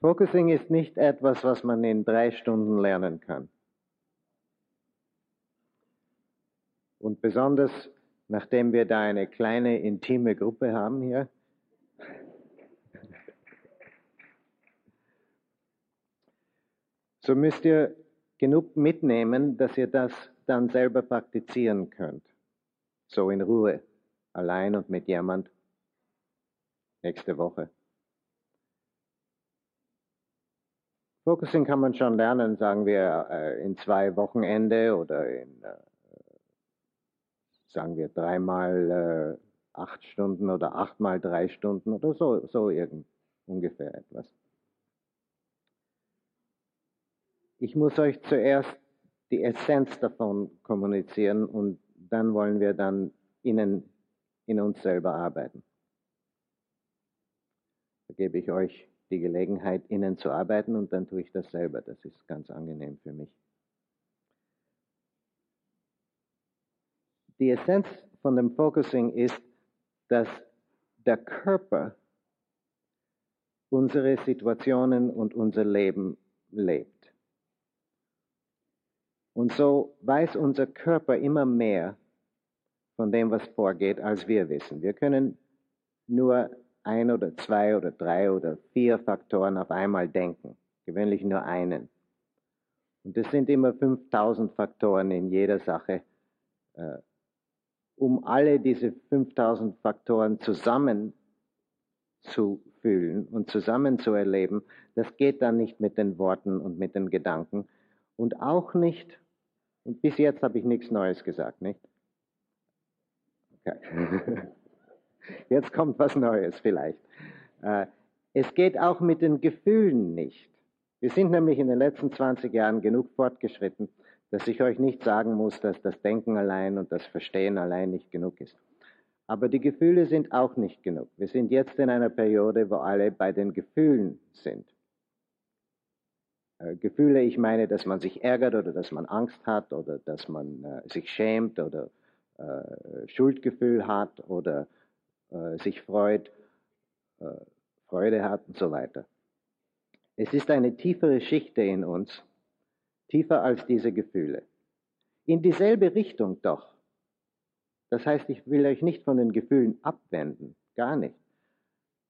Focusing ist nicht etwas, was man in drei Stunden lernen kann. Und besonders, nachdem wir da eine kleine intime Gruppe haben hier, so müsst ihr genug mitnehmen, dass ihr das dann selber praktizieren könnt. So in Ruhe, allein und mit jemand nächste Woche. Focusing kann man schon lernen, sagen wir, äh, in zwei Wochenende oder in, äh, sagen wir, dreimal äh, acht Stunden oder achtmal drei Stunden oder so, so irgend, ungefähr etwas. Ich muss euch zuerst die Essenz davon kommunizieren und dann wollen wir dann innen in uns selber arbeiten. Da gebe ich euch die Gelegenheit, innen zu arbeiten und dann tue ich das selber. Das ist ganz angenehm für mich. Die Essenz von dem Focusing ist, dass der Körper unsere Situationen und unser Leben lebt. Und so weiß unser Körper immer mehr von dem, was vorgeht, als wir wissen. Wir können nur ein oder zwei oder drei oder vier Faktoren auf einmal denken, gewöhnlich nur einen. Und es sind immer 5000 Faktoren in jeder Sache. Äh, um alle diese 5000 Faktoren zusammen zu fühlen und zusammen zu erleben, das geht dann nicht mit den Worten und mit den Gedanken, und auch nicht, und bis jetzt habe ich nichts Neues gesagt, nicht? Okay. Jetzt kommt was Neues vielleicht. Äh, es geht auch mit den Gefühlen nicht. Wir sind nämlich in den letzten 20 Jahren genug fortgeschritten, dass ich euch nicht sagen muss, dass das Denken allein und das Verstehen allein nicht genug ist. Aber die Gefühle sind auch nicht genug. Wir sind jetzt in einer Periode, wo alle bei den Gefühlen sind. Äh, Gefühle, ich meine, dass man sich ärgert oder dass man Angst hat oder dass man äh, sich schämt oder äh, Schuldgefühl hat oder sich freut, äh, Freude hat und so weiter. Es ist eine tiefere Schichte in uns, tiefer als diese Gefühle. In dieselbe Richtung doch. Das heißt, ich will euch nicht von den Gefühlen abwenden, gar nicht.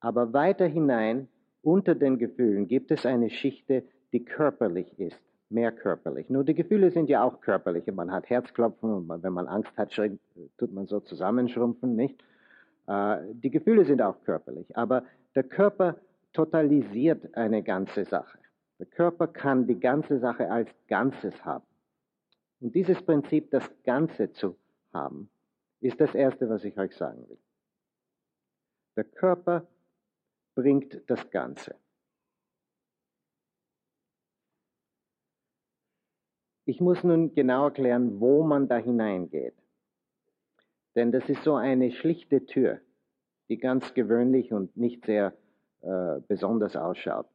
Aber weiter hinein, unter den Gefühlen, gibt es eine Schichte, die körperlich ist, mehr körperlich. Nur die Gefühle sind ja auch körperlich. Man hat Herzklopfen und wenn man Angst hat, tut man so zusammenschrumpfen, nicht? Äh, die Gefühle sind auch körperlich, aber der Körper totalisiert eine ganze Sache. Der Körper kann die ganze Sache als Ganzes haben. Und dieses Prinzip, das Ganze zu haben, ist das Erste, was ich euch sagen will. Der Körper bringt das Ganze. Ich muss nun genau erklären, wo man da hineingeht. Denn das ist so eine schlichte Tür, die ganz gewöhnlich und nicht sehr äh, besonders ausschaut.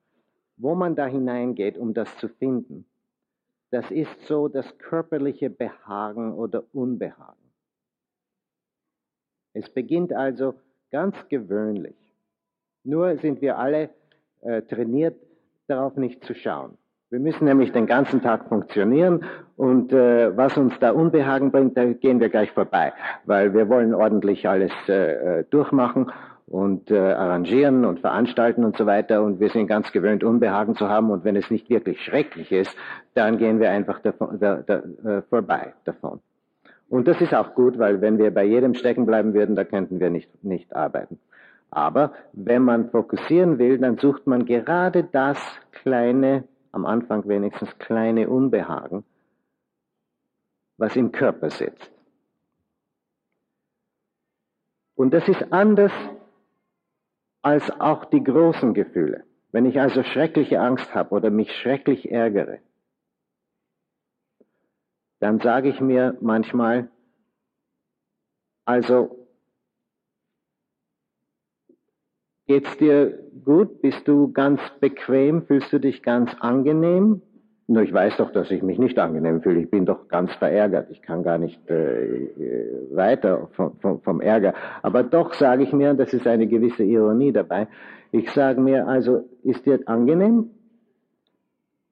Wo man da hineingeht, um das zu finden, das ist so das körperliche Behagen oder Unbehagen. Es beginnt also ganz gewöhnlich. Nur sind wir alle äh, trainiert, darauf nicht zu schauen. Wir müssen nämlich den ganzen Tag funktionieren und äh, was uns da Unbehagen bringt, da gehen wir gleich vorbei, weil wir wollen ordentlich alles äh, äh, durchmachen und äh, arrangieren und veranstalten und so weiter und wir sind ganz gewöhnt, Unbehagen zu haben und wenn es nicht wirklich schrecklich ist, dann gehen wir einfach davon, da, da, äh, vorbei davon. Und das ist auch gut, weil wenn wir bei jedem stecken bleiben würden, da könnten wir nicht, nicht arbeiten. Aber wenn man fokussieren will, dann sucht man gerade das kleine am Anfang wenigstens kleine Unbehagen, was im Körper sitzt. Und das ist anders als auch die großen Gefühle. Wenn ich also schreckliche Angst habe oder mich schrecklich ärgere, dann sage ich mir manchmal, also Geht's dir gut? Bist du ganz bequem? Fühlst du dich ganz angenehm? nur ich weiß doch, dass ich mich nicht angenehm fühle. Ich bin doch ganz verärgert. Ich kann gar nicht äh, weiter vom, vom, vom Ärger. Aber doch sage ich mir, das ist eine gewisse Ironie dabei, ich sage mir also, ist dir angenehm?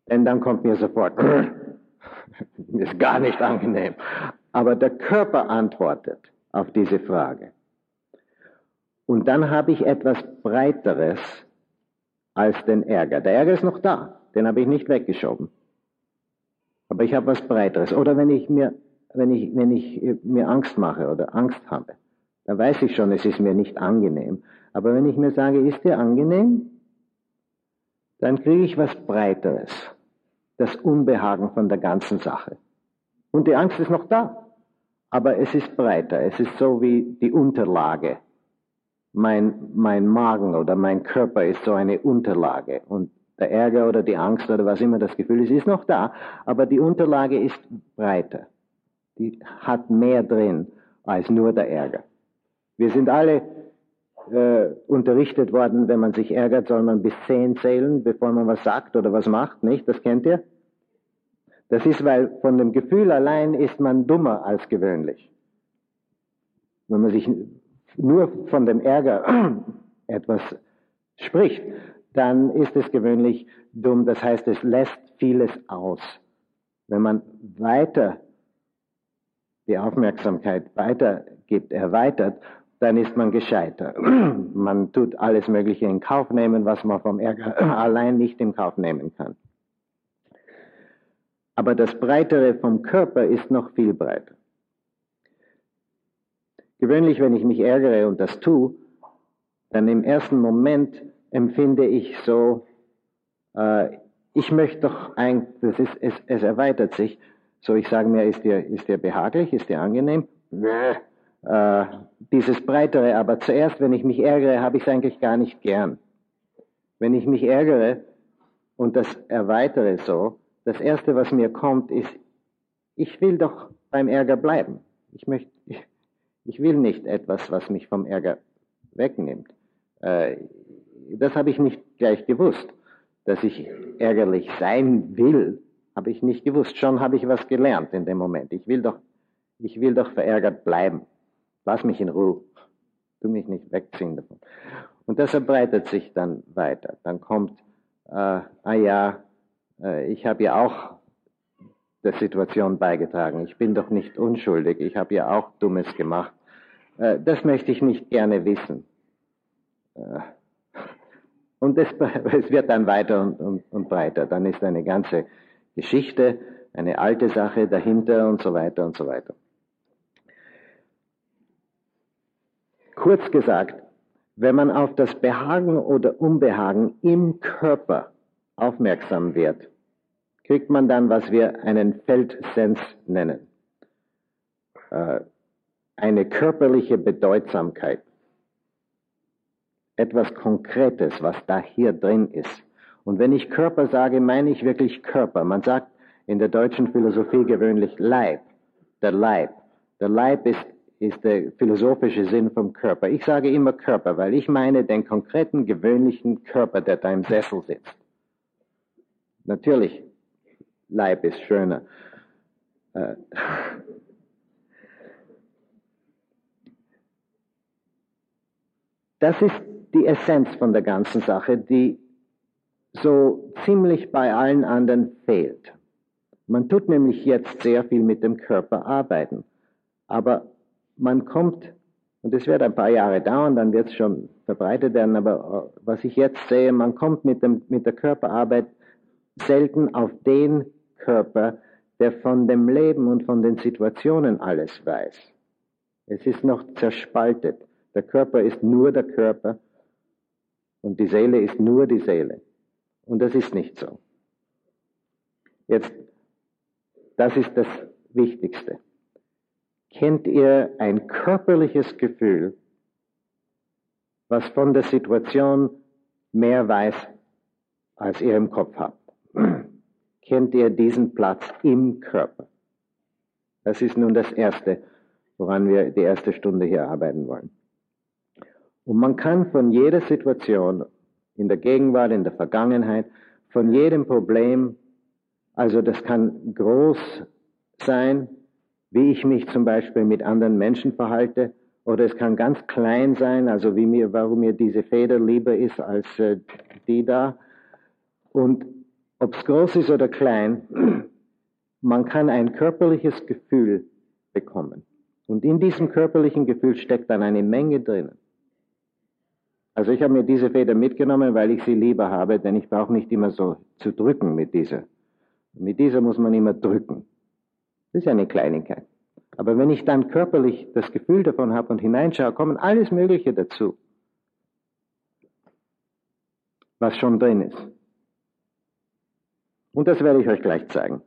Denn dann kommt mir sofort, ist gar nicht angenehm. Aber der Körper antwortet auf diese Frage. Und dann habe ich etwas Breiteres als den Ärger. Der Ärger ist noch da, den habe ich nicht weggeschoben. Aber ich habe was Breiteres. Oder wenn ich mir, wenn ich, wenn ich mir Angst mache oder Angst habe, dann weiß ich schon, es ist mir nicht angenehm. Aber wenn ich mir sage, ist dir angenehm, dann kriege ich was Breiteres. Das Unbehagen von der ganzen Sache. Und die Angst ist noch da. Aber es ist breiter. Es ist so wie die Unterlage. Mein, mein Magen oder mein Körper ist so eine Unterlage. Und der Ärger oder die Angst oder was immer das Gefühl ist, ist noch da, aber die Unterlage ist breiter. Die hat mehr drin als nur der Ärger. Wir sind alle äh, unterrichtet worden, wenn man sich ärgert, soll man bis zehn zählen, bevor man was sagt oder was macht, nicht? Das kennt ihr? Das ist, weil von dem Gefühl allein ist man dummer als gewöhnlich. Wenn man sich nur von dem Ärger etwas spricht, dann ist es gewöhnlich dumm. Das heißt, es lässt vieles aus. Wenn man weiter die Aufmerksamkeit weitergibt, erweitert, dann ist man gescheiter. Man tut alles Mögliche in Kauf nehmen, was man vom Ärger allein nicht in Kauf nehmen kann. Aber das Breitere vom Körper ist noch viel breiter. Gewöhnlich, wenn ich mich ärgere und das tue, dann im ersten Moment empfinde ich so, äh, ich möchte doch ein, das ist, es, es erweitert sich, so ich sage mir, ist dir, ist dir behaglich, ist dir angenehm? Äh, dieses Breitere, aber zuerst, wenn ich mich ärgere, habe ich es eigentlich gar nicht gern. Wenn ich mich ärgere und das erweitere so, das Erste, was mir kommt, ist, ich will doch beim Ärger bleiben. Ich möchte, ich, will nicht etwas, was mich vom Ärger wegnimmt. Äh, das habe ich nicht gleich gewusst. Dass ich ärgerlich sein will, habe ich nicht gewusst. Schon habe ich was gelernt in dem Moment. Ich will doch, ich will doch verärgert bleiben. Lass mich in Ruhe. Tu mich nicht wegziehen davon. Und das verbreitet sich dann weiter. Dann kommt, äh, ah ja, äh, ich habe ja auch der Situation beigetragen. Ich bin doch nicht unschuldig. Ich habe ja auch Dummes gemacht. Äh, das möchte ich nicht gerne wissen. Äh, und es, es wird dann weiter und, und, und breiter. Dann ist eine ganze Geschichte, eine alte Sache dahinter und so weiter und so weiter. Kurz gesagt, wenn man auf das Behagen oder Unbehagen im Körper aufmerksam wird, kriegt man dann, was wir einen Feldsens nennen. Äh, eine körperliche Bedeutsamkeit etwas Konkretes, was da hier drin ist. Und wenn ich Körper sage, meine ich wirklich Körper. Man sagt in der deutschen Philosophie gewöhnlich Leib, der Leib. Der Leib ist, ist der philosophische Sinn vom Körper. Ich sage immer Körper, weil ich meine den konkreten, gewöhnlichen Körper, der da im Sessel sitzt. Natürlich, Leib ist schöner. Äh, das ist die Essenz von der ganzen Sache, die so ziemlich bei allen anderen fehlt. Man tut nämlich jetzt sehr viel mit dem Körper arbeiten, aber man kommt, und es wird ein paar Jahre dauern, dann wird es schon verbreitet werden, aber äh, was ich jetzt sehe, man kommt mit, dem, mit der Körperarbeit selten auf den Körper, der von dem Leben und von den Situationen alles weiß. Es ist noch zerspaltet. Der Körper ist nur der Körper und die Seele ist nur die Seele. Und das ist nicht so. Jetzt, das ist das Wichtigste. Kennt ihr ein körperliches Gefühl, was von der Situation mehr weiß, als ihr im Kopf habt? Kennt ihr diesen Platz im Körper? Das ist nun das Erste, woran wir die erste Stunde hier arbeiten wollen. Und man kann von jeder Situation, in der Gegenwart, in der Vergangenheit, von jedem Problem Also das kann groß sein, wie ich mich zum Beispiel mit anderen Menschen verhalte, oder es kann ganz klein sein, also wie mir, warum mir diese Feder lieber ist als äh, die da. Und ob es groß ist oder klein, man kann ein körperliches Gefühl bekommen. Und in diesem körperlichen Gefühl steckt dann eine Menge drinnen. Also ich habe mir diese Feder mitgenommen, weil ich sie lieber habe, denn ich brauche nicht immer so zu drücken mit dieser. Mit dieser muss man immer drücken. Das ist eine Kleinigkeit. Aber wenn ich dann körperlich das Gefühl davon habe und hineinschaue, kommen alles Mögliche dazu, was schon drin ist. Und das werde ich euch gleich zeigen.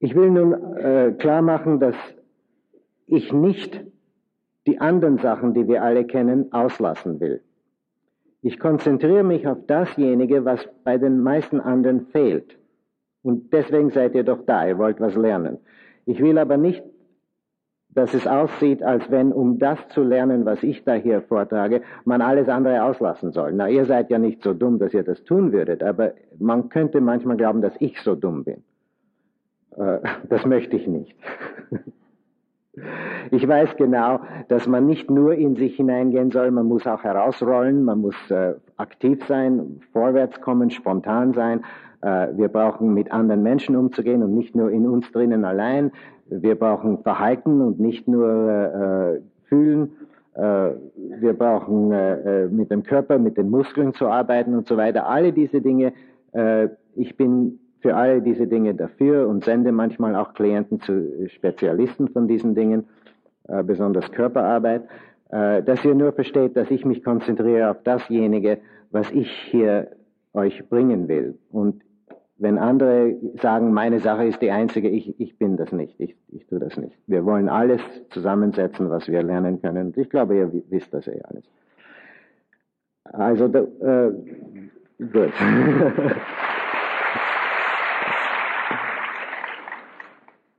Ich will nun äh, klar machen, dass ich nicht die anderen Sachen, die wir alle kennen, auslassen will. Ich konzentriere mich auf dasjenige, was bei den meisten anderen fehlt. Und deswegen seid ihr doch da, ihr wollt was lernen. Ich will aber nicht, dass es aussieht, als wenn, um das zu lernen, was ich da hier vortrage, man alles andere auslassen soll. Na, ihr seid ja nicht so dumm, dass ihr das tun würdet, aber man könnte manchmal glauben, dass ich so dumm bin. Äh, das möchte ich nicht. Ich weiß genau, dass man nicht nur in sich hineingehen soll, man muss auch herausrollen, man muss äh, aktiv sein, vorwärts kommen, spontan sein. Äh, wir brauchen mit anderen Menschen umzugehen und nicht nur in uns drinnen allein. Wir brauchen Verhalten und nicht nur äh, fühlen. Äh, wir brauchen äh, äh, mit dem Körper, mit den Muskeln zu arbeiten und so weiter. Alle diese Dinge, äh, ich bin für alle diese Dinge dafür und sende manchmal auch Klienten zu Spezialisten von diesen Dingen, äh, besonders Körperarbeit, äh, dass ihr nur versteht, dass ich mich konzentriere auf dasjenige, was ich hier euch bringen will. Und wenn andere sagen, meine Sache ist die einzige, ich, ich bin das nicht, ich, ich tue das nicht. Wir wollen alles zusammensetzen, was wir lernen können. Ich glaube, ihr wisst das eh alles. Also, äh, gut.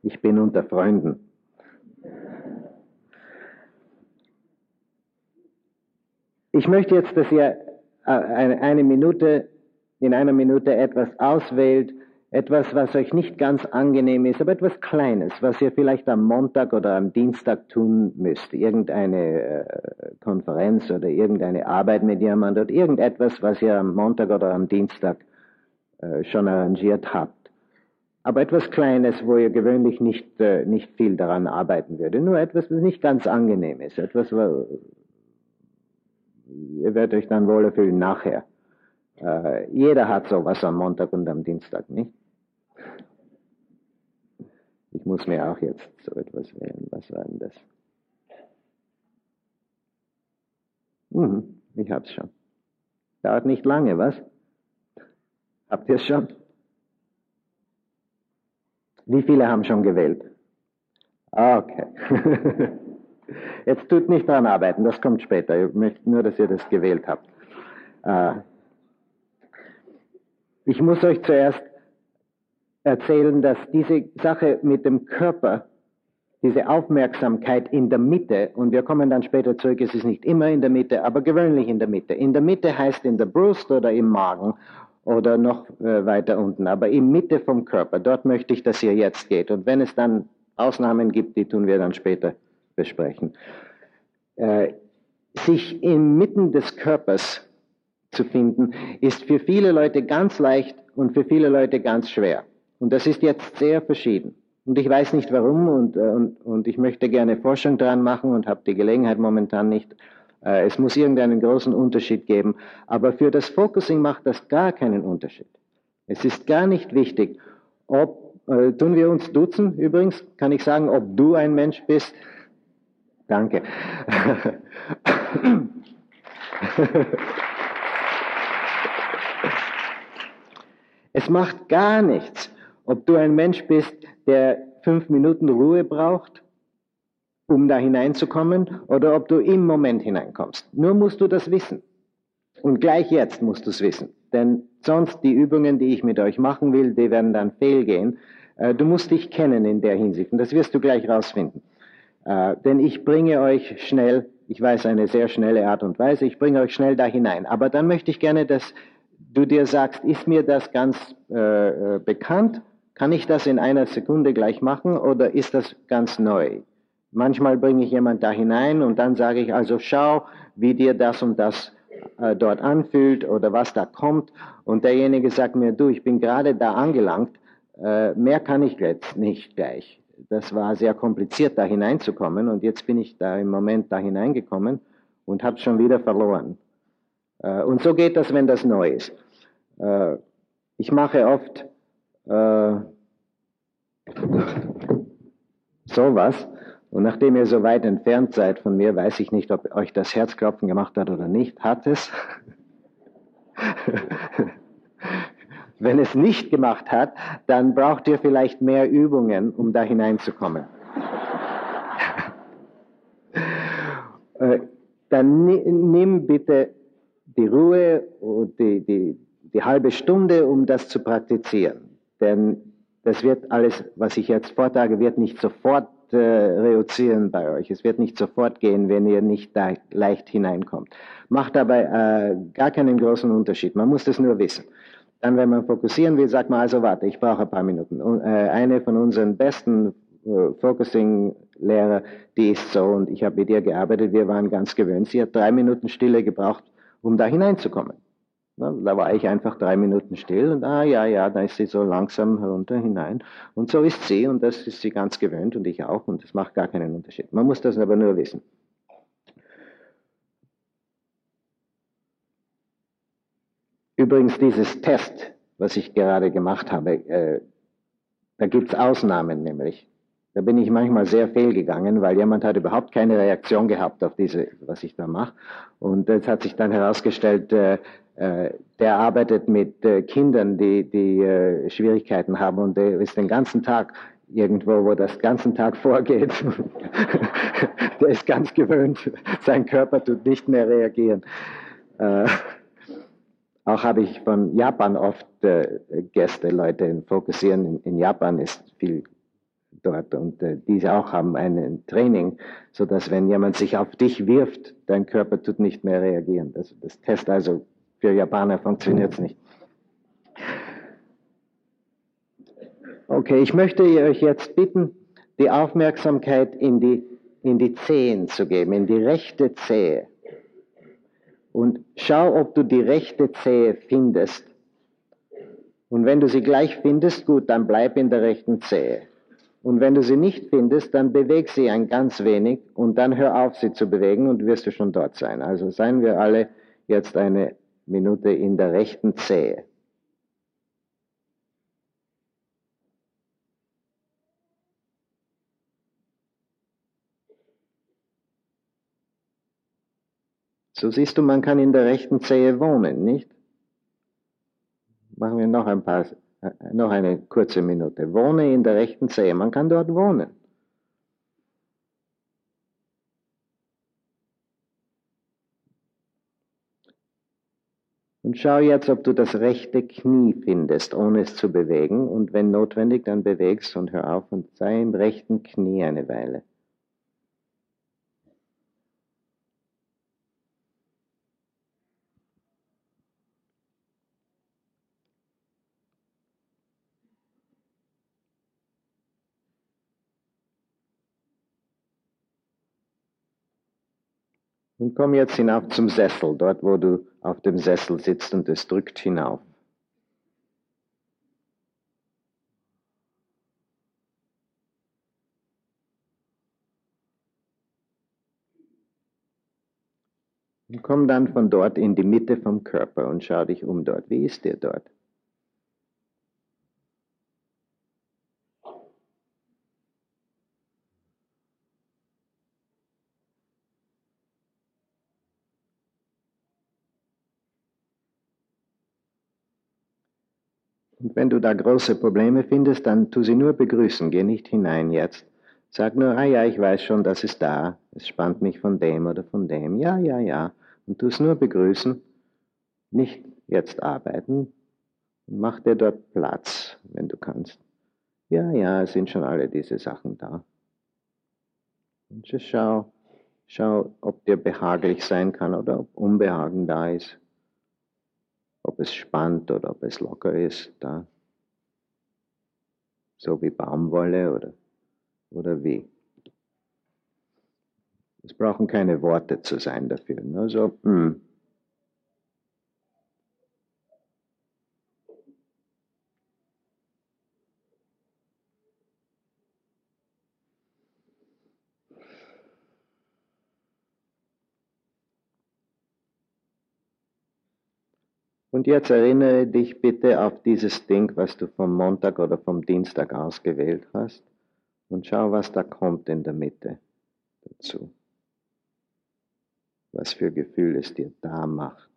Ich bin unter Freunden. Ich möchte jetzt, dass ihr äh, eine Minute, in einer Minute etwas auswählt, etwas, was euch nicht ganz angenehm ist, aber etwas Kleines, was ihr vielleicht am Montag oder am Dienstag tun müsst. Irgendeine äh, Konferenz oder irgendeine Arbeit mit jemandem oder irgendetwas, was ihr am Montag oder am Dienstag äh, schon arrangiert habt aber etwas Kleines, wo ihr gewöhnlich nicht, äh, nicht viel daran arbeiten würde. Nur etwas, was nicht ganz angenehm ist. Etwas, wo ihr werdet euch dann wohler fühlen nachher. Äh, jeder hat sowas am Montag und am Dienstag, nicht? Ich muss mir auch jetzt so etwas wählen. Was war denn das? Mhm, ich hab's schon. Dauert nicht lange, was? Habt ihr es schon? Wie viele haben schon gewählt? Okay. Jetzt tut nicht dran arbeiten, das kommt später. Ich möchte nur, dass ihr das gewählt habt. Äh, ich muss euch zuerst erzählen, dass diese Sache mit dem Körper, diese Aufmerksamkeit in der Mitte, und wir kommen dann später zurück, es ist nicht immer in der Mitte, aber gewöhnlich in der Mitte. In der Mitte heißt in der Brust oder im Magen oder noch äh, weiter unten, aber in Mitte vom Körper. Dort möchte ich, dass ihr jetzt geht. Und wenn es dann Ausnahmen gibt, die tun wir dann später besprechen. Äh, sich inmitten des Körpers zu finden, ist für viele Leute ganz leicht und für viele Leute ganz schwer. Und das ist jetzt sehr verschieden. Und ich weiß nicht warum und, äh, und, und ich möchte gerne Forschung dran machen und habe die Gelegenheit momentan nicht. Äh, es muss irgendeinen großen Unterschied geben. Aber für das Focusing macht das gar keinen Unterschied. Es ist gar nicht wichtig, ob, äh, tun wir uns duzen übrigens, kann ich sagen, ob du ein Mensch bist? Danke. es macht gar nichts, ob du ein Mensch bist, der fünf Minuten Ruhe braucht um da hineinzukommen, oder ob du im Moment hineinkommst. Nur musst du das wissen. Und gleich jetzt musst du es wissen. Denn sonst die Übungen, die ich mit euch machen will, die werden dann fehlgehen. Äh, du musst dich kennen in der Hinsicht. Und das wirst du gleich rausfinden. Äh, denn ich bringe euch schnell ich weiß eine sehr schnelle Art und Weise, ich bringe euch schnell da hinein. Aber dann möchte ich gerne, dass du dir sagst, ist mir das ganz äh, äh, bekannt? Kann ich das in einer Sekunde gleich machen oder ist das ganz neu? Manchmal bringe ich jemand da hinein und dann sage ich, also schau, wie dir das und das äh, dort anfühlt oder was da kommt. Und derjenige sagt mir, du, ich bin gerade da angelangt, äh, mehr kann ich jetzt nicht gleich. Das war sehr kompliziert, da hineinzukommen und jetzt bin ich da im Moment da hineingekommen und habe schon wieder verloren. Äh, und so geht das, wenn das neu ist. Äh, ich mache oft äh, sowas und nachdem ihr so weit entfernt seid von mir, weiß ich nicht, ob euch das Herzklopfen gemacht hat oder nicht. Hat es? Wenn es nicht gemacht hat, dann braucht ihr vielleicht mehr Übungen, um da hineinzukommen. Dann nimm bitte die Ruhe und die, die, die halbe Stunde, um das zu praktizieren. Denn das wird alles, was ich jetzt vortrage, wird nicht sofort äh, reduzieren bei euch. Es wird nicht sofort gehen, wenn ihr nicht da leicht hineinkommt. Macht dabei äh, gar keinen großen Unterschied. Man muss das nur wissen. Dann, wenn man fokussieren will, sagt man also, warte, ich brauche ein paar Minuten. Und, äh, eine von unseren besten äh, Focusing-Lehrer, die ist so, und ich habe mit ihr gearbeitet, wir waren ganz gewöhnt. Sie hat drei Minuten Stille gebraucht, um da hineinzukommen. Da war ich einfach drei Minuten still und ah ja, ja, da ist sie so langsam herunter hinein. Und so ist sie und das ist sie ganz gewöhnt und ich auch und das macht gar keinen Unterschied. Man muss das aber nur wissen. Übrigens dieses Test, was ich gerade gemacht habe, äh, da gibt es Ausnahmen nämlich. Da bin ich manchmal sehr fehlgegangen, weil jemand hat überhaupt keine Reaktion gehabt auf diese, was ich da mache. Und es hat sich dann herausgestellt, äh, äh, der arbeitet mit äh, Kindern, die, die äh, Schwierigkeiten haben und der ist den ganzen Tag irgendwo, wo das ganzen Tag vorgeht. der ist ganz gewöhnt, sein Körper tut nicht mehr reagieren. Auch habe ich von Japan oft Gäste, Leute fokussieren. In Japan ist viel dort und äh, diese auch haben ein Training, so dass wenn jemand sich auf dich wirft, dein Körper tut nicht mehr reagieren. Das, das Test also für Japaner funktioniert es nicht. Okay, ich möchte euch jetzt bitten, die Aufmerksamkeit in die, in die Zehen zu geben, in die rechte Zehe. Und schau, ob du die rechte Zehe findest. Und wenn du sie gleich findest, gut, dann bleib in der rechten Zehe. Und wenn du sie nicht findest, dann beweg sie ein ganz wenig und dann hör auf, sie zu bewegen und wirst du schon dort sein. Also seien wir alle jetzt eine Minute in der rechten Zehe. So siehst du, man kann in der rechten Zehe wohnen, nicht? Machen wir noch ein paar noch eine kurze Minute. Wohne in der rechten Zehe. Man kann dort wohnen. Und schau jetzt, ob du das rechte Knie findest, ohne es zu bewegen. Und wenn notwendig, dann bewegst und hör auf und sei im rechten Knie eine Weile. Und komm jetzt hinauf zum Sessel, dort wo du auf dem Sessel sitzt und es drückt hinauf. Und komm dann von dort in die Mitte vom Körper und schau dich um dort. Wie ist dir dort? Und wenn du da große Probleme findest, dann tu sie nur begrüßen, geh nicht hinein jetzt. Sag nur, ah ja, ich weiß schon, das ist da, es spannt mich von dem oder von dem, ja, ja, ja. Und tu es nur begrüßen, nicht jetzt arbeiten. Mach dir dort Platz, wenn du kannst. Ja, ja, es sind schon alle diese Sachen da. Und schau, Schau, ob dir behaglich sein kann oder ob Unbehagen da ist. Ob es spannt oder ob es locker ist da. So wie Baumwolle oder, oder wie. Es brauchen keine Worte zu sein dafür. Nur so, hm. Und jetzt erinnere dich bitte auf dieses Ding, was du vom Montag oder vom Dienstag ausgewählt hast und schau, was da kommt in der Mitte dazu. Was für Gefühl es dir da macht.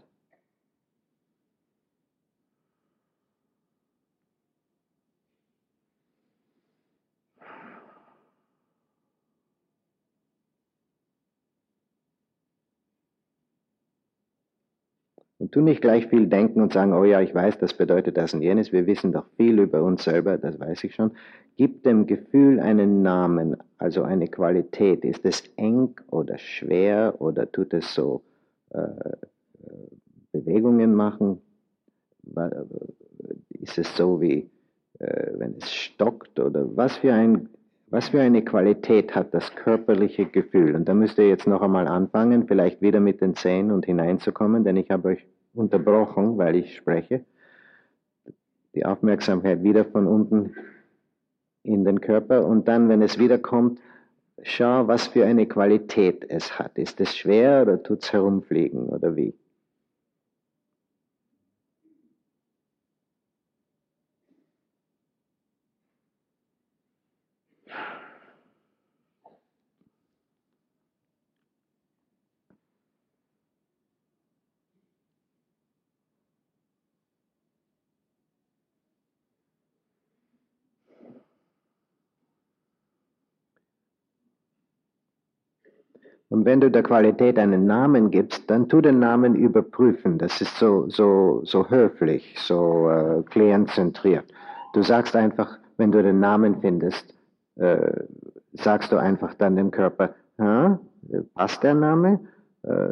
Und tu nicht gleich viel denken und sagen, oh ja, ich weiß, das bedeutet das und jenes. Wir wissen doch viel über uns selber, das weiß ich schon. Gib dem Gefühl einen Namen, also eine Qualität. Ist es eng oder schwer oder tut es so äh, Bewegungen machen? Ist es so wie, äh, wenn es stockt oder was für ein was für eine Qualität hat das körperliche Gefühl? Und da müsst ihr jetzt noch einmal anfangen, vielleicht wieder mit den Zähnen und hineinzukommen, denn ich habe euch unterbrochen, weil ich spreche. Die Aufmerksamkeit wieder von unten in den Körper und dann, wenn es wiederkommt, schau, was für eine Qualität es hat. Ist es schwer oder tut es herumfliegen oder wie? Und wenn du der Qualität einen Namen gibst, dann tu den Namen überprüfen. Das ist so, so, so höflich, so äh, klientzentriert. Du sagst einfach, wenn du den Namen findest, äh, sagst du einfach dann dem Körper, passt der Name? Äh,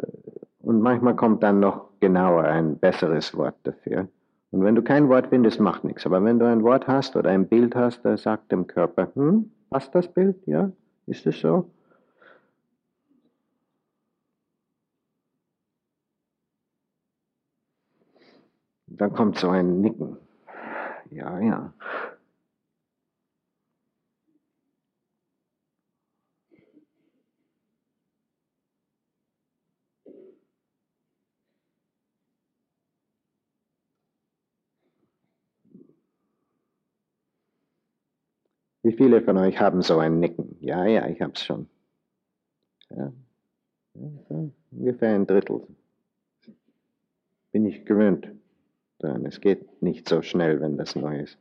und manchmal kommt dann noch genauer ein besseres Wort dafür. Und wenn du kein Wort findest, macht nichts. Aber wenn du ein Wort hast oder ein Bild hast, dann sagt dem Körper, hm, passt das Bild? Ja? Ist es so? Dann kommt so ein Nicken. Ja, ja. Wie viele von euch haben so ein Nicken? Ja, ja, ich hab's schon. Ja, ja ungefähr ein Drittel. Bin ich gewöhnt. Dann es geht nicht so schnell, wenn das neu ist.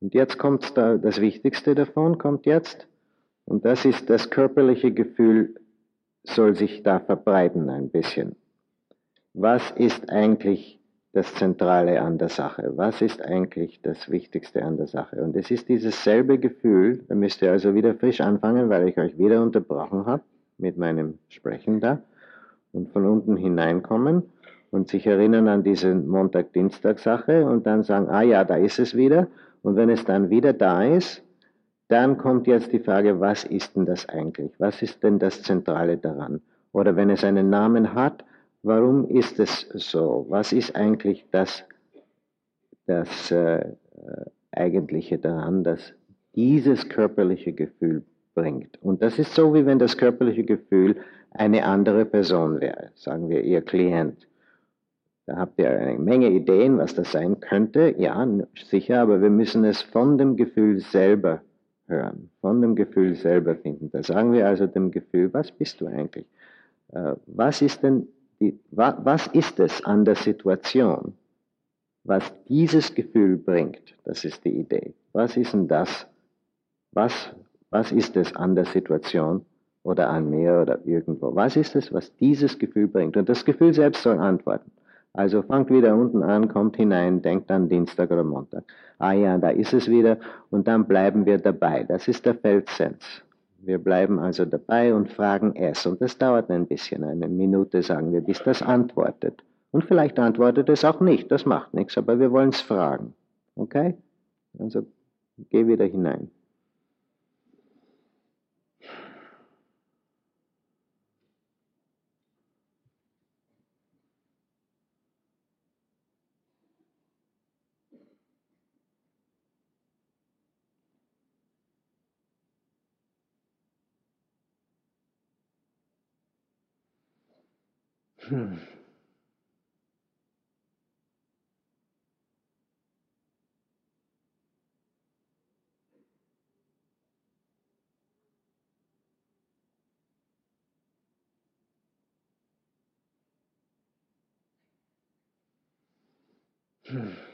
Und jetzt kommt da, das Wichtigste davon, kommt jetzt. Und das ist, das körperliche Gefühl soll sich da verbreiten ein bisschen. Was ist eigentlich das Zentrale an der Sache? Was ist eigentlich das Wichtigste an der Sache? Und es ist dieses selbe Gefühl, da müsst ihr also wieder frisch anfangen, weil ich euch wieder unterbrochen habe mit meinem Sprechen da und von unten hineinkommen und sich erinnern an diese Montag-Dienstag-Sache und dann sagen, ah ja, da ist es wieder. Und wenn es dann wieder da ist, dann kommt jetzt die Frage, was ist denn das eigentlich? Was ist denn das Zentrale daran? Oder wenn es einen Namen hat, Warum ist es so? Was ist eigentlich das, das äh, Eigentliche daran, dass dieses körperliche Gefühl bringt? Und das ist so, wie wenn das körperliche Gefühl eine andere Person wäre, sagen wir Ihr Klient. Da habt ihr eine Menge Ideen, was das sein könnte. Ja, sicher, aber wir müssen es von dem Gefühl selber hören, von dem Gefühl selber finden. Da sagen wir also dem Gefühl, was bist du eigentlich? Äh, was ist denn die, was ist es an der Situation, was dieses Gefühl bringt? Das ist die Idee. Was ist denn das? Was, was ist es an der Situation oder an mir oder irgendwo? Was ist es, was dieses Gefühl bringt? Und das Gefühl selbst soll antworten. Also fangt wieder unten an, kommt hinein, denkt an Dienstag oder Montag. Ah ja, da ist es wieder und dann bleiben wir dabei. Das ist der Feldsens. Wir bleiben also dabei und fragen es. Und das dauert ein bisschen, eine Minute sagen wir, bis das antwortet. Und vielleicht antwortet es auch nicht, das macht nichts, aber wir wollen es fragen. Okay? Also geh wieder hinein. Hmm. Hmm.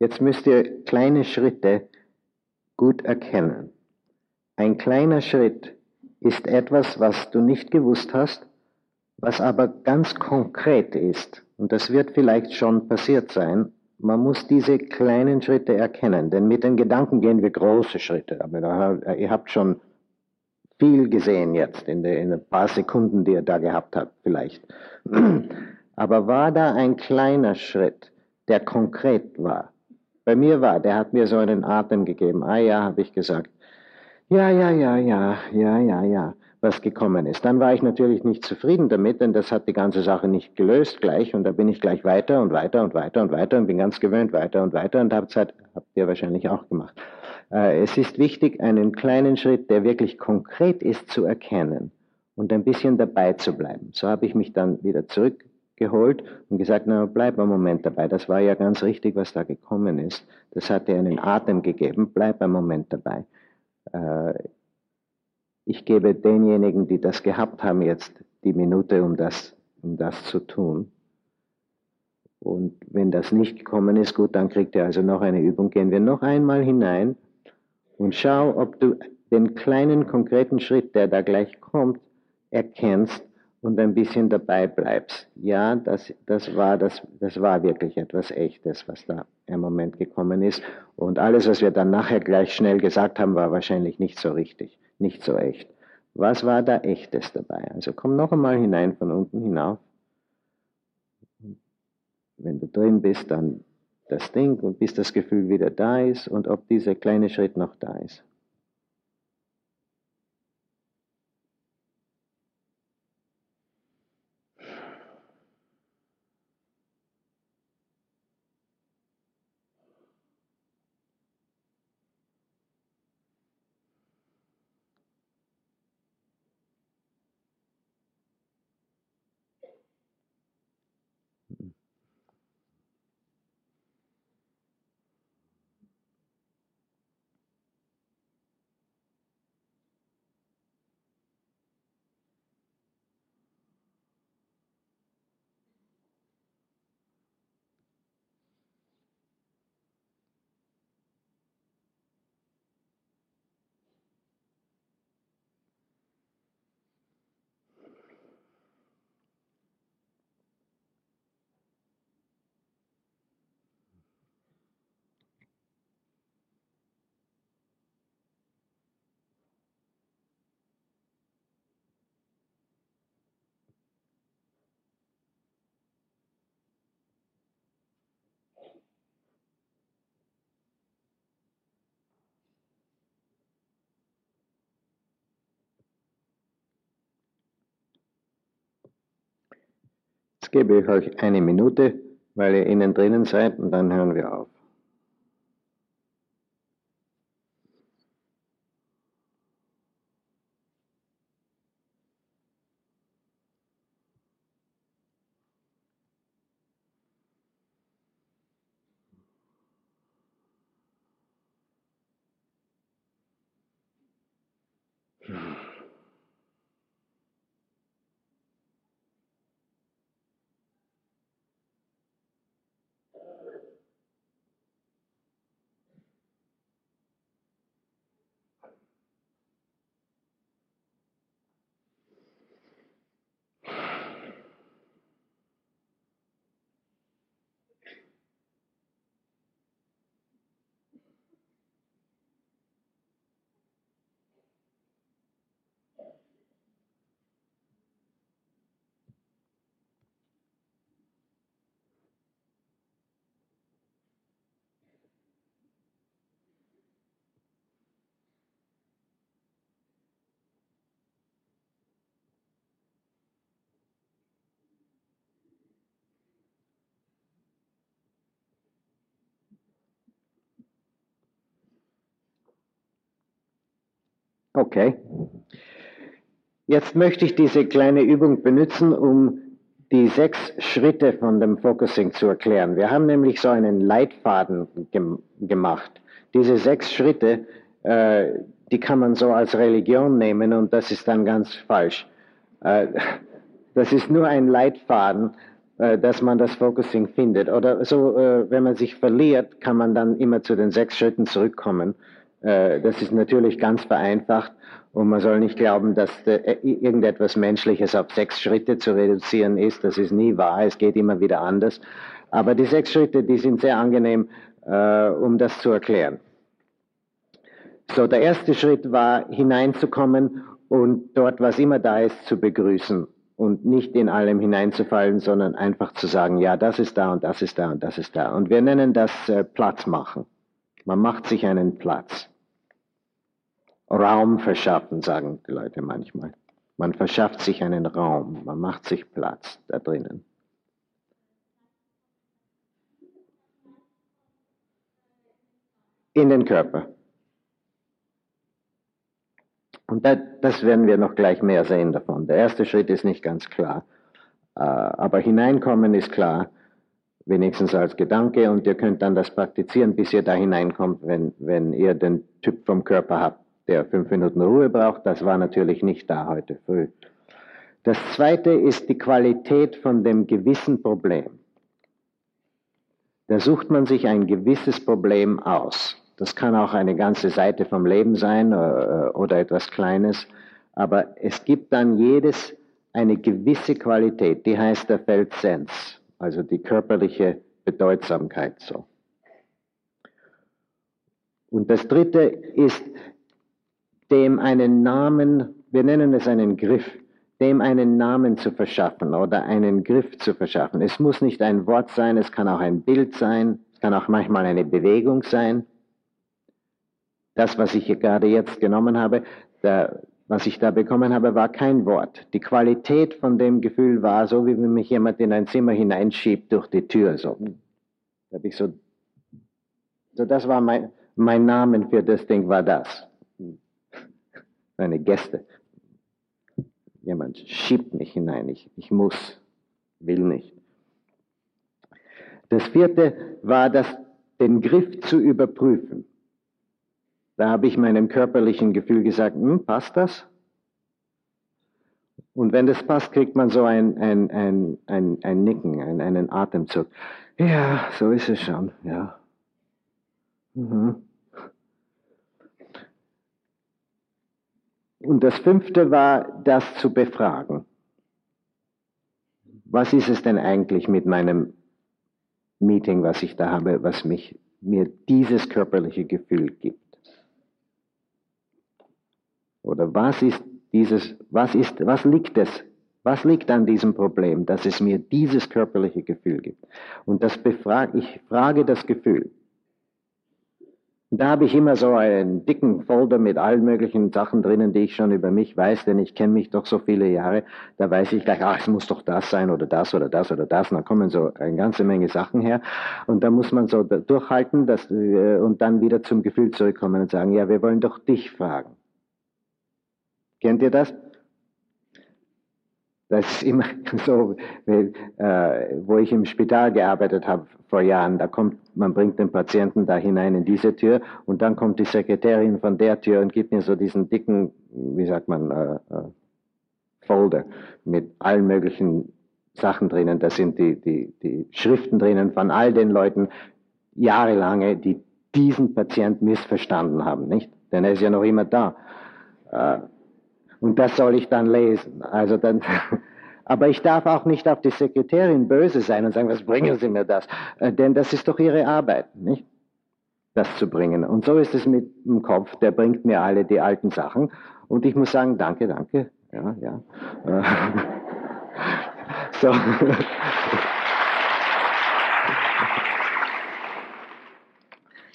Jetzt müsst ihr kleine Schritte gut erkennen. Ein kleiner Schritt ist etwas, was du nicht gewusst hast, was aber ganz konkret ist. Und das wird vielleicht schon passiert sein. Man muss diese kleinen Schritte erkennen, denn mit den Gedanken gehen wir große Schritte. Aber ihr habt schon viel gesehen jetzt in, den, in ein paar Sekunden, die ihr da gehabt habt, vielleicht. Aber war da ein kleiner Schritt, der konkret war? Bei mir war. Der hat mir so einen Atem gegeben. Ah ja, habe ich gesagt. Ja, ja, ja, ja, ja, ja, ja, was gekommen ist. Dann war ich natürlich nicht zufrieden damit, denn das hat die ganze Sache nicht gelöst gleich. Und da bin ich gleich weiter und weiter und weiter und weiter und bin ganz gewöhnt weiter und weiter und habt Zeit, habt ihr wahrscheinlich auch gemacht. Äh, es ist wichtig, einen kleinen Schritt, der wirklich konkret ist, zu erkennen und ein bisschen dabei zu bleiben. So habe ich mich dann wieder zurück geholt und gesagt, na, bleib einen Moment dabei. Das war ja ganz richtig, was da gekommen ist. Das hat dir einen Atem gegeben. Bleib einen Moment dabei. Äh, ich gebe denjenigen, die das gehabt haben, jetzt die Minute, um das, um das zu tun. Und wenn das nicht gekommen ist, gut, dann kriegt ihr also noch eine Übung. Gehen wir noch einmal hinein und schau, ob du den kleinen konkreten Schritt, der da gleich kommt, erkennst und ein bisschen dabei bleibst. Ja, das, das, war, das, das war wirklich etwas Echtes, was da im Moment gekommen ist. Und alles, was wir dann nachher gleich schnell gesagt haben, war wahrscheinlich nicht so richtig, nicht so echt. Was war da Echtes dabei? Also komm noch einmal hinein von unten hinauf. Wenn du drin bist, dann das Ding und bis das Gefühl wieder da ist und ob dieser kleine Schritt noch da ist. Jetzt gebe ich euch eine Minute, weil ihr innen drinnen seid und dann hören wir auf. Okay. Jetzt möchte ich diese kleine Übung benutzen, um die sechs Schritte von dem Focusing zu erklären. Wir haben nämlich so einen Leitfaden gem gemacht. Diese sechs Schritte, äh, die kann man so als Religion nehmen und das ist dann ganz falsch. Äh, das ist nur ein Leitfaden, äh, dass man das Focusing findet. Oder so, äh, wenn man sich verliert, kann man dann immer zu den sechs Schritten zurückkommen. Äh, das ist natürlich ganz vereinfacht und man soll nicht glauben, dass irgendetwas Menschliches auf sechs Schritte zu reduzieren ist. Das ist nie wahr. Es geht immer wieder anders. Aber die sechs Schritte, die sind sehr angenehm, um das zu erklären. So, der erste Schritt war hineinzukommen und dort, was immer da ist, zu begrüßen und nicht in allem hineinzufallen, sondern einfach zu sagen, ja, das ist da und das ist da und das ist da. Und wir nennen das äh, Platz machen. Man macht sich einen Platz. Raum verschaffen, sagen die Leute manchmal. Man verschafft sich einen Raum, man macht sich Platz da drinnen. In den Körper. Und das, das werden wir noch gleich mehr sehen davon. Der erste Schritt ist nicht ganz klar. Äh, aber hineinkommen ist klar, wenigstens als Gedanke. Und ihr könnt dann das praktizieren, bis ihr da hineinkommt, wenn, wenn ihr den Typ vom Körper habt, der fünf Minuten Ruhe braucht. Das war natürlich nicht da heute früh. Das zweite ist die Qualität von dem gewissen Problem. Da sucht man sich ein gewisses Problem aus. Das kann auch eine ganze Seite vom Leben sein äh, oder etwas Kleines. Aber es gibt dann jedes eine gewisse Qualität, die heißt der Feldsens, also die körperliche Bedeutsamkeit so. Und das dritte ist, dem einen Namen, wir nennen es einen Griff, dem einen Namen zu verschaffen oder einen Griff zu verschaffen. Es muss nicht ein Wort sein, es kann auch ein Bild sein, es kann auch manchmal eine Bewegung sein das, was ich hier gerade jetzt genommen habe, der, was ich da bekommen habe, war kein Wort. Die Qualität von dem Gefühl war so, wie wenn mich jemand in ein Zimmer hineinschiebt durch die Tür. So, da habe ich so, so das war mein, mein Name für das Ding war das. Meine Gäste. Jemand schiebt mich hinein. Ich, ich muss, will nicht. Das vierte war das, den Griff zu überprüfen. Da habe ich meinem körperlichen Gefühl gesagt, hm, passt das? Und wenn das passt, kriegt man so ein, ein, ein, ein, ein Nicken, ein, einen Atemzug. Ja, so ist es schon, ja. Mhm. Und das fünfte war, das zu befragen. Was ist es denn eigentlich mit meinem Meeting, was ich da habe, was mich, mir dieses körperliche Gefühl gibt? Oder was ist dieses, was ist, was liegt es? Was liegt an diesem Problem, dass es mir dieses körperliche Gefühl gibt? Und das befrage, ich frage das Gefühl. Da habe ich immer so einen dicken Folder mit allen möglichen Sachen drinnen, die ich schon über mich weiß, denn ich kenne mich doch so viele Jahre. Da weiß ich gleich, ach, es muss doch das sein oder das oder das oder das. Und da kommen so eine ganze Menge Sachen her. Und da muss man so durchhalten dass, äh, und dann wieder zum Gefühl zurückkommen und sagen, ja, wir wollen doch dich fragen. Kennt ihr das? Das ist immer so, äh, wo ich im Spital gearbeitet habe vor Jahren. Da kommt, man bringt den Patienten da hinein in diese Tür und dann kommt die Sekretärin von der Tür und gibt mir so diesen dicken, wie sagt man, äh, äh, Folder mit allen möglichen Sachen drinnen. Da sind die, die, die Schriften drinnen von all den Leuten, jahrelange, die diesen Patient missverstanden haben, nicht? Denn er ist ja noch immer da. Äh, und das soll ich dann lesen. Also dann, aber ich darf auch nicht auf die Sekretärin böse sein und sagen, was bringen Sie mir das? Äh, denn das ist doch Ihre Arbeit, nicht? Das zu bringen. Und so ist es mit dem Kopf, der bringt mir alle die alten Sachen. Und ich muss sagen, danke, danke. Ja, ja. Äh, so.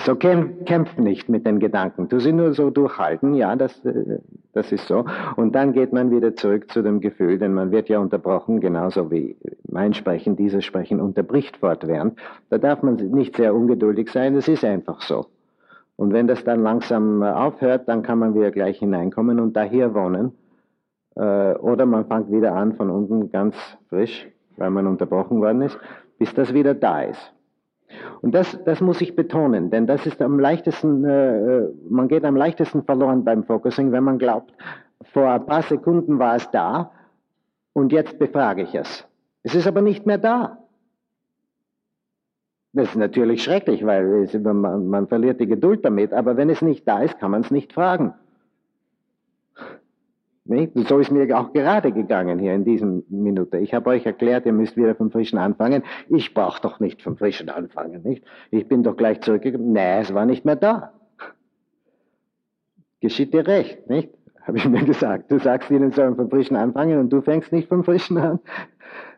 So kämpf nicht mit den Gedanken. Du sie nur so durchhalten, ja, das, äh, das ist so. Und dann geht man wieder zurück zu dem Gefühl, denn man wird ja unterbrochen, genauso wie mein Sprechen, dieses Sprechen unterbricht fortwährend. Da darf man nicht sehr ungeduldig sein, das ist einfach so. Und wenn das dann langsam äh, aufhört, dann kann man wieder gleich hineinkommen und da hier wohnen. Äh, oder man fängt wieder an von unten ganz frisch, weil man unterbrochen worden ist, bis das wieder da ist. Und das, das muss ich betonen, denn das ist am leichtesten, äh, äh, man geht am leichtesten verloren beim Focusing, wenn man glaubt, vor ein paar Sekunden war es da und jetzt befrage ich es. Es ist aber nicht mehr da. Das ist natürlich schrecklich, weil es, man, man verliert die Geduld damit, aber wenn es nicht da ist, kann man es nicht fragen. So ist mir auch gerade gegangen hier in diesem Minute. Ich habe euch erklärt, ihr müsst wieder vom Frischen anfangen. Ich brauche doch nicht vom Frischen anfangen, nicht? Ich bin doch gleich zurückgekommen. Nee, es war nicht mehr da. Geschieht dir recht, nicht? Habe ich mir gesagt. Du sagst ihnen, sollen vom Frischen anfangen und du fängst nicht vom Frischen an.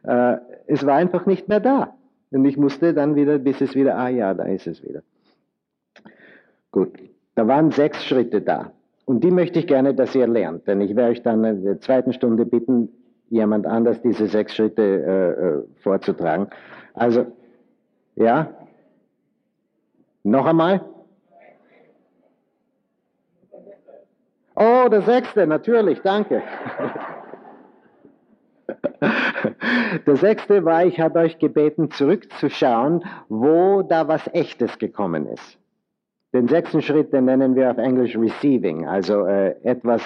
Äh, es war einfach nicht mehr da. Und ich musste dann wieder, bis es wieder, ah ja, da ist es wieder. Gut. Da waren sechs Schritte da. Und die möchte ich gerne, dass ihr lernt, denn ich werde euch dann in der zweiten Stunde bitten, jemand anders diese sechs Schritte äh, äh, vorzutragen. Also, ja? Noch einmal? Oh, der sechste, natürlich, danke. Der sechste war, ich habe euch gebeten, zurückzuschauen, wo da was Echtes gekommen ist. Den sechsten Schritt, den nennen wir auf Englisch Receiving, also äh, etwas,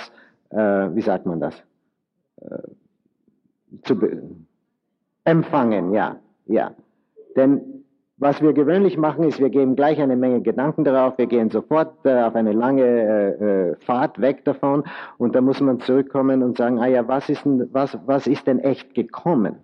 äh, wie sagt man das? Äh, zu empfangen, ja, ja. Denn was wir gewöhnlich machen, ist, wir geben gleich eine Menge Gedanken darauf, wir gehen sofort äh, auf eine lange äh, äh, Fahrt weg davon und da muss man zurückkommen und sagen, ah ja, was ist denn, was, was ist denn echt gekommen?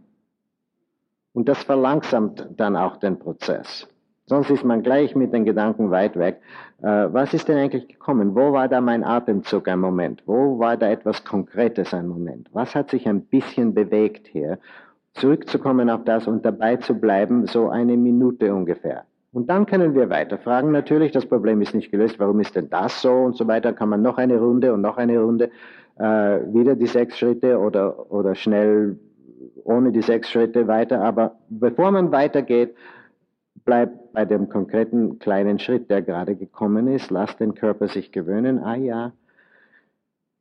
Und das verlangsamt dann auch den Prozess. Sonst ist man gleich mit den Gedanken weit weg. Äh, was ist denn eigentlich gekommen? Wo war da mein Atemzug ein Moment? Wo war da etwas Konkretes ein Moment? Was hat sich ein bisschen bewegt hier? Zurückzukommen auf das und dabei zu bleiben, so eine Minute ungefähr. Und dann können wir weiterfragen. Natürlich, das Problem ist nicht gelöst. Warum ist denn das so und so weiter? Kann man noch eine Runde und noch eine Runde, äh, wieder die sechs Schritte oder, oder schnell ohne die sechs Schritte weiter. Aber bevor man weitergeht, Bleib bei dem konkreten kleinen Schritt, der gerade gekommen ist. Lass den Körper sich gewöhnen. Ah ja,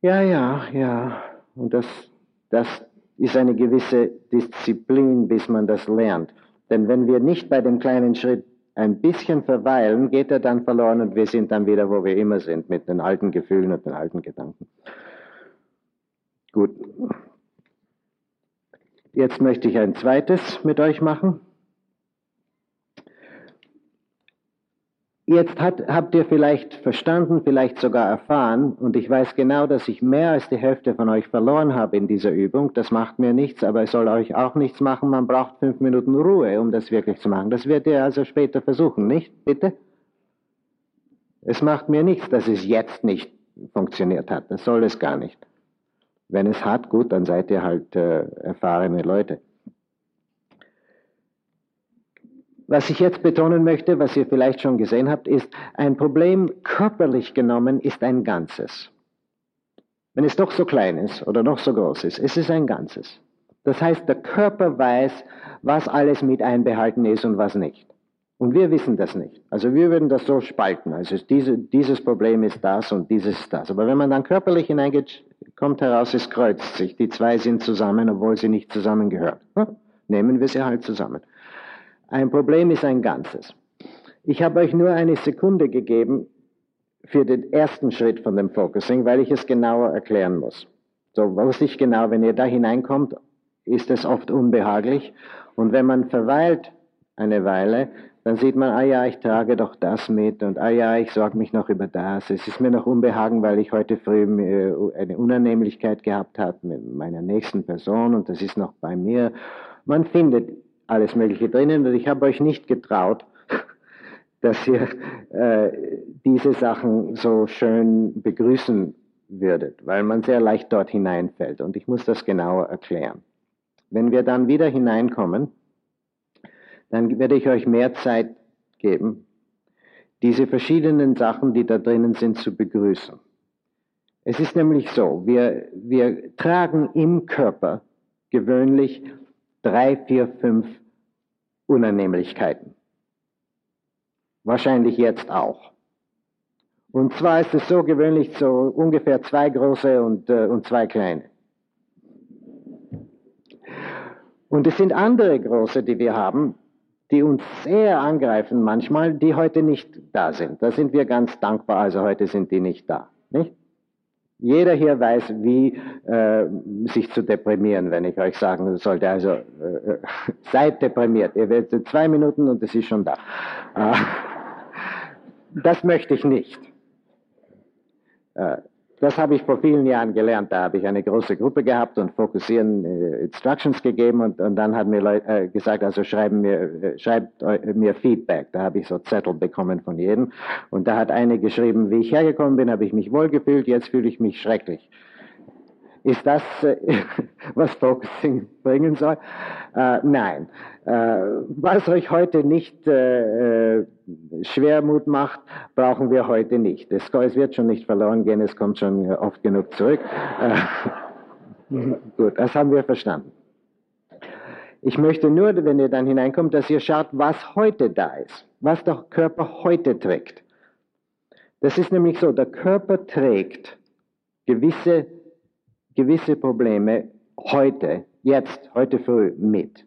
ja, ja, ja. Und das, das ist eine gewisse Disziplin, bis man das lernt. Denn wenn wir nicht bei dem kleinen Schritt ein bisschen verweilen, geht er dann verloren und wir sind dann wieder, wo wir immer sind, mit den alten Gefühlen und den alten Gedanken. Gut. Jetzt möchte ich ein zweites mit euch machen. Jetzt hat, habt ihr vielleicht verstanden, vielleicht sogar erfahren, und ich weiß genau, dass ich mehr als die Hälfte von euch verloren habe in dieser Übung. Das macht mir nichts, aber es soll euch auch nichts machen. Man braucht fünf Minuten Ruhe, um das wirklich zu machen. Das werdet ihr also später versuchen, nicht? Bitte? Es macht mir nichts, dass es jetzt nicht funktioniert hat. Das soll es gar nicht. Wenn es hat, gut, dann seid ihr halt äh, erfahrene Leute. Was ich jetzt betonen möchte, was ihr vielleicht schon gesehen habt, ist, ein Problem körperlich genommen ist ein Ganzes. Wenn es doch so klein ist oder noch so groß ist, es ist ein Ganzes. Das heißt, der Körper weiß, was alles mit einbehalten ist und was nicht. Und wir wissen das nicht. Also wir würden das so spalten. Also diese, dieses Problem ist das und dieses ist das. Aber wenn man dann körperlich hineingeht, kommt heraus, es kreuzt sich. Die zwei sind zusammen, obwohl sie nicht zusammengehören. Nehmen wir sie halt zusammen. Ein Problem ist ein Ganzes. Ich habe euch nur eine Sekunde gegeben für den ersten Schritt von dem Focusing, weil ich es genauer erklären muss. So wusste ich genau, wenn ihr da hineinkommt, ist es oft unbehaglich. Und wenn man verweilt eine Weile, dann sieht man, ah ja, ich trage doch das mit und ah ja, ich sorge mich noch über das. Es ist mir noch Unbehagen, weil ich heute früh eine Unannehmlichkeit gehabt habe mit meiner nächsten Person und das ist noch bei mir. Man findet alles Mögliche drinnen und ich habe euch nicht getraut, dass ihr äh, diese Sachen so schön begrüßen würdet, weil man sehr leicht dort hineinfällt und ich muss das genauer erklären. Wenn wir dann wieder hineinkommen, dann werde ich euch mehr Zeit geben, diese verschiedenen Sachen, die da drinnen sind, zu begrüßen. Es ist nämlich so, wir, wir tragen im Körper gewöhnlich drei, vier, fünf Unannehmlichkeiten. Wahrscheinlich jetzt auch. Und zwar ist es so gewöhnlich so ungefähr zwei große und, äh, und zwei kleine. Und es sind andere große, die wir haben, die uns sehr angreifen manchmal, die heute nicht da sind. Da sind wir ganz dankbar, also heute sind die nicht da. Nicht? Jeder hier weiß, wie äh, sich zu deprimieren, wenn ich euch sagen sollte. Also äh, seid deprimiert. Ihr werdet zwei Minuten und es ist schon da. Äh, das möchte ich nicht. Äh, das habe ich vor vielen Jahren gelernt. Da habe ich eine große Gruppe gehabt und fokussieren äh, Instructions gegeben und, und dann hat mir Leute äh, gesagt, also schreiben mir, äh, schreibt mir Feedback. Da habe ich so Zettel bekommen von jedem und da hat eine geschrieben, wie ich hergekommen bin, habe ich mich wohlgefühlt, jetzt fühle ich mich schrecklich. Ist das, äh, was Focusing bringen soll? Äh, nein. Äh, was euch heute nicht äh, äh, Schwermut macht, brauchen wir heute nicht. Es, es, wird schon nicht verloren gehen, es kommt schon oft genug zurück. Äh, gut, das haben wir verstanden. Ich möchte nur, wenn ihr dann hineinkommt, dass ihr schaut, was heute da ist, was der Körper heute trägt. Das ist nämlich so, der Körper trägt gewisse gewisse Probleme heute, jetzt, heute früh mit.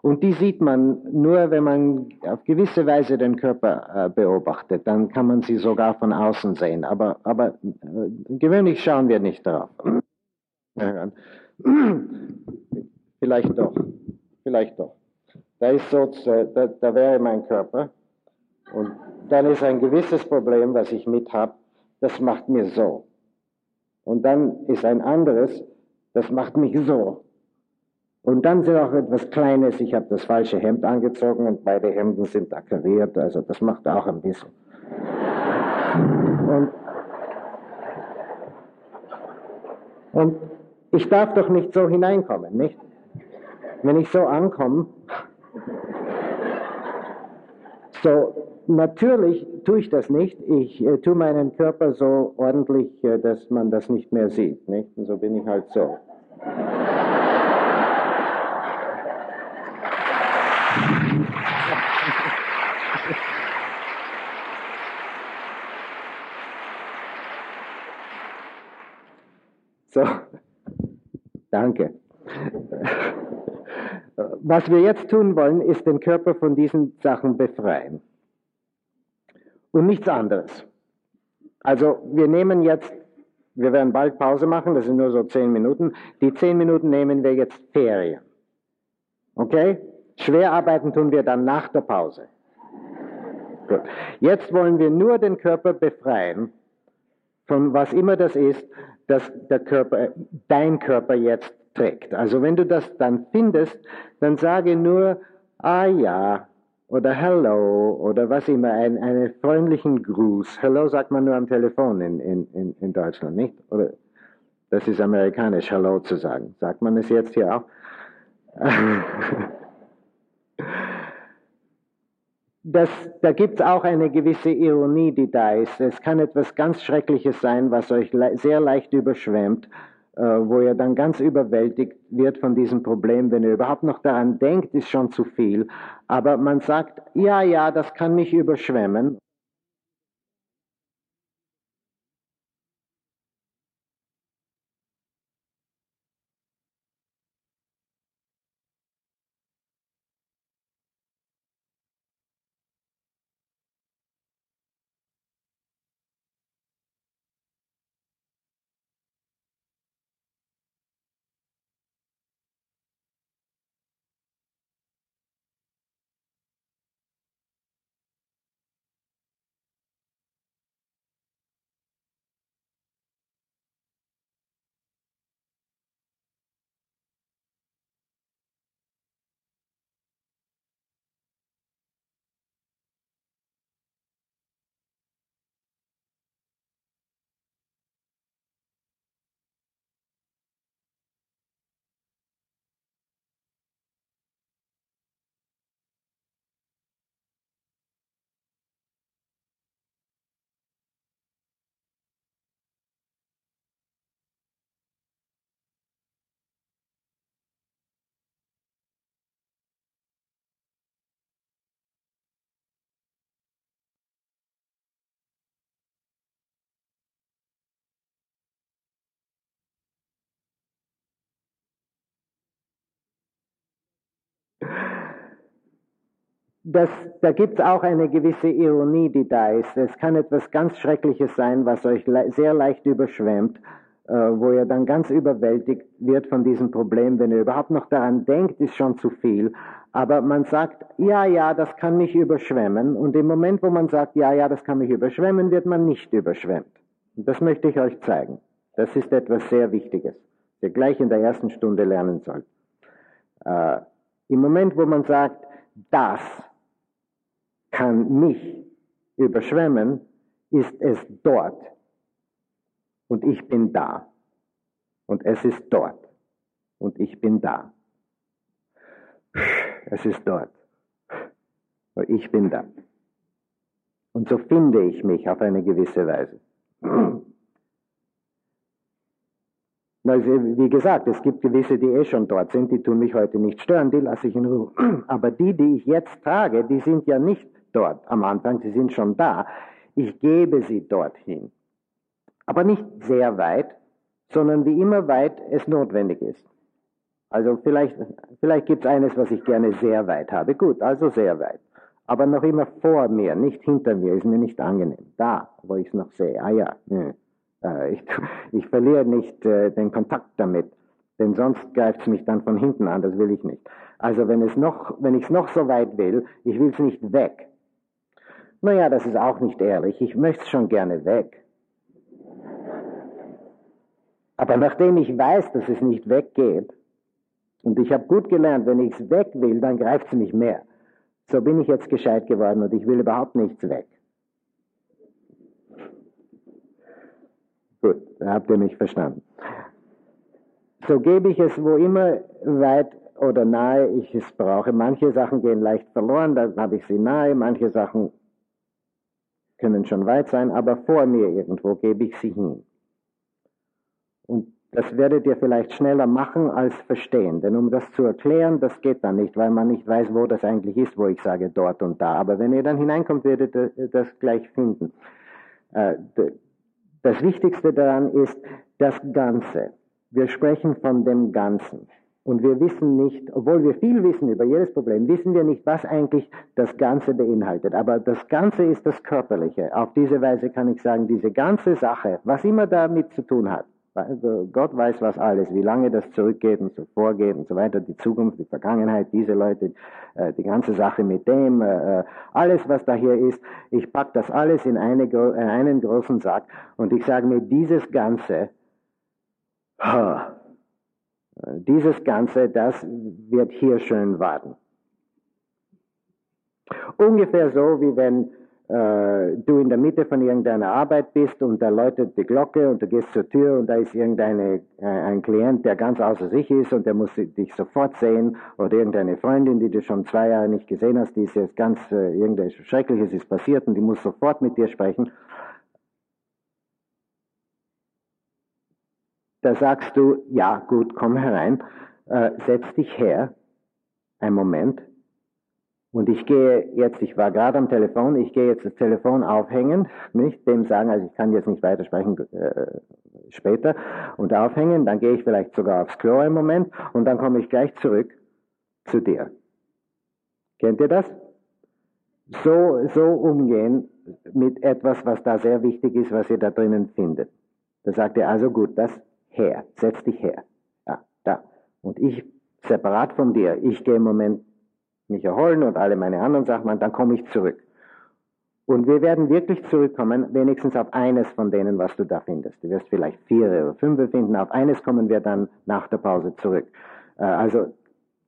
Und die sieht man nur, wenn man auf gewisse Weise den Körper äh, beobachtet. Dann kann man sie sogar von außen sehen. Aber, aber äh, gewöhnlich schauen wir nicht darauf. Vielleicht doch. Vielleicht doch. Da ist so, da, da wäre mein Körper. Und dann ist ein gewisses Problem, was ich mit habe, das macht mir so. Und dann ist ein anderes, das macht mich so. Und dann sind auch etwas Kleines, ich habe das falsche Hemd angezogen und beide Hemden sind akkuriert, also das macht auch ein bisschen. Und, und ich darf doch nicht so hineinkommen, nicht? Wenn ich so ankomme, so natürlich tue ich das nicht. Ich äh, tue meinen Körper so ordentlich, äh, dass man das nicht mehr sieht. Nicht? Und so bin ich halt so. So, danke. Was wir jetzt tun wollen, ist den Körper von diesen Sachen befreien und nichts anderes. Also wir nehmen jetzt, wir werden bald Pause machen, das sind nur so zehn Minuten. Die zehn Minuten nehmen wir jetzt Ferien. Okay? Schwer arbeiten tun wir dann nach der Pause. Gut. Jetzt wollen wir nur den Körper befreien von was immer das ist, dass der Körper, dein Körper jetzt trägt. Also wenn du das dann findest, dann sage nur, ah ja, oder Hello oder was immer, ein, einen freundlichen Gruß. Hello sagt man nur am Telefon in, in, in Deutschland, nicht? Oder das ist amerikanisch, Hello zu sagen. Sagt man es jetzt hier auch? Das, da gibt es auch eine gewisse Ironie, die da ist. Es kann etwas ganz Schreckliches sein, was euch le sehr leicht überschwemmt. Äh, wo er dann ganz überwältigt wird von diesem Problem. Wenn er überhaupt noch daran denkt, ist schon zu viel. Aber man sagt, ja, ja, das kann mich überschwemmen. Das, da gibt es auch eine gewisse Ironie, die da ist. Es kann etwas ganz Schreckliches sein, was euch le sehr leicht überschwemmt, äh, wo ihr dann ganz überwältigt wird von diesem Problem. Wenn ihr überhaupt noch daran denkt, ist schon zu viel. Aber man sagt, ja, ja, das kann mich überschwemmen. Und im Moment, wo man sagt, ja, ja, das kann mich überschwemmen, wird man nicht überschwemmt. Und das möchte ich euch zeigen. Das ist etwas sehr Wichtiges, ihr gleich in der ersten Stunde lernen sollt. Äh, Im Moment, wo man sagt, das kann mich überschwemmen, ist es dort. Und ich bin da. Und es ist dort. Und ich bin da. Es ist dort. Und ich bin da. Und so finde ich mich auf eine gewisse Weise. Wie gesagt, es gibt gewisse, die eh schon dort sind, die tun mich heute nicht stören, die lasse ich in Ruhe. Aber die, die ich jetzt trage, die sind ja nicht dort am Anfang, sie sind schon da. Ich gebe sie dorthin. Aber nicht sehr weit, sondern wie immer weit es notwendig ist. Also vielleicht, vielleicht gibt es eines, was ich gerne sehr weit habe. Gut, also sehr weit. Aber noch immer vor mir, nicht hinter mir, ist mir nicht angenehm. Da, wo ich es noch sehe. Ah ja, hm. Ich, ich verliere nicht äh, den Kontakt damit, denn sonst greift es mich dann von hinten an, das will ich nicht. Also wenn, es noch, wenn ich es noch so weit will, ich will es nicht weg. Naja, das ist auch nicht ehrlich, ich möchte es schon gerne weg. Aber nachdem ich weiß, dass es nicht weggeht, und ich habe gut gelernt, wenn ich es weg will, dann greift es mich mehr. So bin ich jetzt gescheit geworden und ich will überhaupt nichts weg. Gut, da habt ihr mich verstanden. So gebe ich es wo immer weit oder nahe ich es brauche. Manche Sachen gehen leicht verloren, dann habe ich sie nahe, manche Sachen können schon weit sein, aber vor mir irgendwo gebe ich sie hin. Und das werdet ihr vielleicht schneller machen als verstehen, denn um das zu erklären, das geht dann nicht, weil man nicht weiß, wo das eigentlich ist, wo ich sage dort und da. Aber wenn ihr dann hineinkommt, werdet ihr das gleich finden. Äh, das Wichtigste daran ist das Ganze. Wir sprechen von dem Ganzen. Und wir wissen nicht, obwohl wir viel wissen über jedes Problem, wissen wir nicht, was eigentlich das Ganze beinhaltet. Aber das Ganze ist das Körperliche. Auf diese Weise kann ich sagen, diese ganze Sache, was immer damit zu tun hat, also Gott weiß was alles, wie lange das zurückgeht und so vorgeht und so weiter, die Zukunft, die Vergangenheit, diese Leute, äh, die ganze Sache mit dem, äh, äh alles was da hier ist, ich pack das alles in, eine, in einen großen Sack und ich sage mir, dieses Ganze, oh, dieses Ganze, das wird hier schön warten. Ungefähr so, wie wenn äh, du in der Mitte von irgendeiner Arbeit bist und da läutet die Glocke und du gehst zur Tür und da ist irgendein äh, Klient, der ganz außer sich ist und der muss dich sofort sehen oder irgendeine Freundin, die du schon zwei Jahre nicht gesehen hast, die ist jetzt ganz, äh, irgendetwas Schreckliches ist passiert und die muss sofort mit dir sprechen. Da sagst du, ja gut, komm herein, äh, setz dich her, ein Moment, und ich gehe jetzt, ich war gerade am Telefon, ich gehe jetzt das Telefon aufhängen, nicht dem sagen, also ich kann jetzt nicht weitersprechen äh, später und aufhängen, dann gehe ich vielleicht sogar aufs Klo im Moment und dann komme ich gleich zurück zu dir. Kennt ihr das? So, so umgehen mit etwas, was da sehr wichtig ist, was ihr da drinnen findet. Da sagt er also gut, das her, setz dich her. Ja, da. Und ich separat von dir, ich gehe im Moment mich erholen und alle meine anderen Sachen machen, dann komme ich zurück. Und wir werden wirklich zurückkommen, wenigstens auf eines von denen, was du da findest. Du wirst vielleicht vier oder fünf finden, auf eines kommen wir dann nach der Pause zurück. Äh, also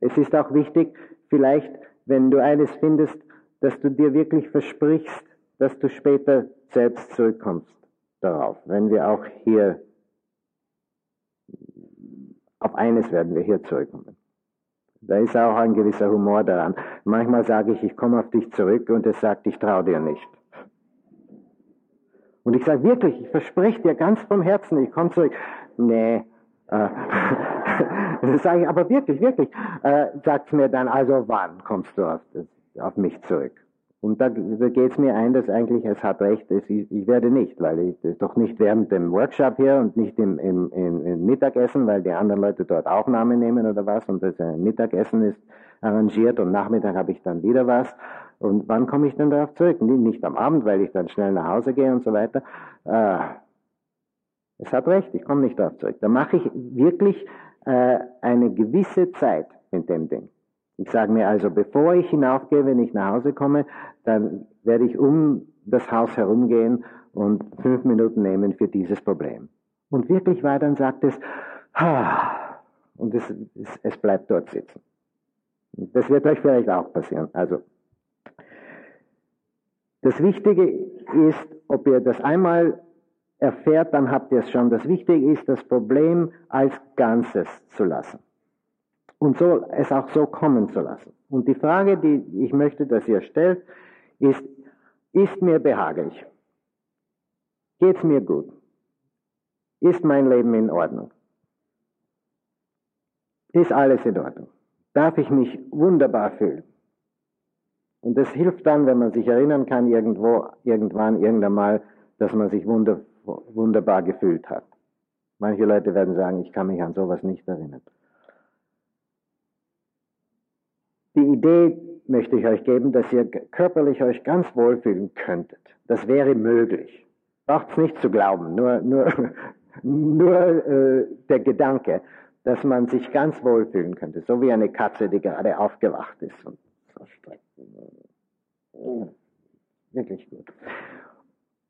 es ist auch wichtig, vielleicht, wenn du eines findest, dass du dir wirklich versprichst, dass du später selbst zurückkommst darauf. Wenn wir auch hier, auf eines werden wir hier zurückkommen. Da ist auch ein gewisser Humor daran. Manchmal sage ich, ich komme auf dich zurück und es sagt, ich traue dir nicht. Und ich sage wirklich, ich verspreche dir ganz vom Herzen, ich komme zurück. Nee. Äh, das sage ich aber wirklich, wirklich. Äh, sagt mir dann, also wann kommst du auf, auf mich zurück? Und da, da geht es mir ein, dass eigentlich es hat recht, es, ich, ich, werde nicht, weil ich doch nicht während dem Workshop hier und nicht im, im, im, im, Mittagessen, weil die anderen Leute dort Aufnahme nehmen oder was und das äh, Mittagessen ist arrangiert und Nachmittag habe ich dann wieder was. Und wann komme ich denn darauf zurück? Nicht am Abend, weil ich dann schnell nach Hause gehe und so weiter. Äh, es hat recht, ich komme nicht darauf zurück. Da mache ich wirklich äh, eine gewisse Zeit mit dem Ding. Ich sage mir also, bevor ich hinaufgehe, wenn ich nach Hause komme, dann werde ich um das Haus herumgehen und fünf Minuten nehmen für dieses Problem. Und wirklich war dann sagt es, ha, und es, es, es bleibt dort sitzen. Das wird euch vielleicht auch passieren. Also, das Wichtige ist, ob ihr das einmal erfährt, dann habt ihr es schon. Das Wichtige ist, das Problem als Ganzes zu lassen. Und so, es auch so kommen zu lassen. Und die Frage, die ich möchte, dass ihr stellt, ist, ist mir behaglich? Geht's mir gut? Ist mein Leben in Ordnung? Ist alles in Ordnung? Darf ich mich wunderbar fühlen? Und es hilft dann, wenn man sich erinnern kann, irgendwo, irgendwann, irgendwann mal, dass man sich wunderbar wunderbar gefühlt hat. Manche Leute werden sagen, ich kann mich an sowas nicht erinnern. Die Idee möchte ich euch geben, dass ihr körperlich euch ganz wohlfühlen könntet. Das wäre möglich. Braucht nicht zu glauben, nur, nur, nur äh, der Gedanke, dass man sich ganz wohlfühlen könnte, so wie eine Katze, die gerade aufgewacht ist und so streckt. Wirklich gut.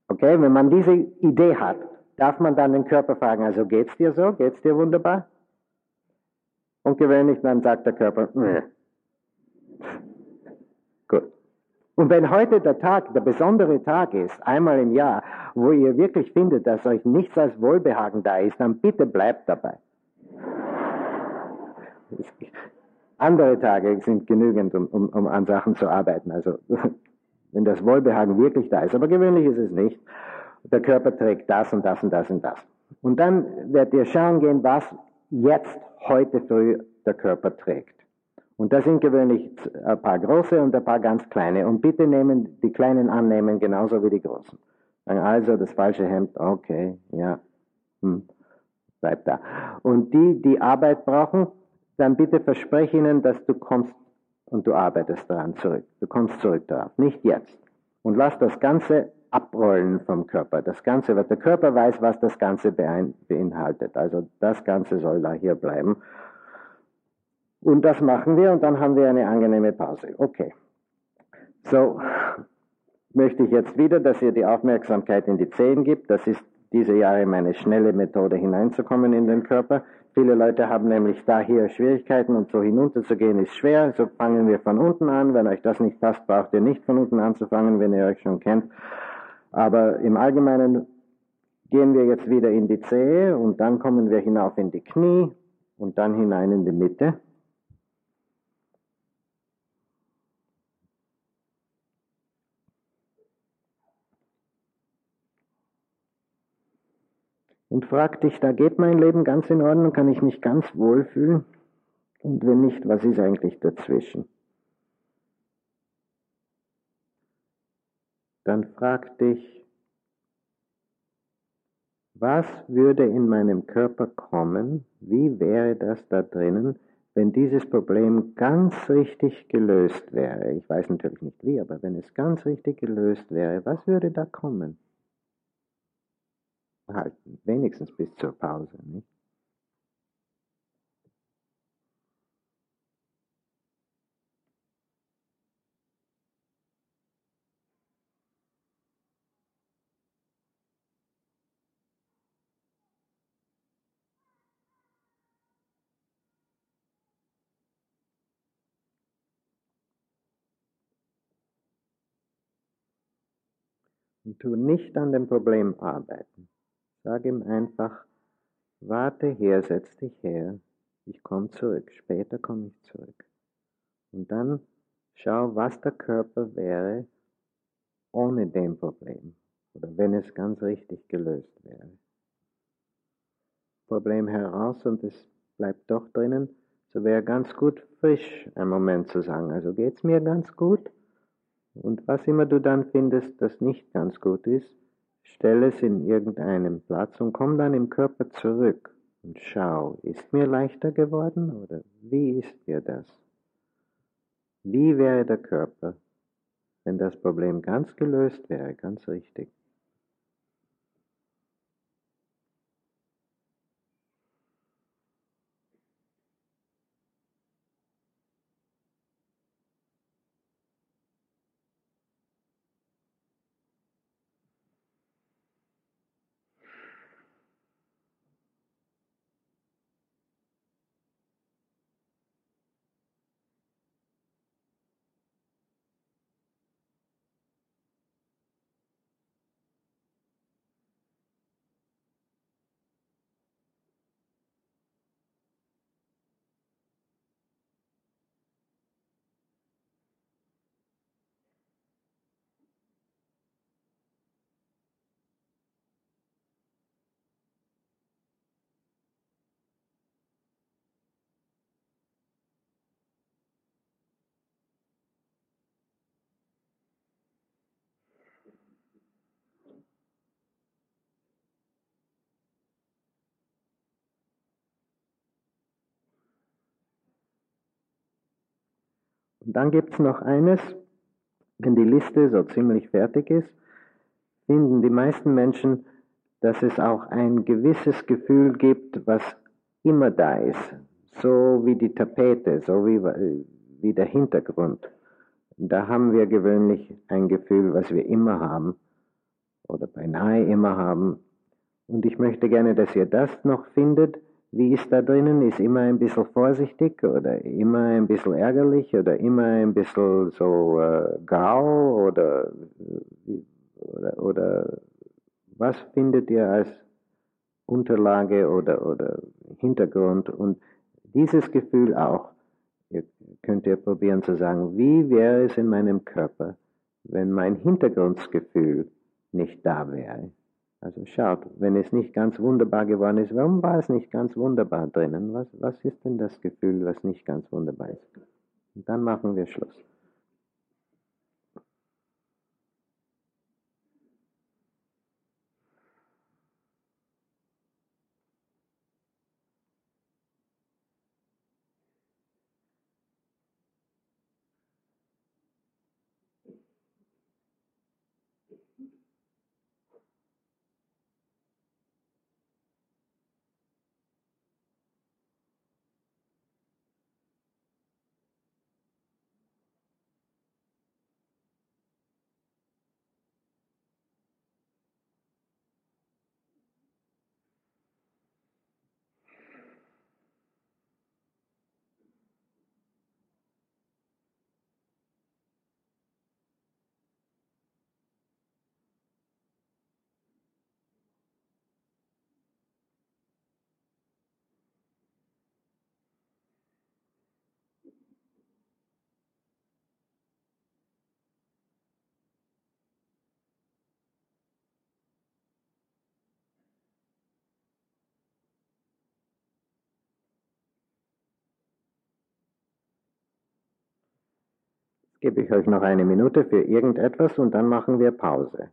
Okay, wenn man diese Idee hat, darf man dann den Körper fragen, also geht's dir so? Geht's dir wunderbar? Und gewöhnlich dann sagt der Körper, nee. Gut. Und wenn heute der Tag, der besondere Tag ist, einmal im Jahr, wo ihr wirklich findet, dass euch nichts als Wohlbehagen da ist, dann bitte bleibt dabei. Andere Tage sind genügend, um, um, um an Sachen zu arbeiten. Also wenn das Wohlbehagen wirklich da ist. Aber gewöhnlich ist es nicht. Der Körper trägt das und das und das und das. Und dann werdet ihr schauen gehen, was jetzt heute früh der Körper trägt. Und das sind gewöhnlich ein paar große und ein paar ganz kleine. Und bitte nehmen die kleinen annehmen genauso wie die großen. Also das falsche Hemd, okay, ja, hm, bleibt da. Und die, die Arbeit brauchen, dann bitte verspreche ihnen, dass du kommst und du arbeitest daran zurück. Du kommst zurück darauf, nicht jetzt. Und lass das Ganze abrollen vom Körper. Das Ganze, was der Körper weiß, was das Ganze beinhaltet. Also das Ganze soll da hier bleiben. Und das machen wir und dann haben wir eine angenehme Pause. Okay. So möchte ich jetzt wieder, dass ihr die Aufmerksamkeit in die Zehen gibt. Das ist diese Jahre meine schnelle Methode hineinzukommen in den Körper. Viele Leute haben nämlich da hier Schwierigkeiten und so hinunterzugehen ist schwer. So fangen wir von unten an. Wenn euch das nicht passt, braucht ihr nicht von unten anzufangen, wenn ihr euch schon kennt. Aber im Allgemeinen gehen wir jetzt wieder in die Zehe und dann kommen wir hinauf in die Knie und dann hinein in die Mitte. Und frag dich, da geht mein Leben ganz in Ordnung, kann ich mich ganz wohlfühlen? Und wenn nicht, was ist eigentlich dazwischen? Dann frag dich, was würde in meinem Körper kommen? Wie wäre das da drinnen, wenn dieses Problem ganz richtig gelöst wäre? Ich weiß natürlich nicht wie, aber wenn es ganz richtig gelöst wäre, was würde da kommen? Halten, wenigstens bis zur Pause. Nicht? und tu nicht an dem Problem arbeiten. Sag ihm einfach, warte her, setz dich her, ich komme zurück, später komme ich zurück. Und dann schau, was der Körper wäre ohne dem Problem oder wenn es ganz richtig gelöst wäre. Problem heraus und es bleibt doch drinnen, so wäre ganz gut frisch einen Moment zu sagen, also geht's mir ganz gut? Und was immer du dann findest, das nicht ganz gut ist, Stell es in irgendeinem Platz und komm dann im Körper zurück und schau, ist mir leichter geworden oder wie ist mir das? Wie wäre der Körper, wenn das Problem ganz gelöst wäre, ganz richtig. Und dann gibt es noch eines, wenn die Liste so ziemlich fertig ist, finden die meisten Menschen, dass es auch ein gewisses Gefühl gibt, was immer da ist, so wie die Tapete, so wie, wie der Hintergrund. Da haben wir gewöhnlich ein Gefühl, was wir immer haben oder beinahe immer haben. Und ich möchte gerne, dass ihr das noch findet, wie ist da drinnen? Ist immer ein bisschen vorsichtig oder immer ein bisschen ärgerlich oder immer ein bisschen so äh, grau oder, oder, oder was findet ihr als Unterlage oder, oder Hintergrund? Und dieses Gefühl auch, ihr könnt ihr probieren zu sagen, wie wäre es in meinem Körper, wenn mein Hintergrundsgefühl nicht da wäre? Also schaut, wenn es nicht ganz wunderbar geworden ist, warum war es nicht ganz wunderbar drinnen? Was, was ist denn das Gefühl, was nicht ganz wunderbar ist? Und dann machen wir Schluss. Gebe ich euch noch eine Minute für irgendetwas und dann machen wir Pause.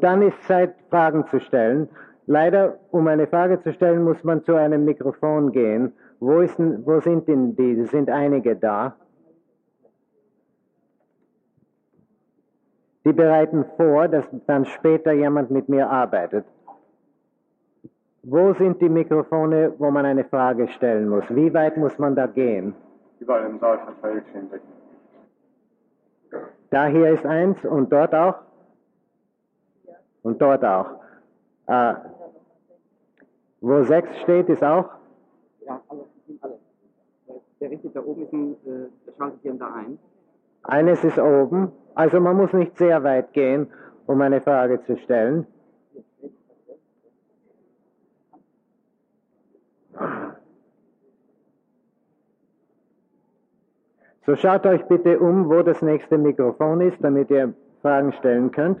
Und dann ist Zeit, Fragen zu stellen. Leider, um eine Frage zu stellen, muss man zu einem Mikrofon gehen. Wo, ist, wo sind denn die? Sind einige da. Die bereiten vor, dass dann später jemand mit mir arbeitet. Wo sind die Mikrofone, wo man eine Frage stellen muss? Wie weit muss man da gehen? Überall im Saal verteilt stehen Da hier ist eins und dort auch? Und dort auch. Äh, wo sechs steht, ist auch? Ja, alle, alle. Der richtet da oben ist ein, äh, schaltet den da ein. Eines ist oben, also man muss nicht sehr weit gehen, um eine Frage zu stellen. So schaut euch bitte um, wo das nächste Mikrofon ist, damit ihr Fragen stellen könnt.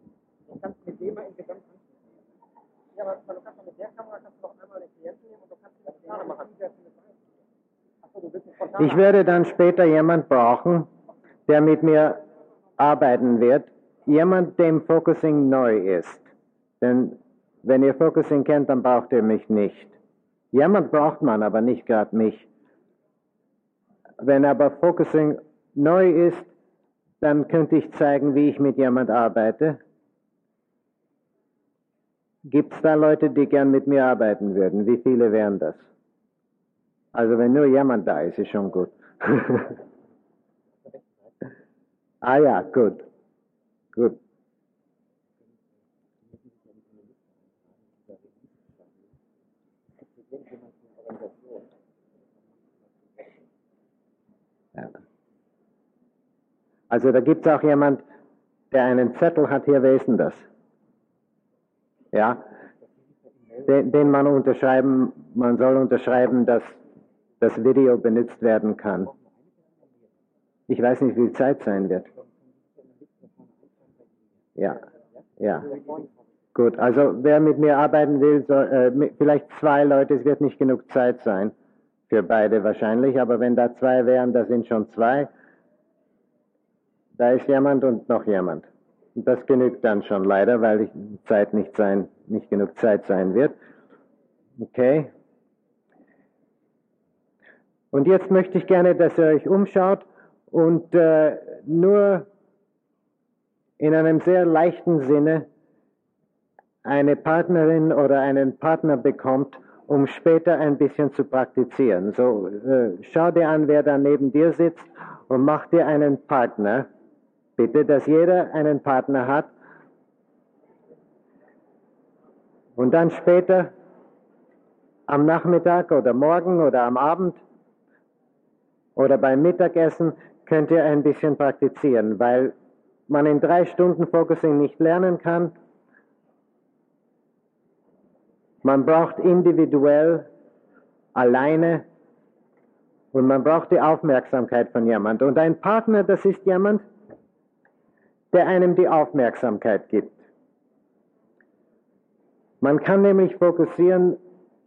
Ich werde dann später jemand brauchen, der mit mir arbeiten wird. Jemand, dem Focusing neu ist. Denn wenn ihr Focusing kennt, dann braucht ihr mich nicht. Jemand braucht man, aber nicht gerade mich. Wenn aber Focusing neu ist, dann könnte ich zeigen, wie ich mit jemand arbeite. Gibt es da Leute, die gern mit mir arbeiten würden? Wie viele wären das? Also wenn nur jemand da ist, ist schon gut. ah ja, gut. Gut. Also da gibt es auch jemand, der einen Zettel hat hier, wer ist denn das? Ja, den, den man unterschreiben, man soll unterschreiben, dass das Video benutzt werden kann. Ich weiß nicht, wie viel Zeit sein wird. Ja, ja. Gut, also wer mit mir arbeiten will, soll, äh, vielleicht zwei Leute, es wird nicht genug Zeit sein für beide wahrscheinlich, aber wenn da zwei wären, da sind schon zwei. Da ist jemand und noch jemand. Das genügt dann schon leider, weil die Zeit nicht sein, nicht genug Zeit sein wird. Okay. Und jetzt möchte ich gerne, dass ihr euch umschaut und äh, nur in einem sehr leichten Sinne eine Partnerin oder einen Partner bekommt, um später ein bisschen zu praktizieren. So, äh, schau dir an, wer da neben dir sitzt und mach dir einen Partner. Bitte, dass jeder einen Partner hat. Und dann später am Nachmittag oder morgen oder am Abend oder beim Mittagessen könnt ihr ein bisschen praktizieren, weil man in drei Stunden Focusing nicht lernen kann. Man braucht individuell, alleine und man braucht die Aufmerksamkeit von jemand. Und ein Partner, das ist jemand, der einem die Aufmerksamkeit gibt. Man kann nämlich fokussieren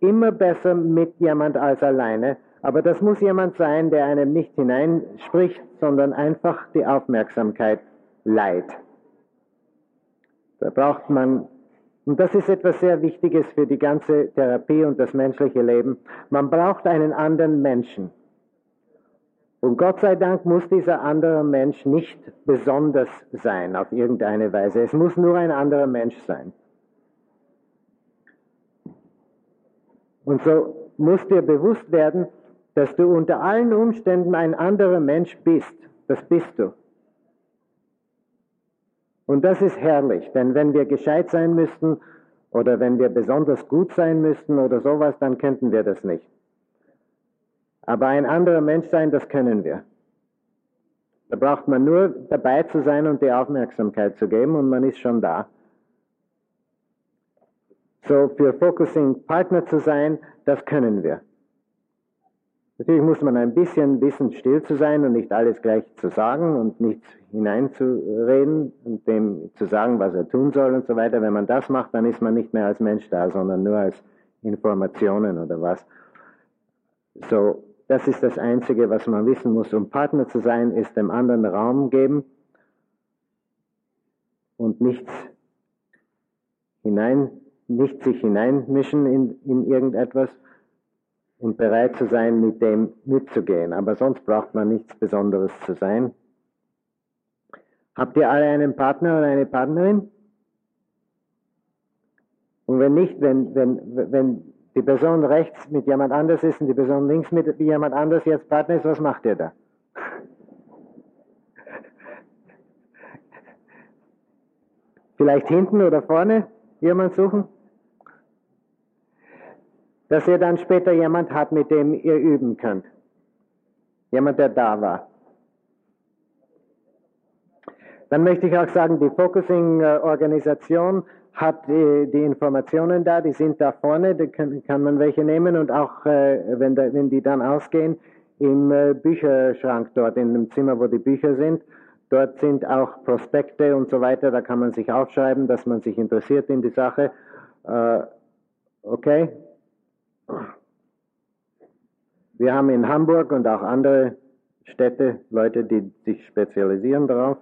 immer besser mit jemand als alleine, aber das muss jemand sein, der einem nicht hineinspricht, sondern einfach die Aufmerksamkeit leiht. Da braucht man, und das ist etwas sehr Wichtiges für die ganze Therapie und das menschliche Leben, man braucht einen anderen Menschen. Und Gott sei Dank muss dieser andere Mensch nicht besonders sein auf irgendeine Weise. Es muss nur ein anderer Mensch sein. Und so muss dir bewusst werden, dass du unter allen Umständen ein anderer Mensch bist. Das bist du. Und das ist herrlich, denn wenn wir gescheit sein müssten oder wenn wir besonders gut sein müssten oder sowas, dann könnten wir das nicht. Aber ein anderer Mensch sein, das können wir. Da braucht man nur dabei zu sein und die Aufmerksamkeit zu geben und man ist schon da. So für Focusing Partner zu sein, das können wir. Natürlich muss man ein bisschen wissen, still zu sein und nicht alles gleich zu sagen und nicht hineinzureden und dem zu sagen, was er tun soll und so weiter. Wenn man das macht, dann ist man nicht mehr als Mensch da, sondern nur als Informationen oder was. So, das ist das Einzige, was man wissen muss. Um Partner zu sein, ist dem anderen Raum geben und nichts hinein, nicht sich hineinmischen in, in irgendetwas und bereit zu sein, mit dem mitzugehen. Aber sonst braucht man nichts Besonderes zu sein. Habt ihr alle einen Partner oder eine Partnerin? Und wenn nicht, wenn, wenn, wenn die Person rechts mit jemand anders ist und die Person links mit jemand anders jetzt Partner ist, was macht ihr da? Vielleicht hinten oder vorne jemand suchen? Dass ihr dann später jemand habt, mit dem ihr üben könnt. Jemand, der da war. Dann möchte ich auch sagen, die Focusing-Organisation hat die, die, Informationen da, die sind da vorne, da kann, kann man welche nehmen und auch, äh, wenn, da, wenn die dann ausgehen, im äh, Bücherschrank dort, in dem Zimmer, wo die Bücher sind. Dort sind auch Prospekte und so weiter, da kann man sich aufschreiben, dass man sich interessiert in die Sache. Äh, okay? Wir haben in Hamburg und auch andere Städte Leute, die sich spezialisieren darauf.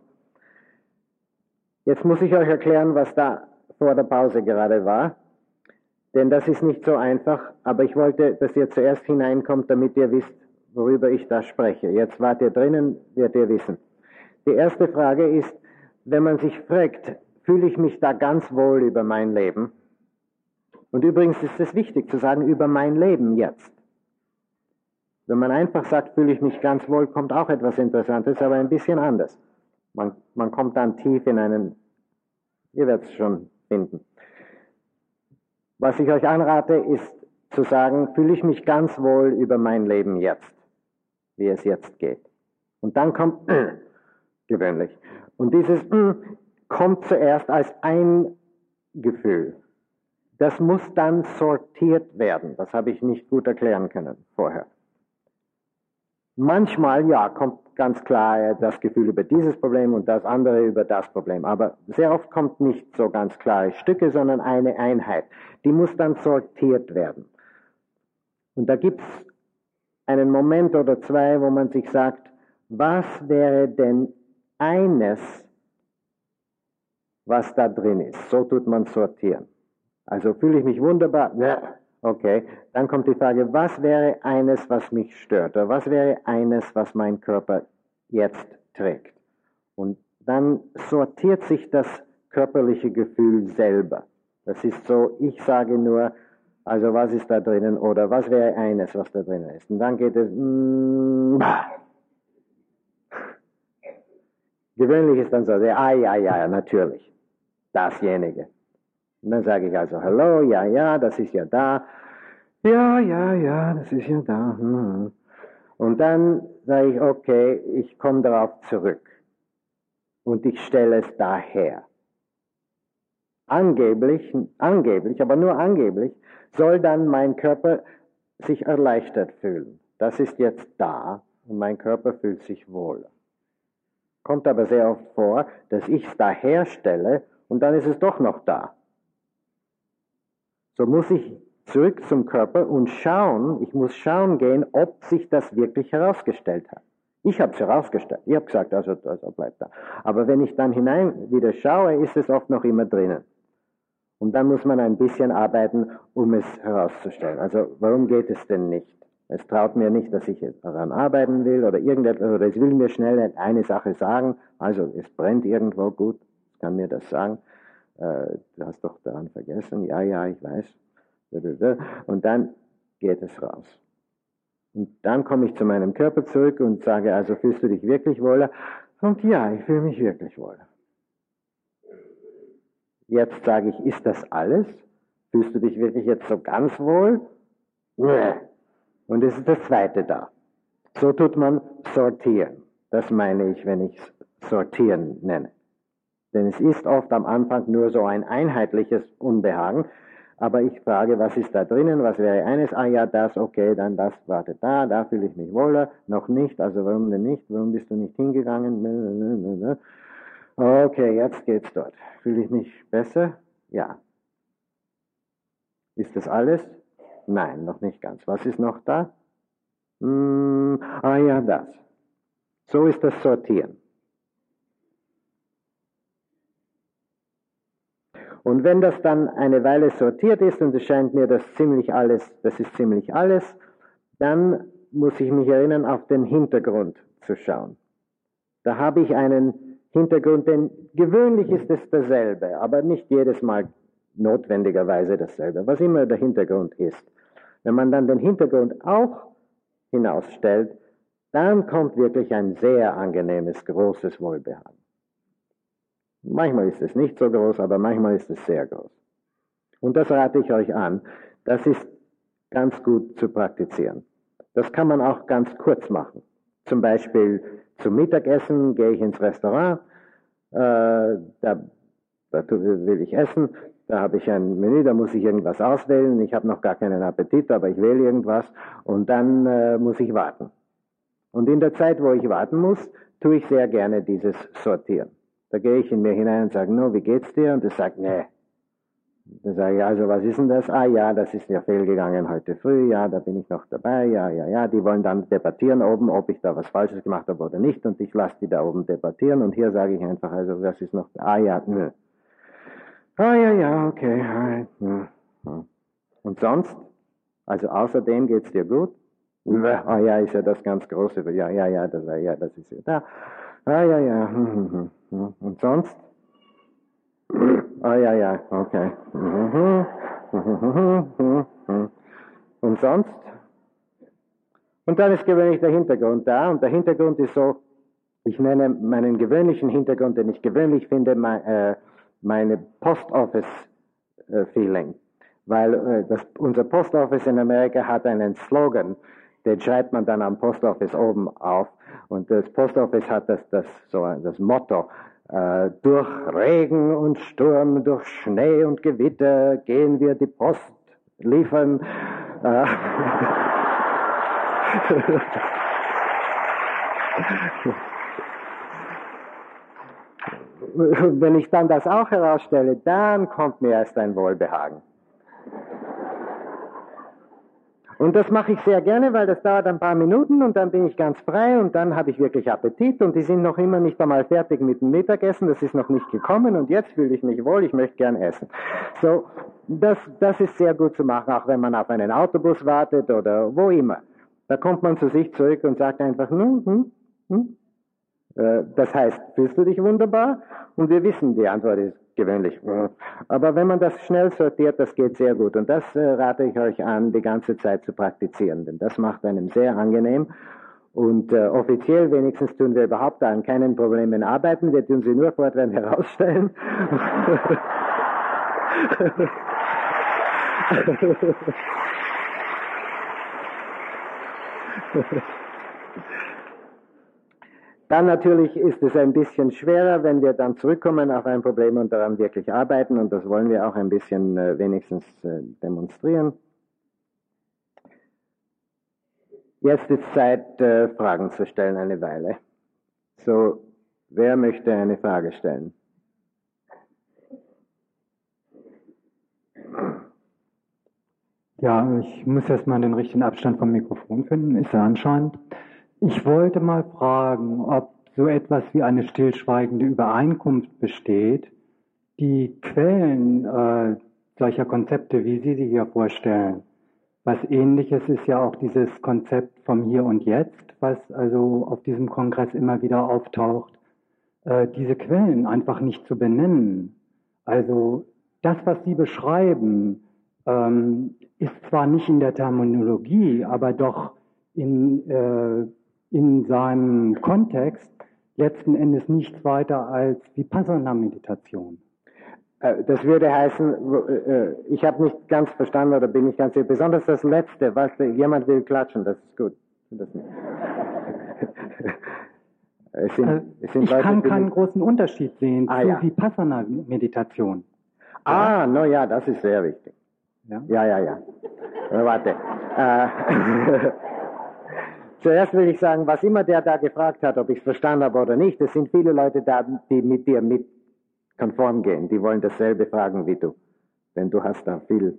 Jetzt muss ich euch erklären, was da vor der Pause gerade war. Denn das ist nicht so einfach, aber ich wollte, dass ihr zuerst hineinkommt, damit ihr wisst, worüber ich da spreche. Jetzt wart ihr drinnen, werdet ihr wissen. Die erste Frage ist, wenn man sich fragt, fühle ich mich da ganz wohl über mein Leben? Und übrigens ist es wichtig zu sagen, über mein Leben jetzt. Wenn man einfach sagt, fühle ich mich ganz wohl, kommt auch etwas Interessantes, aber ein bisschen anders. Man, man kommt dann tief in einen, ihr werdet es schon finden. Was ich euch anrate, ist zu sagen, fühle ich mich ganz wohl über mein Leben jetzt, wie es jetzt geht. Und dann kommt gewöhnlich. Und dieses kommt zuerst als ein Gefühl. Das muss dann sortiert werden. Das habe ich nicht gut erklären können vorher. Manchmal, ja, kommt ganz klar das Gefühl über dieses Problem und das andere über das Problem. Aber sehr oft kommt nicht so ganz klare Stücke, sondern eine Einheit. Die muss dann sortiert werden. Und da gibt es einen Moment oder zwei, wo man sich sagt, was wäre denn eines, was da drin ist? So tut man sortieren. Also fühle ich mich wunderbar. Okay, dann kommt die Frage, was wäre eines, was mich stört? Oder was wäre eines, was mein Körper jetzt trägt? Und dann sortiert sich das körperliche Gefühl selber. Das ist so, ich sage nur, also was ist da drinnen oder was wäre eines, was da drinnen ist. Und dann geht es, mm, gewöhnlich ist dann so, ah ja, ja, natürlich, dasjenige. Und dann sage ich also, hallo, ja, ja, das ist ja da. Ja, ja, ja, das ist ja da. Hm. Und dann sage ich, okay, ich komme darauf zurück. Und ich stelle es daher. Angeblich, angeblich, aber nur angeblich, soll dann mein Körper sich erleichtert fühlen. Das ist jetzt da und mein Körper fühlt sich wohl. Kommt aber sehr oft vor, dass ich es da herstelle und dann ist es doch noch da. So muss ich zurück zum Körper und schauen, ich muss schauen gehen, ob sich das wirklich herausgestellt hat. Ich habe es herausgestellt. Ich habe gesagt, also, also bleibt da. Aber wenn ich dann hinein wieder schaue, ist es oft noch immer drinnen. Und dann muss man ein bisschen arbeiten, um es herauszustellen. Also warum geht es denn nicht? Es traut mir nicht, dass ich daran arbeiten will oder irgendetwas, oder es will mir schnell eine Sache sagen. Also es brennt irgendwo, gut, kann mir das sagen äh, du hast doch daran vergessen, ja, ja, ich weiß. Und dann geht es raus. Und dann komme ich zu meinem Körper zurück und sage, also fühlst du dich wirklich wohler? Und ja, ich fühle mich wirklich wohler. Jetzt sage ich, ist das alles? Fühlst du dich wirklich jetzt so ganz wohl? Und es ist das zweite da. So tut man sortieren. Das meine ich, wenn ich sortieren nenne. Denn es ist oft am Anfang nur so ein einheitliches Unbehagen. Aber ich frage, was ist da drinnen? Was wäre eines? Ah ja, das, okay, dann das, warte da, da fühle ich mich wohler. Noch nicht, also warum denn nicht? Warum bist du nicht hingegangen? Okay, jetzt geht's dort. Fühle ich mich besser? Ja. Ist das alles? Nein, noch nicht ganz. Was ist noch da? Hm, ah ja, das. So ist das Sortieren. Und wenn das dann eine Weile sortiert ist und es scheint mir, dass ziemlich alles, das ist ziemlich alles, dann muss ich mich erinnern, auf den Hintergrund zu schauen. Da habe ich einen Hintergrund, denn gewöhnlich ist es dasselbe, aber nicht jedes Mal notwendigerweise dasselbe, was immer der Hintergrund ist. Wenn man dann den Hintergrund auch hinausstellt, dann kommt wirklich ein sehr angenehmes, großes Wohlbehagen. Manchmal ist es nicht so groß, aber manchmal ist es sehr groß. Und das rate ich euch an. Das ist ganz gut zu praktizieren. Das kann man auch ganz kurz machen. Zum Beispiel zum Mittagessen gehe ich ins Restaurant, äh, da, da will ich essen, da habe ich ein Menü, da muss ich irgendwas auswählen. Ich habe noch gar keinen Appetit, aber ich wähle irgendwas und dann äh, muss ich warten. Und in der Zeit, wo ich warten muss, tue ich sehr gerne dieses Sortieren. Da gehe ich in mir hinein und sage, no, wie geht's dir? Und er sagt, nee, dann sage ich, also was ist denn das? Ah ja, das ist ja fehlgegangen heute früh, ja, da bin ich noch dabei, ja, ja, ja. Die wollen dann debattieren oben, ob ich da was Falsches gemacht habe oder nicht und ich lasse die da oben debattieren und hier sage ich einfach, also was ist noch, ah ja, nö. Ah ja, ja, okay. Ja. Und sonst? Also außerdem geht's dir gut? Ah ja, ist ja das ganz große, ja, ja, ja, das, ja, das ist ja da. Ah ja, ja. Und sonst? Ah ja, ja, okay. Und sonst? Und dann ist gewöhnlich der Hintergrund da. Und der Hintergrund ist so, ich nenne meinen gewöhnlichen Hintergrund, den ich gewöhnlich finde, äh, meine Post-Office-Feeling. Weil äh, das, unser Post-Office in Amerika hat einen Slogan, den schreibt man dann am Post-Office oben auf. Und das Post-Office hat das, das, so das Motto, äh, durch Regen und Sturm, durch Schnee und Gewitter gehen wir die Post liefern. Äh, Wenn ich dann das auch herausstelle, dann kommt mir erst ein Wohlbehagen. Und das mache ich sehr gerne, weil das dauert ein paar Minuten und dann bin ich ganz frei und dann habe ich wirklich Appetit und die sind noch immer nicht einmal fertig mit dem Mittagessen, das ist noch nicht gekommen und jetzt fühle ich mich wohl, ich möchte gern essen. So, das, das ist sehr gut zu machen, auch wenn man auf einen Autobus wartet oder wo immer. Da kommt man zu sich zurück und sagt einfach, hm, hm, hm. Äh, das heißt, fühlst du dich wunderbar? Und wir wissen, die Antwort ist gewöhnlich. Aber wenn man das schnell sortiert, das geht sehr gut. Und das äh, rate ich euch an, die ganze Zeit zu praktizieren, denn das macht einem sehr angenehm. Und äh, offiziell wenigstens tun wir überhaupt an keinen Problemen arbeiten, wir tun sie nur fortwährend herausstellen. Dann natürlich ist es ein bisschen schwerer, wenn wir dann zurückkommen auf ein Problem und daran wirklich arbeiten und das wollen wir auch ein bisschen äh, wenigstens äh, demonstrieren. Jetzt ist Zeit, äh, Fragen zu stellen eine Weile. So, wer möchte eine Frage stellen? Ja, ich muss erstmal den richtigen Abstand vom Mikrofon finden, ist er anscheinend. Ich wollte mal fragen, ob so etwas wie eine stillschweigende Übereinkunft besteht, die Quellen äh, solcher Konzepte, wie Sie sie hier vorstellen. Was ähnliches ist ja auch dieses Konzept vom Hier und Jetzt, was also auf diesem Kongress immer wieder auftaucht, äh, diese Quellen einfach nicht zu benennen. Also das, was Sie beschreiben, ähm, ist zwar nicht in der Terminologie, aber doch in äh, in seinem Kontext letzten Endes nichts weiter als Vipassana-Meditation. Äh, das würde heißen, äh, ich habe nicht ganz verstanden oder bin nicht ganz sicher, besonders das Letzte, was jemand will klatschen, das ist gut. Das sind, äh, ich Leute, kann keinen großen Unterschied sehen ah, zu ja. Vipassana-Meditation. Ah, no ja, das ist sehr wichtig. Ja, ja, ja. ja. Warte. Zuerst will ich sagen, was immer der da gefragt hat, ob ich es verstanden habe oder nicht, es sind viele Leute da, die mit dir mit konform gehen. Die wollen dasselbe fragen wie du. Denn du hast da viel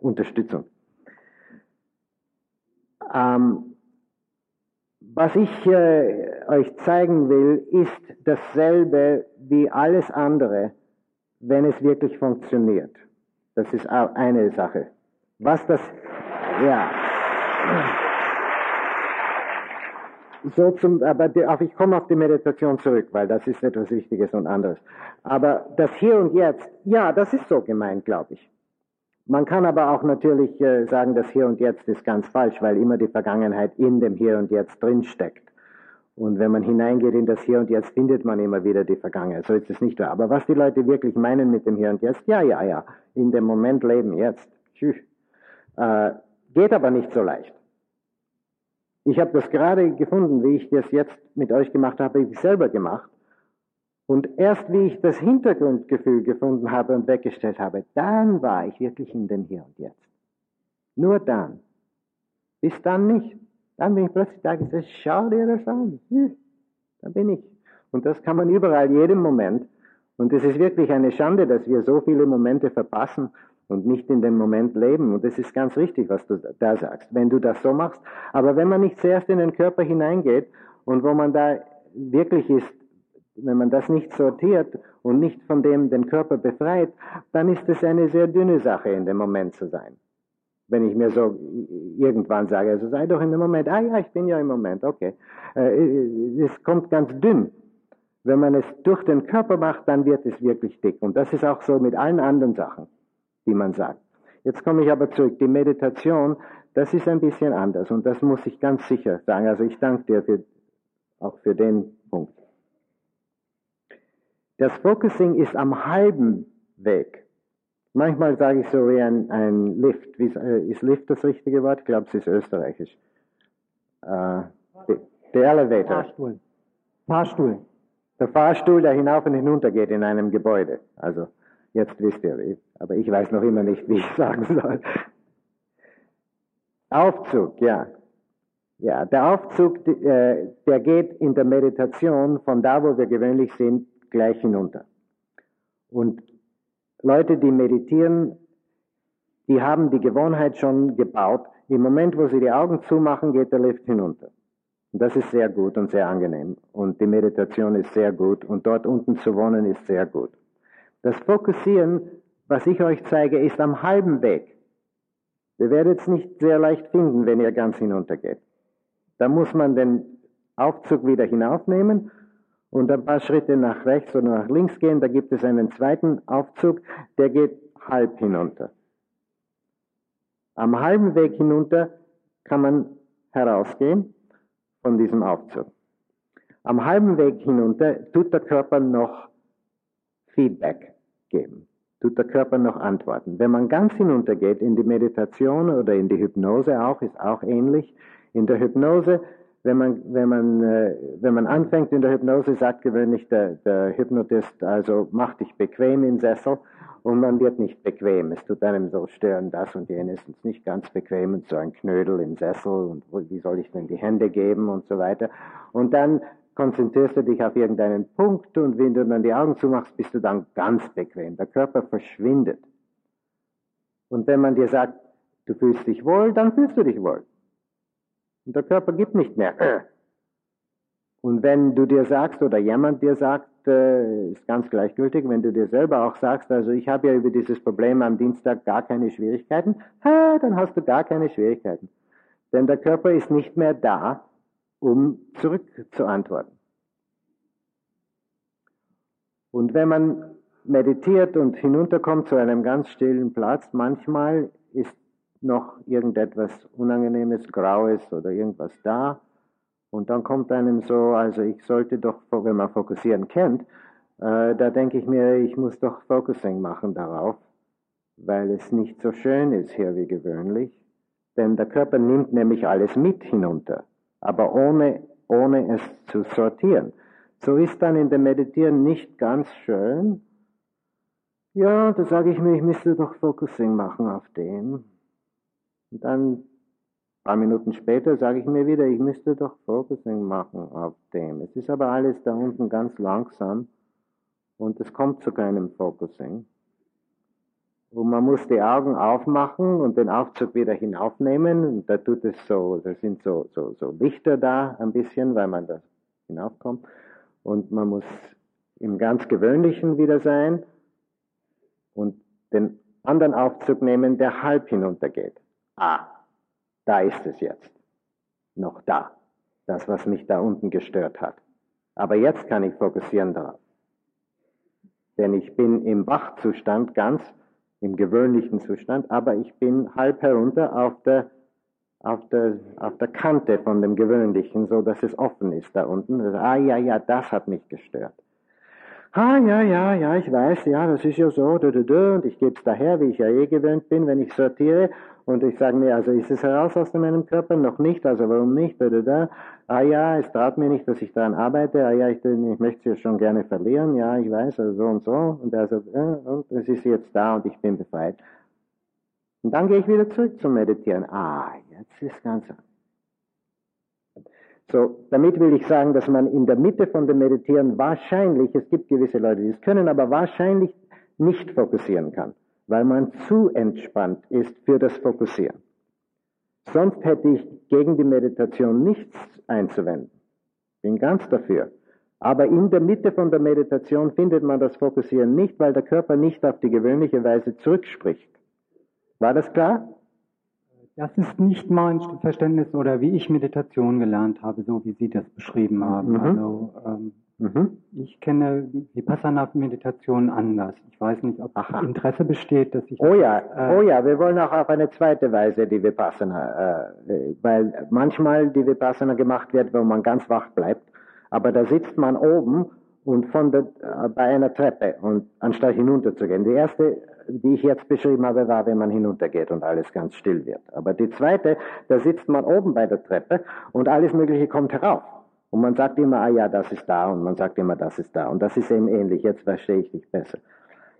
Unterstützung. Ähm, was ich äh, euch zeigen will, ist dasselbe wie alles andere, wenn es wirklich funktioniert. Das ist eine Sache. Was das, ja. So zum, aber die, ich komme auf die Meditation zurück, weil das ist etwas Wichtiges und anderes. Aber das Hier und Jetzt, ja, das ist so gemeint, glaube ich. Man kann aber auch natürlich äh, sagen, das Hier und Jetzt ist ganz falsch, weil immer die Vergangenheit in dem Hier und Jetzt drinsteckt. Und wenn man hineingeht in das Hier und Jetzt, findet man immer wieder die Vergangenheit. So ist es nicht wahr. Aber was die Leute wirklich meinen mit dem Hier und Jetzt, ja, ja, ja, in dem Moment leben, jetzt. Tschüss. Äh, geht aber nicht so leicht. Ich habe das gerade gefunden, wie ich das jetzt mit euch gemacht habe, ich selber gemacht. Und erst wie ich das Hintergrundgefühl gefunden habe und weggestellt habe, dann war ich wirklich in dem Hier und Jetzt. Nur dann. Bis dann nicht. Dann bin ich plötzlich da gesagt, schau dir das an. Da bin ich. Und das kann man überall, jedem Moment. Und es ist wirklich eine Schande, dass wir so viele Momente verpassen und nicht in dem Moment leben. Und das ist ganz richtig, was du da sagst, wenn du das so machst. Aber wenn man nicht zuerst in den Körper hineingeht und wo man da wirklich ist, wenn man das nicht sortiert und nicht von dem den Körper befreit, dann ist es eine sehr dünne Sache, in dem Moment zu sein. Wenn ich mir so irgendwann sage, also sei doch in dem Moment, ah ja, ich bin ja im Moment, okay. Äh, es kommt ganz dünn. Wenn man es durch den Körper macht, dann wird es wirklich dick. Und das ist auch so mit allen anderen Sachen wie man sagt. Jetzt komme ich aber zurück. Die Meditation, das ist ein bisschen anders und das muss ich ganz sicher sagen. Also ich danke dir für, auch für den Punkt. Das Focusing ist am halben Weg. Manchmal sage ich so wie ein, ein Lift. Wie, äh, ist Lift das richtige Wort? Ich glaube, es ist österreichisch. Äh, der Elevator. Fahrstuhl. Fahrstuhl. Der Fahrstuhl, der hinauf und hinunter geht in einem Gebäude. Also Jetzt wisst ihr wie. Aber ich weiß noch immer nicht, wie ich sagen soll. Aufzug, ja. Ja, der Aufzug, äh, der geht in der Meditation von da, wo wir gewöhnlich sind, gleich hinunter. Und Leute, die meditieren, die haben die Gewohnheit schon gebaut. Im Moment, wo sie die Augen zumachen, geht der Lift hinunter. Und das ist sehr gut und sehr angenehm. Und die Meditation ist sehr gut. Und dort unten zu wohnen ist sehr gut. Das Fokussieren, was ich euch zeige, ist am halben Weg. Ihr werdet es nicht sehr leicht finden, wenn ihr ganz hinuntergeht. Da muss man den Aufzug wieder hinaufnehmen und ein paar Schritte nach rechts oder nach links gehen. Da gibt es einen zweiten Aufzug, der geht halb hinunter. Am halben Weg hinunter kann man herausgehen von diesem Aufzug. Am halben Weg hinunter tut der Körper noch Feedback geben. Tut der Körper noch antworten. Wenn man ganz hinuntergeht in die Meditation oder in die Hypnose auch, ist auch ähnlich. In der Hypnose, wenn man, wenn man, äh, wenn man anfängt in der Hypnose, sagt gewöhnlich der, der Hypnotist, also mach dich bequem im Sessel und man wird nicht bequem. Es tut einem so stören, das und jenes ist nicht ganz bequem und so ein Knödel im Sessel und wie soll ich denn die Hände geben und so weiter. Und dann konzentrierst du dich auf irgendeinen Punkt und wenn du dann die Augen zumachst, bist du dann ganz bequem. Der Körper verschwindet. Und wenn man dir sagt, du fühlst dich wohl, dann fühlst du dich wohl. Und der Körper gibt nicht mehr. Und wenn du dir sagst oder jemand dir sagt, äh, ist ganz gleichgültig, wenn du dir selber auch sagst, also ich habe ja über dieses Problem am Dienstag gar keine Schwierigkeiten, dann hast du gar keine Schwierigkeiten. Denn der Körper ist nicht mehr da, um zurückzuantworten. Und wenn man meditiert und hinunterkommt zu einem ganz stillen Platz, manchmal ist noch irgendetwas Unangenehmes, Graues oder irgendwas da. Und dann kommt einem so, also ich sollte doch, wenn man Fokussieren kennt, äh, da denke ich mir, ich muss doch Focusing machen darauf, weil es nicht so schön ist hier wie gewöhnlich. Denn der Körper nimmt nämlich alles mit hinunter aber ohne, ohne es zu sortieren. So ist dann in dem Meditieren nicht ganz schön. Ja, da sage ich mir, ich müsste doch Focusing machen auf dem. Und dann ein paar Minuten später sage ich mir wieder, ich müsste doch Focusing machen auf dem. Es ist aber alles da unten ganz langsam und es kommt zu keinem Focusing. Und man muss die Augen aufmachen und den Aufzug wieder hinaufnehmen. Und da tut es so, da sind so, so, so Lichter da ein bisschen, weil man da hinaufkommt. Und man muss im ganz Gewöhnlichen wieder sein und den anderen Aufzug nehmen, der halb hinuntergeht. Ah, Da ist es jetzt. Noch da. Das, was mich da unten gestört hat. Aber jetzt kann ich fokussieren darauf. Denn ich bin im Wachzustand ganz, im gewöhnlichen Zustand, aber ich bin halb herunter auf der, auf der, auf der Kante von dem Gewöhnlichen, so dass es offen ist da unten. Also, ah ja, ja, das hat mich gestört. Ah, ja, ja, ja, ich weiß, ja, das ist ja so, du, du, du, und ich gebe es daher, wie ich ja eh gewöhnt bin, wenn ich sortiere, und ich sage mir, also ist es heraus aus meinem Körper? Noch nicht, also warum nicht? Da, da, da. Ah ja, es traut mir nicht, dass ich daran arbeite, ah ja, ich, ich möchte es ja schon gerne verlieren, ja, ich weiß, also so und so, und also, ja, und es ist jetzt da und ich bin befreit. Und dann gehe ich wieder zurück zum Meditieren. Ah, jetzt ist ganz anders. So, damit will ich sagen, dass man in der Mitte von dem Meditieren wahrscheinlich, es gibt gewisse Leute, die es können, aber wahrscheinlich nicht fokussieren kann, weil man zu entspannt ist für das Fokussieren. Sonst hätte ich gegen die Meditation nichts einzuwenden. Bin ganz dafür. Aber in der Mitte von der Meditation findet man das Fokussieren nicht, weil der Körper nicht auf die gewöhnliche Weise zurückspricht. War das klar? Das ist nicht mein Verständnis oder wie ich Meditation gelernt habe, so wie Sie das beschrieben haben. Mhm. Also ähm, mhm. ich kenne Vipassana-Meditation anders. Ich weiß nicht, ob Aha. Interesse besteht, dass ich. Oh ja, äh, oh ja, wir wollen auch auf eine zweite Weise die Vipassana, äh, weil manchmal die Vipassana gemacht wird, wo man ganz wach bleibt, aber da sitzt man oben und von der, äh, bei einer Treppe und anstatt hinunterzugehen. Die erste die ich jetzt beschrieben habe, war, wenn man hinuntergeht und alles ganz still wird. Aber die zweite, da sitzt man oben bei der Treppe und alles Mögliche kommt herauf. Und man sagt immer, ah ja, das ist da und man sagt immer, das ist da. Und das ist eben ähnlich, jetzt verstehe ich dich besser.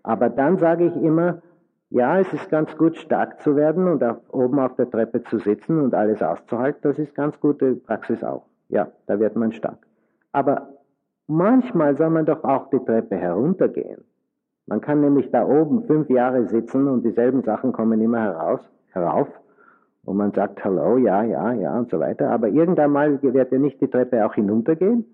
Aber dann sage ich immer, ja, es ist ganz gut, stark zu werden und auf, oben auf der Treppe zu sitzen und alles auszuhalten. Das ist ganz gute Praxis auch. Ja, da wird man stark. Aber manchmal soll man doch auch die Treppe heruntergehen. Man kann nämlich da oben fünf Jahre sitzen und dieselben Sachen kommen immer heraus, herauf. Und man sagt Hallo, ja, ja, ja und so weiter. Aber irgendwann mal wird ja nicht die Treppe auch hinuntergehen?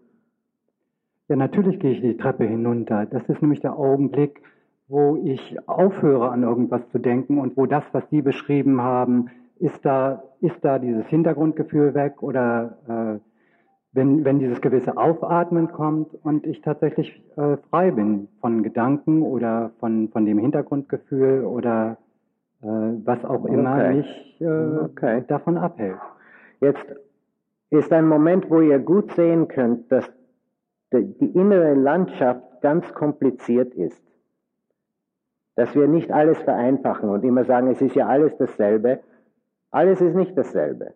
Ja, natürlich gehe ich die Treppe hinunter. Das ist nämlich der Augenblick, wo ich aufhöre an irgendwas zu denken und wo das, was Sie beschrieben haben, ist da, ist da dieses Hintergrundgefühl weg oder äh, wenn, wenn dieses gewisse Aufatmen kommt und ich tatsächlich äh, frei bin von Gedanken oder von, von dem Hintergrundgefühl oder äh, was auch immer okay. mich äh, okay. davon abhält. Jetzt ist ein Moment, wo ihr gut sehen könnt, dass die, innere Landschaft ganz kompliziert ist. Dass wir nicht alles vereinfachen und immer sagen, es ist ja alles dasselbe. Alles ist nicht dasselbe.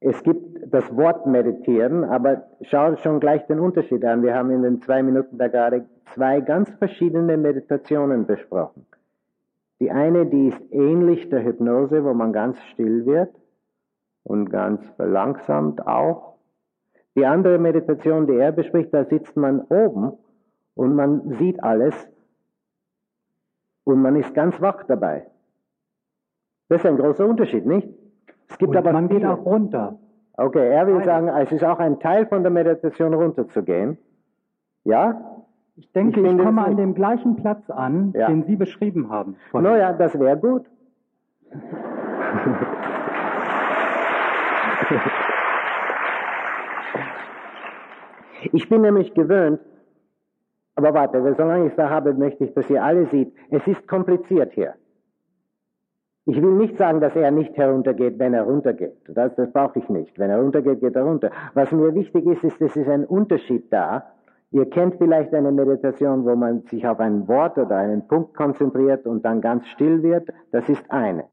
Es gibt das Wort meditieren, aber schau schon gleich den Unterschied an. Wir haben in den zwei Minuten da gerade zwei ganz verschiedene Meditationen besprochen. Die eine, die ist ähnlich der Hypnose, wo man ganz still wird und ganz verlangsamt auch. Die andere Meditation, die er bespricht, da sitzt man oben und man sieht alles und man ist ganz wach dabei. Das ist ein großer Unterschied, nicht? Es gibt und aber man viele. geht auch runter. Okay, er will sagen, es ist auch ein Teil von der Meditation runterzugehen. Ja? Ich denke, ich, ich komme an dem gleichen Platz an, ja. den Sie beschrieben haben. Naja, das wäre gut. ich bin nämlich gewöhnt, aber warte, solange ich da habe, möchte ich, dass ihr alle seht, es ist kompliziert hier. Ich will nicht sagen, dass er nicht heruntergeht, wenn er runtergeht. Das, das brauche ich nicht. Wenn er runtergeht, geht er runter. Was mir wichtig ist, ist, es ist ein Unterschied da. Ihr kennt vielleicht eine Meditation, wo man sich auf ein Wort oder einen Punkt konzentriert und dann ganz still wird. Das ist eine.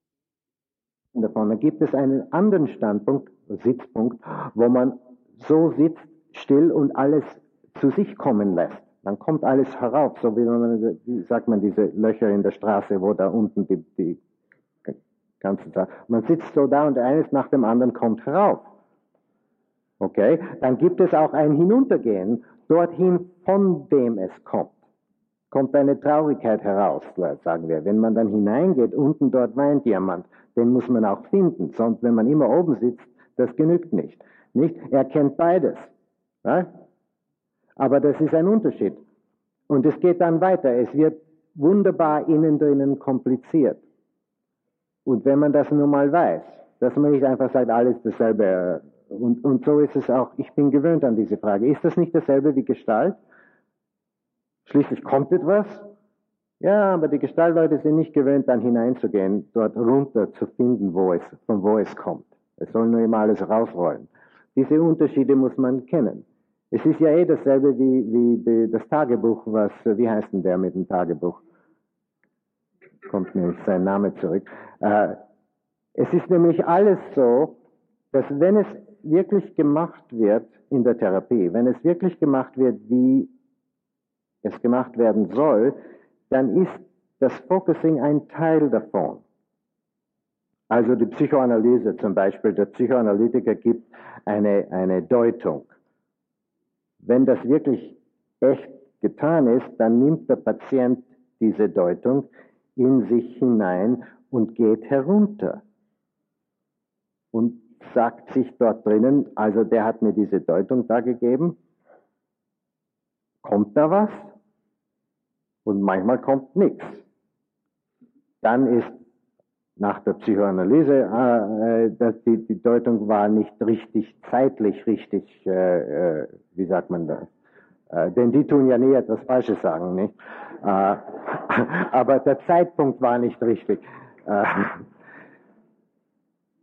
Und davon gibt es einen anderen Standpunkt, Sitzpunkt, wo man so sitzt, still und alles zu sich kommen lässt. Dann kommt alles herauf, so wie man, wie sagt man, diese Löcher in der Straße, wo da unten die, die ganzen Tag. Man sitzt so da und eines nach dem anderen kommt herauf. Okay? Dann gibt es auch ein Hinuntergehen, dorthin, von dem es kommt. Kommt eine Traurigkeit heraus, sagen wir. Wenn man dann hineingeht, unten dort weint jemand, den muss man auch finden. Sonst, wenn man immer oben sitzt, das genügt nicht. Nicht? Er kennt beides. Ja? Aber das ist ein Unterschied. Und es geht dann weiter. Es wird wunderbar innen drinnen kompliziert. Und wenn man das nun mal weiß, dass man nicht einfach sagt, alles dasselbe. Und, und so ist es auch, ich bin gewöhnt an diese Frage. Ist das nicht dasselbe wie Gestalt? Schließlich kommt etwas. Ja, aber die Gestaltleute sind nicht gewöhnt, dann hineinzugehen, dort runter zu finden, wo es, von wo es kommt. Es soll nur immer alles rausrollen. Diese Unterschiede muss man kennen. Es ist ja eh dasselbe wie, wie die, das Tagebuch, was, wie heißt denn der mit dem Tagebuch? Kommt mir nicht sein Name zurück. Äh, es ist nämlich alles so, dass wenn es wirklich gemacht wird in der Therapie, wenn es wirklich gemacht wird, wie es gemacht werden soll, dann ist das Focusing ein Teil davon. Also die Psychoanalyse zum Beispiel, der Psychoanalytiker gibt eine, eine Deutung. Wenn das wirklich echt getan ist, dann nimmt der Patient diese Deutung in sich hinein und geht herunter und sagt sich dort drinnen, also der hat mir diese Deutung da gegeben, kommt da was? Und manchmal kommt nichts. Dann ist nach der Psychoanalyse, äh, äh, die, die Deutung war nicht richtig, zeitlich richtig, äh, äh, wie sagt man das? Äh, denn die tun ja nie etwas Falsches sagen, nicht? Äh, aber der Zeitpunkt war nicht richtig.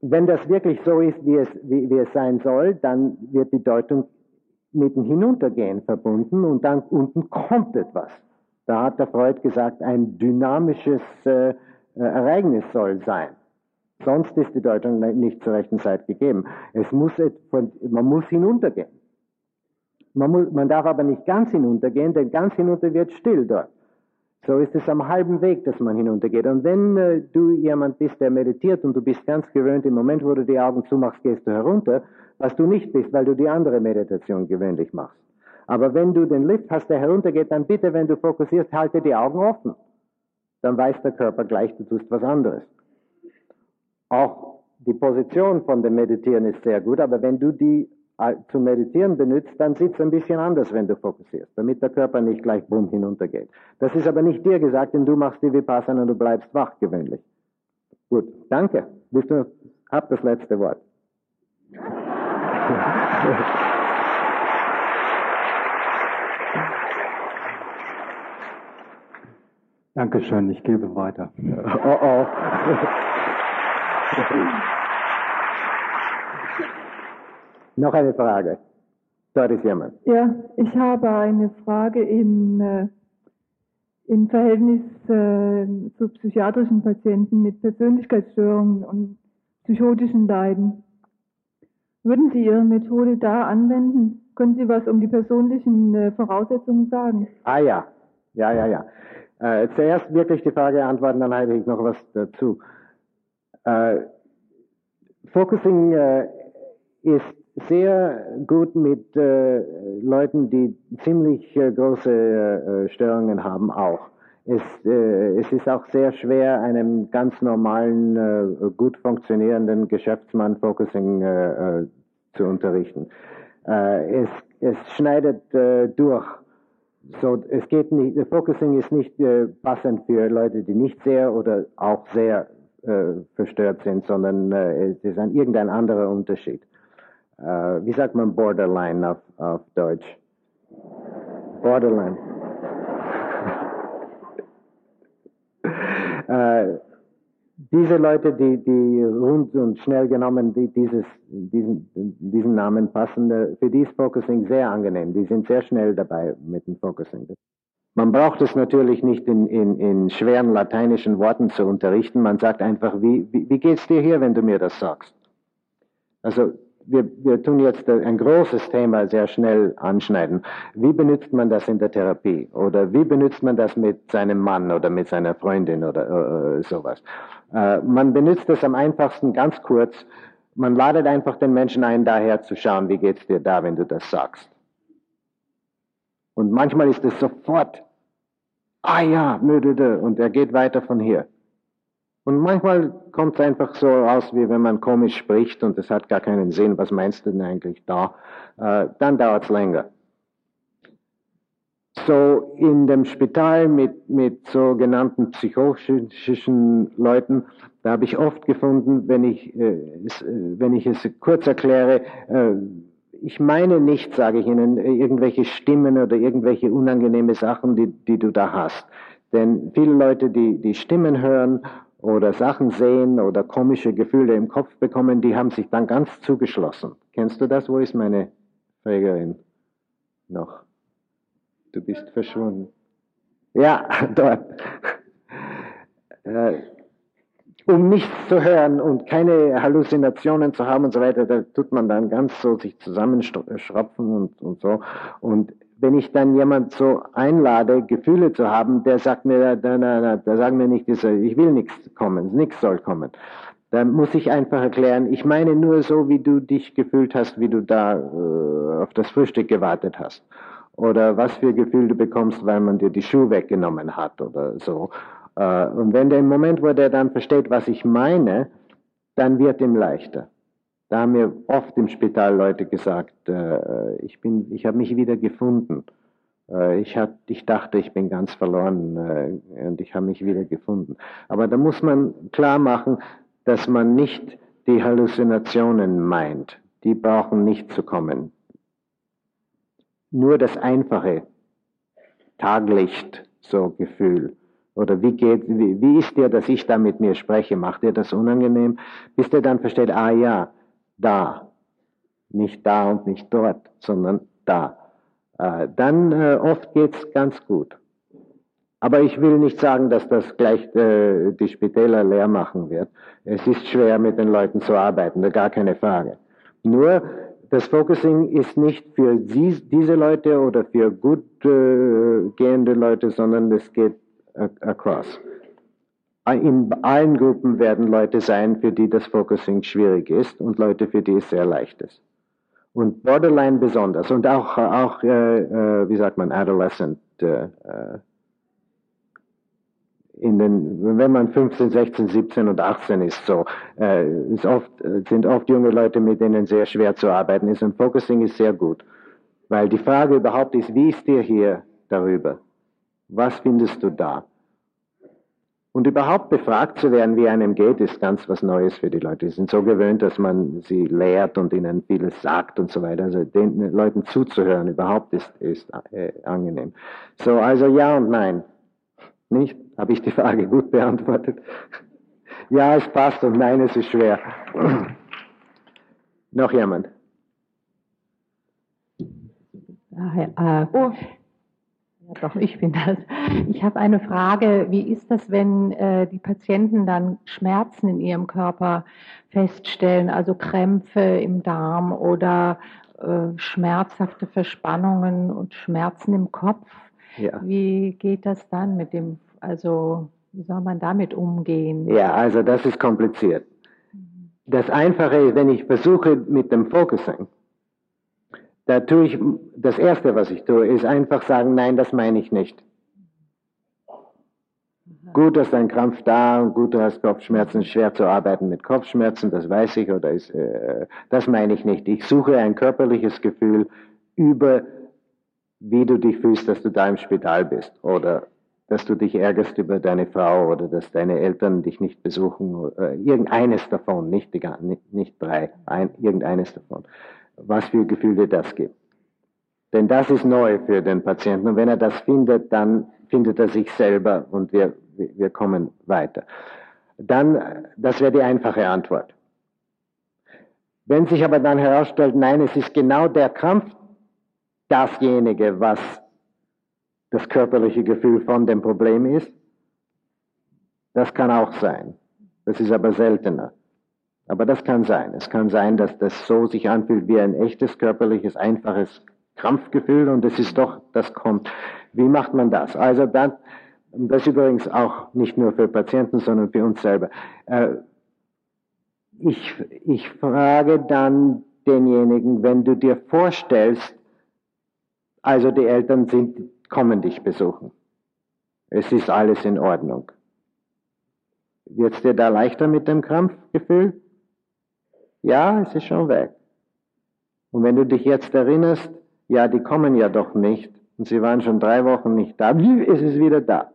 Äh, wenn das wirklich so ist, wie es, wie, wie es sein soll, dann wird die Deutung mit dem Hinuntergehen verbunden und dann unten kommt etwas. Da hat der Freud gesagt, ein dynamisches äh, Ereignis soll sein. Sonst ist die Deutung nicht zur rechten Zeit gegeben. Es muss, man muss hinuntergehen. Man, muss, man darf aber nicht ganz hinuntergehen, denn ganz hinunter wird still dort. So ist es am halben Weg, dass man hinuntergeht. Und wenn äh, du jemand bist, der meditiert und du bist ganz gewöhnt, im Moment, wo du die Augen zumachst, gehst du herunter, was du nicht bist, weil du die andere Meditation gewöhnlich machst. Aber wenn du den Lift hast, der heruntergeht, dann bitte, wenn du fokussierst, halte die Augen offen. Dann weiß der Körper gleich, du tust was anderes. Auch die Position von dem Meditieren ist sehr gut, aber wenn du die zu meditieren benutzt, dann sieht es ein bisschen anders, wenn du fokussierst, damit der Körper nicht gleich bumm hinuntergeht. Das ist aber nicht dir gesagt, denn du machst die Vipassana und du bleibst wach gewöhnlich. Gut, danke. Bist du, hab das letzte Wort. Dankeschön, ich gebe weiter. Oh oh. Noch eine Frage. Dort ist jemand. Ja, ich habe eine Frage im, äh, im Verhältnis äh, zu psychiatrischen Patienten mit Persönlichkeitsstörungen und psychotischen Leiden. Würden Sie Ihre Methode da anwenden? Können Sie was um die persönlichen äh, Voraussetzungen sagen? Ah ja, ja, ja, ja. Äh, zuerst wirklich die Frage antworten, dann habe ich noch was dazu. Äh, Focusing äh, ist sehr gut mit äh, Leuten, die ziemlich äh, große äh, Störungen haben, auch. Es, äh, es ist auch sehr schwer, einem ganz normalen, äh, gut funktionierenden Geschäftsmann Focusing äh, zu unterrichten. es, es schneidet durch. So, es geht nicht, Focusing ist nicht passend für Leute, die nicht sehr oder auch sehr verstört sind, sondern es ist ein irgendein anderer Unterschied äh, wie sagt man Borderline auf, auf Deutsch? Borderline. äh, diese Leute, die, die rund und schnell genommen die dieses, diesen, diesen Namen passen, äh, für die ist Focusing sehr angenehm. Die sind sehr schnell dabei mit dem Focusing. Man braucht es natürlich nicht in, in, in schweren lateinischen Worten zu unterrichten. Man sagt einfach, wie, wie, wie geht's dir hier, wenn du mir das sagst? Also wir, wir tun jetzt ein großes Thema sehr schnell anschneiden. Wie benutzt man das in der Therapie? Oder wie benutzt man das mit seinem Mann oder mit seiner Freundin oder äh, sowas? Äh, man benutzt das am einfachsten ganz kurz. Man ladet einfach den Menschen ein, daher zu schauen, wie geht's dir da, wenn du das sagst. Und manchmal ist es sofort, ah ja, und er geht weiter von hier. Und manchmal kommt es einfach so aus, wie wenn man komisch spricht und es hat gar keinen Sinn, was meinst du denn eigentlich da? Äh, dann dauert es länger. so in dem Spital mit, mit sogenannten psychotischen Leuten, da habe ich oft gefunden, wenn ich, äh, es, äh, wenn ich es kurz erkläre, äh, ich meine nicht, sage ich Ihnen, irgendwelche Stimmen oder irgendwelche unangenehme Sachen, die, die du da hast. Denn viele Leute, die, die Stimmen hören oder Sachen sehen oder komische Gefühle im Kopf bekommen, die haben sich dann ganz zugeschlossen. Kennst du das? Wo ist meine Trägerin noch? Du bist verschwunden. Ja, dort. Äh, um nichts zu hören und keine Halluzinationen zu haben und so weiter, da tut man dann ganz so sich zusammenschrapfen und, und so. Und wenn ich dann jemand so einlade, Gefühle zu haben, der sagt mir, da, da, da sagen mir nicht, ich will nichts kommen, nichts soll kommen. Dann muss ich einfach erklären, ich meine nur so, wie du dich gefühlt hast, wie du da äh, auf das Frühstück gewartet hast. Oder was für Gefühl du bekommst, weil man dir die Schuhe weggenommen hat oder so. Äh, und wenn der im Moment, wo der dann versteht, was ich meine, dann wird ihm leichter. Da haben mir oft im Spital Leute gesagt, äh, ich bin, ich habe mich wieder gefunden. Äh, ich, hat, ich dachte, ich bin ganz verloren und ich habe mich wieder gefunden. Aber da muss man klar machen, dass man nicht die Halluzinationen meint. Die brauchen nicht zu kommen. Nur das einfache Taglicht, so Gefühl, oder wie geht, wie, wie ist dir, dass ich da mit mir spreche? Macht dir das unangenehm? Bis der dann versteht, ah ja, da. Nicht da und nicht dort, sondern da. Äh, dann äh, oft geht's ganz gut. Aber ich will nicht sagen, dass das gleich äh, die Spitäler leer machen wird. Es ist schwer, mit den Leuten zu arbeiten, gar keine Frage. Nur, das Focusing ist nicht für diese Leute oder für gut äh, gehende Leute, sondern es geht across. In allen Gruppen werden Leute sein, für die das Focusing schwierig ist und Leute, für die es sehr leicht ist. Und Borderline besonders und auch, auch äh, äh, wie sagt man, Adolescent. Äh, äh in den, wenn man 15, 16, 17 und 18 ist, so, äh, ist oft, sind oft junge Leute, mit denen sehr schwer zu arbeiten ist. Und Focusing ist sehr gut. Weil die Frage überhaupt ist, wie ist dir hier darüber? Was findest du da? Und überhaupt befragt zu werden, wie einem geht, ist ganz was Neues für die Leute. Die sind so gewöhnt, dass man sie lehrt und ihnen vieles sagt und so weiter. Also den Leuten zuzuhören überhaupt ist, ist äh, angenehm. So, also ja und nein. Nicht? Habe ich die Frage gut beantwortet? ja, es passt und nein, es ist schwer. Noch jemand? Ah, äh, oh. Doch, ich bin das. Ich habe eine Frage. Wie ist das, wenn äh, die Patienten dann Schmerzen in ihrem Körper feststellen, also Krämpfe im Darm oder äh, schmerzhafte Verspannungen und Schmerzen im Kopf? Ja. Wie geht das dann mit dem, also wie soll man damit umgehen? Ja, also das ist kompliziert. Das Einfache ist, wenn ich versuche mit dem Focusing, da tue ich, das Erste, was ich tue, ist einfach sagen, nein, das meine ich nicht. Gut, dass dein Krampf da und gut, du hast Kopfschmerzen, schwer zu arbeiten mit Kopfschmerzen, das weiß ich, oder ist, äh, das meine ich nicht. Ich suche ein körperliches Gefühl über, wie du dich fühlst, dass du da im Spital bist, oder dass du dich ärgerst über deine Frau, oder dass deine Eltern dich nicht besuchen, äh, irgendeines davon, nicht, die, nicht drei, ein, irgendeines davon was für Gefühle das gibt. Denn das ist neu für den Patienten. Und wenn er das findet, dann findet er sich selber und wir, wir kommen weiter. Dann, das wäre die einfache Antwort. Wenn sich aber dann herausstellt, nein, es ist genau der Krampf dasjenige, was das körperliche Gefühl von dem Problem ist, das kann auch sein. Das ist aber seltener. Aber das kann sein. Es kann sein, dass das so sich anfühlt wie ein echtes körperliches, einfaches Krampfgefühl und es ist doch, das kommt. Wie macht man das? Also dann, das übrigens auch nicht nur für Patienten, sondern für uns selber. Äh, ich, ich frage dann denjenigen, wenn du dir vorstellst, also die Eltern sind, kommen dich besuchen. Es ist alles in Ordnung. Wird es dir da leichter mit dem Krampfgefühl? Ja, es ist schon weg. Und wenn du dich jetzt erinnerst, ja, die kommen ja doch nicht, und Sie waren schon drei Wochen nicht da, ist es wieder da?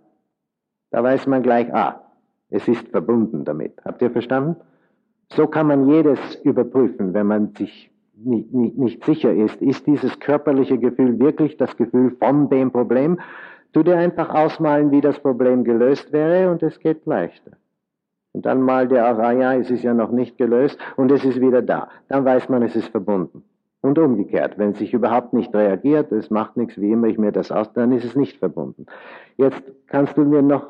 Da weiß man gleich, ah, es ist verbunden damit. Habt ihr verstanden? So kann man jedes überprüfen, wenn man sich nicht, nicht, nicht sicher ist. Ist dieses körperliche Gefühl wirklich das Gefühl von dem Problem? Tu dir einfach ausmalen, wie das Problem gelöst wäre und es geht leichter. Und dann mal der ja, es ist ja noch nicht gelöst und es ist wieder da. Dann weiß man, es ist verbunden. Und umgekehrt, wenn sich überhaupt nicht reagiert, es macht nichts, wie immer ich mir das aus, dann ist es nicht verbunden. Jetzt kannst du mir noch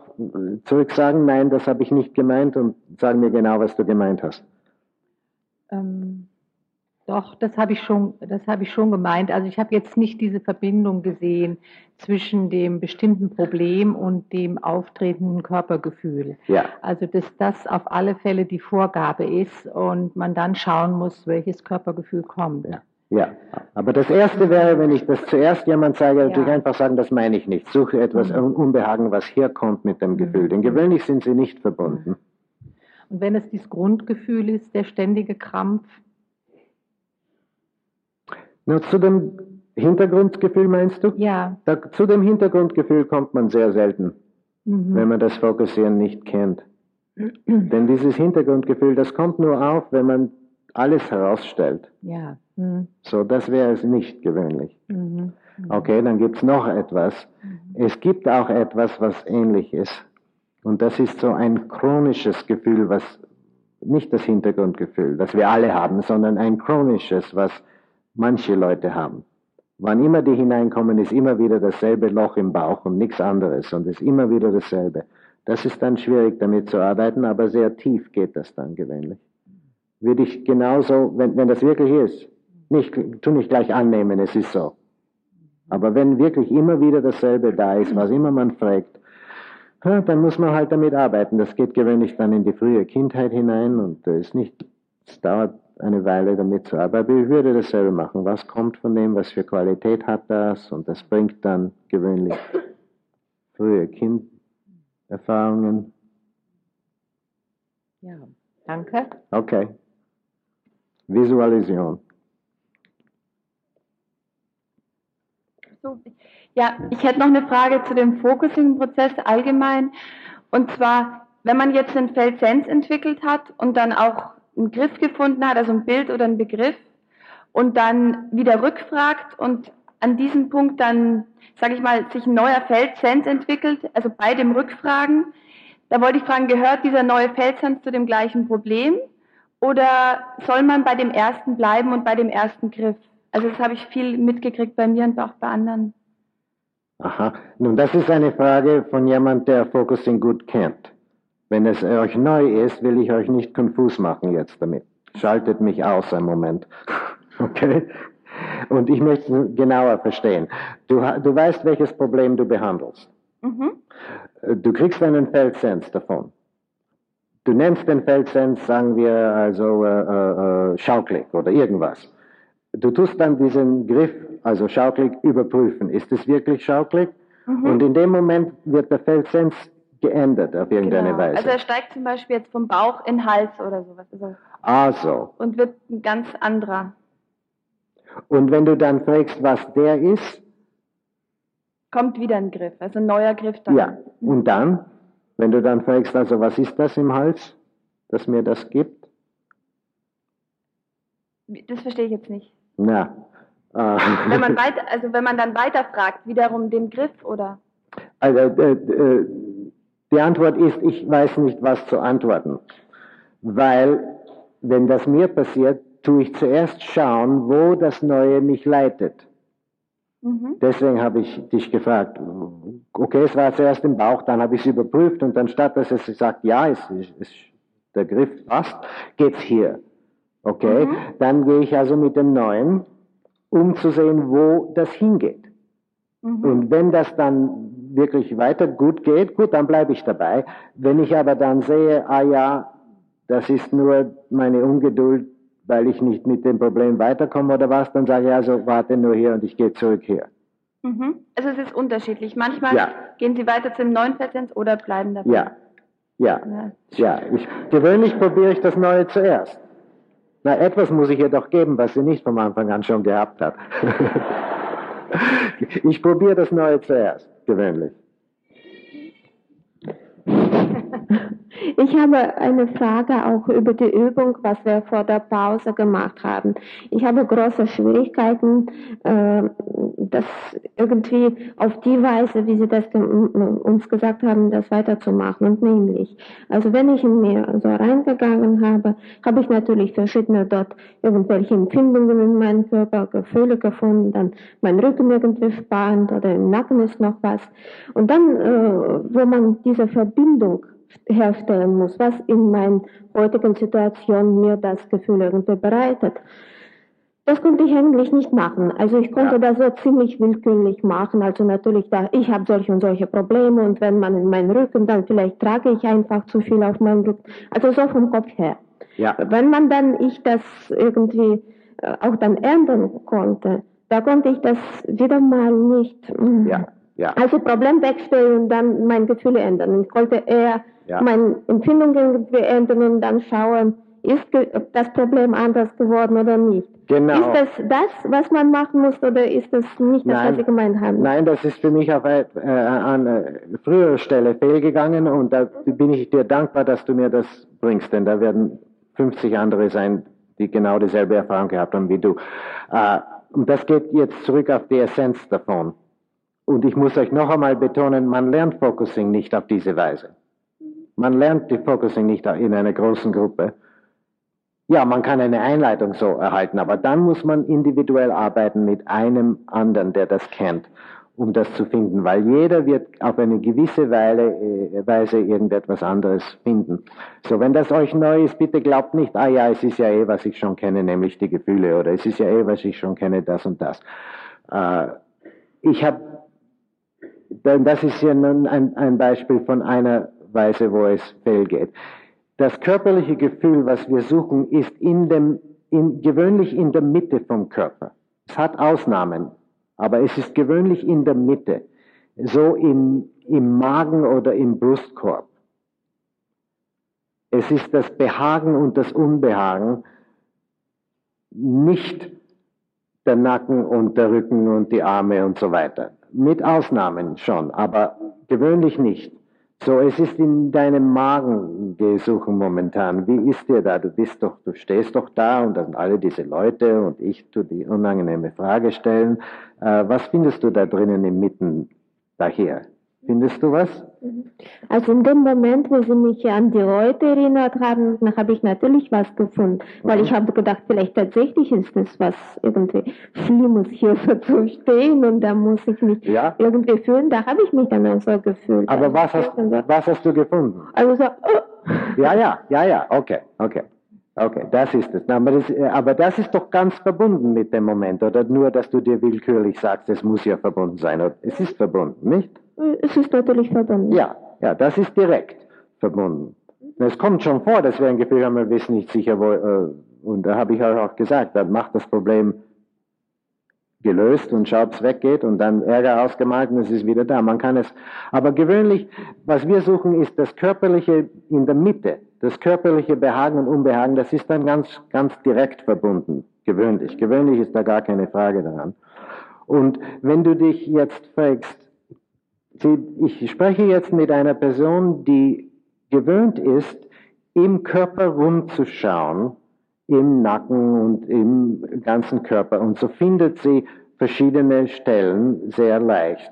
zurück sagen, nein, das habe ich nicht gemeint und sag mir genau, was du gemeint hast. Ähm, doch, das habe ich schon, das habe ich schon gemeint. Also ich habe jetzt nicht diese Verbindung gesehen zwischen dem bestimmten Problem und dem auftretenden Körpergefühl. Ja. Also dass das auf alle Fälle die Vorgabe ist und man dann schauen muss, welches Körpergefühl kommt. Ja. Ja, aber das Erste wäre, wenn ich das zuerst jemand sage, ja. natürlich einfach sagen, das meine ich nicht. Suche etwas mhm. Unbehagen, was herkommt mit dem Gefühl. Denn gewöhnlich sind sie nicht verbunden. Und wenn es dieses Grundgefühl ist, der ständige Krampf, na, zu dem Hintergrundgefühl meinst du? Ja. Da, zu dem Hintergrundgefühl kommt man sehr selten, mhm. wenn man das Fokussieren nicht kennt. Denn dieses Hintergrundgefühl, das kommt nur auf, wenn man alles herausstellt. Ja. Mhm. So, das wäre es nicht gewöhnlich. Mhm. Okay, dann gibt es noch etwas. Mhm. Es gibt auch etwas, was ähnlich ist. Und das ist so ein chronisches Gefühl, was nicht das Hintergrundgefühl, das wir alle haben, sondern ein chronisches, was manche Leute haben. Wann immer die hineinkommen, ist immer wieder dasselbe Loch im Bauch und nichts anderes und ist immer wieder dasselbe. Das ist dann schwierig damit zu arbeiten, aber sehr tief geht das dann gewöhnlich. Würde ich genauso, wenn, wenn das wirklich ist, nicht, tu nicht gleich annehmen, es ist so. Aber wenn wirklich immer wieder dasselbe da ist, was immer man fragt, dann muss man halt damit arbeiten. Das geht gewöhnlich dann in die frühe Kindheit hinein und es nicht, es dauert eine Weile damit zu arbeiten. Ich würde dasselbe machen. Was kommt von dem? Was für Qualität hat das? Und das bringt dann gewöhnlich frühe Kinderfahrungen. Ja, danke. Okay. Visualisierung. So, ja, ich hätte noch eine Frage zu dem Focusing-Prozess allgemein. Und zwar, wenn man jetzt einen Feldsens entwickelt hat und dann auch einen Griff gefunden hat, also ein Bild oder ein Begriff, und dann wieder rückfragt und an diesem Punkt dann, sage ich mal, sich ein neuer Feldsens entwickelt, also bei dem Rückfragen. Da wollte ich fragen, gehört dieser neue Feldsens zu dem gleichen Problem oder soll man bei dem ersten bleiben und bei dem ersten Griff? Also das habe ich viel mitgekriegt bei mir und auch bei anderen. Aha, nun das ist eine Frage von jemand, der Focusing gut kennt. Wenn es euch neu ist, will ich euch nicht konfus machen jetzt damit. Schaltet mich aus einen Moment. Okay? Und ich möchte genauer verstehen. Du, du weißt, welches Problem du behandelst. Mhm. Du kriegst einen Feldsens davon. Du nennst den Feldsens, sagen wir, also äh, äh, schauklig oder irgendwas. Du tust dann diesen Griff, also schauklig, überprüfen. Ist es wirklich schauklig? Mhm. Und in dem Moment wird der Feldsens geändert auf irgendeine genau. Weise. Also er steigt zum Beispiel jetzt vom Bauch in den Hals oder sowas. Also ah so. Und wird ein ganz anderer. Und wenn du dann fragst, was der ist? Kommt wieder ein Griff, also ein neuer Griff dann. Ja, und dann, wenn du dann fragst, also was ist das im Hals, das mir das gibt? Das verstehe ich jetzt nicht. Na. Äh, wenn man weiter, also wenn man dann weiter fragt, wiederum den Griff oder? Also, äh, äh, die Antwort ist, ich weiß nicht, was zu antworten. Weil, wenn das mir passiert, tue ich zuerst schauen, wo das Neue mich leitet. Mhm. Deswegen habe ich dich gefragt, okay, es war zuerst im Bauch, dann habe ich es überprüft und dann statt dass es sagt, ja, es, es, der Griff passt, geht's hier. Okay, mhm. dann gehe ich also mit dem Neuen, um zu sehen, wo das hingeht. Mhm. Und wenn das dann wirklich weiter gut geht, gut, dann bleibe ich dabei. Wenn ich aber dann sehe, ah ja, das ist nur meine Ungeduld, weil ich nicht mit dem Problem weiterkomme oder was, dann sage ich also, warte nur hier und ich gehe zurück hier. Mhm. Also es ist unterschiedlich. Manchmal ja. gehen Sie weiter zum neuen Patient oder bleiben dabei. Ja, ja, ja. ja. Ich, gewöhnlich probiere ich das Neue zuerst. Na, etwas muss ich ihr doch geben, was sie nicht vom Anfang an schon gehabt hat. Ich probiere das Neue zuerst, gewöhnlich. Ich habe eine Frage auch über die Übung, was wir vor der Pause gemacht haben. Ich habe große Schwierigkeiten, äh, das irgendwie auf die Weise, wie Sie das uns gesagt haben, das weiterzumachen. Und nämlich, also wenn ich in mir so reingegangen habe, habe ich natürlich verschiedene dort irgendwelche Empfindungen in meinem Körper, Gefühle gefunden, dann mein Rücken irgendwie spannend oder im Nacken ist noch was. Und dann, äh, wo man diese Verbindung herstellen muss, was in meiner heutigen Situation mir das Gefühl irgendwie bereitet. Das konnte ich eigentlich nicht machen. Also ich konnte ja. das so ziemlich willkürlich machen. Also natürlich, da, ich habe solche und solche Probleme und wenn man in meinen Rücken, dann vielleicht trage ich einfach zu viel auf meinem Rücken. Also so vom Kopf her. Ja. Wenn man dann ich das irgendwie äh, auch dann ändern konnte, da konnte ich das wieder mal nicht. Mm. Ja. Ja. Also Problem wegstellen und dann mein Gefühl ändern. Ich wollte eher ja. meine Empfindungen ändern und dann schauen, ist das Problem anders geworden oder nicht. Genau. Ist das das, was man machen muss, oder ist das nicht das, Nein. was Sie gemeint haben? Nein, das ist für mich auf äh, an äh, früherer Stelle fehlgegangen und da bin ich dir dankbar, dass du mir das bringst, denn da werden 50 andere sein, die genau dieselbe Erfahrung gehabt haben wie du. Äh, und das geht jetzt zurück auf die Essenz davon. Und ich muss euch noch einmal betonen, man lernt Focusing nicht auf diese Weise. Man lernt die Focusing nicht in einer großen Gruppe. Ja, man kann eine Einleitung so erhalten, aber dann muss man individuell arbeiten mit einem anderen, der das kennt, um das zu finden, weil jeder wird auf eine gewisse äh, Weise irgendetwas anderes finden. So, wenn das euch neu ist, bitte glaubt nicht, ah ja, es ist ja eh, was ich schon kenne, nämlich die Gefühle, oder es ist ja eh, was ich schon kenne, das und das. Äh, ich habe, das ist ja nun ein, ein Beispiel von einer Weise, wo es fehlgeht. Das körperliche Gefühl, was wir suchen, ist in dem, in, gewöhnlich in der Mitte vom Körper. Es hat Ausnahmen, aber es ist gewöhnlich in der Mitte, so in, im Magen oder im Brustkorb. Es ist das Behagen und das Unbehagen, nicht der Nacken und der Rücken und die Arme und so weiter. Mit Ausnahmen schon, aber gewöhnlich nicht. So, es ist in deinem Magen gesuchen momentan. Wie ist dir da? Du bist doch, du stehst doch da und dann alle diese Leute und ich tu die unangenehme Frage stellen. Äh, was findest du da drinnen im Mitten daher? Findest du was? Also in dem Moment, wo Sie mich an die Leute erinnert haben, habe ich natürlich was gefunden, weil ich habe gedacht, vielleicht tatsächlich ist das was irgendwie Schlimmes hier so zu stehen und da muss ich mich ja. irgendwie fühlen. Da habe ich mich dann auch so gefühlt. Aber also was hast, was hast du gefunden? Also so, oh. Ja, ja, ja, ja, okay, okay. Okay, das ist es. Aber das, aber das ist doch ganz verbunden mit dem Moment, oder nur, dass du dir willkürlich sagst, es muss ja verbunden sein. Es ist verbunden, nicht? Es ist natürlich verbunden. Ja, ja, das ist direkt verbunden. Es kommt schon vor, dass wir ein Gefühl haben, wir wissen nicht sicher, wo, äh, und da habe ich euch auch gesagt, dann macht das Problem gelöst und schaut, es weggeht und dann Ärger ausgemalt und es ist wieder da. Man kann es, aber gewöhnlich, was wir suchen, ist das Körperliche in der Mitte. Das körperliche Behagen und Unbehagen, das ist dann ganz, ganz direkt verbunden. Gewöhnlich. Gewöhnlich ist da gar keine Frage daran. Und wenn du dich jetzt fragst, ich spreche jetzt mit einer Person, die gewöhnt ist, im Körper rumzuschauen, im Nacken und im ganzen Körper. Und so findet sie verschiedene Stellen sehr leicht.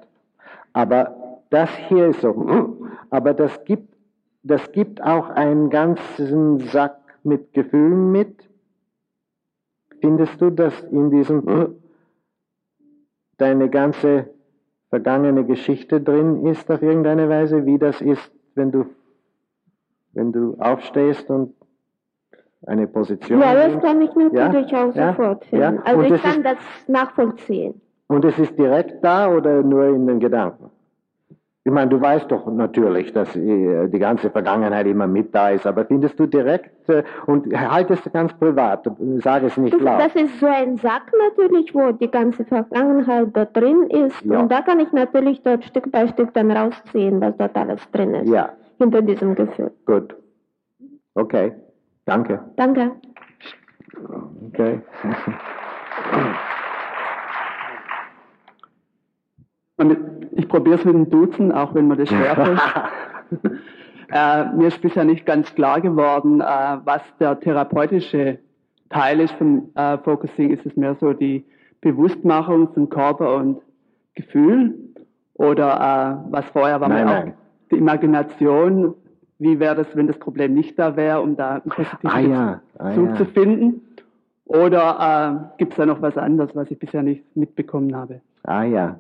Aber das hier ist so, aber das gibt, das gibt auch einen ganzen Sack mit Gefühlen mit. Findest du, dass in diesem deine ganze vergangene Geschichte drin ist auf irgendeine Weise, wie das ist, wenn du, wenn du aufstehst und eine Position. Ja, das kann ich natürlich ja? auch sofort finden. Ja? Also ich kann das nachvollziehen. Und es ist direkt da oder nur in den Gedanken? Ich meine, du weißt doch natürlich, dass äh, die ganze Vergangenheit immer mit da ist, aber findest du direkt äh, und halt es ganz privat, sag es nicht das, laut. Das ist so ein Sack natürlich, wo die ganze Vergangenheit dort drin ist ja. und da kann ich natürlich dort Stück bei Stück dann rausziehen, was dort alles drin ist. Ja. Hinter diesem Gefühl. Gut. Okay. Danke. Danke. Okay. Ich probiere es mit dem Duzen, auch wenn mir das schwerfällt. äh, mir ist bisher nicht ganz klar geworden, äh, was der therapeutische Teil ist vom äh, Focusing. Ist es mehr so die Bewusstmachung von Körper und Gefühl? Oder äh, was vorher war, nein, nein. die Imagination? Wie wäre das, wenn das Problem nicht da wäre, um da einen positiven Ah, ja. ah, Bezug ja. zu finden? Oder äh, gibt es da noch was anderes, was ich bisher nicht mitbekommen habe? Ah ja.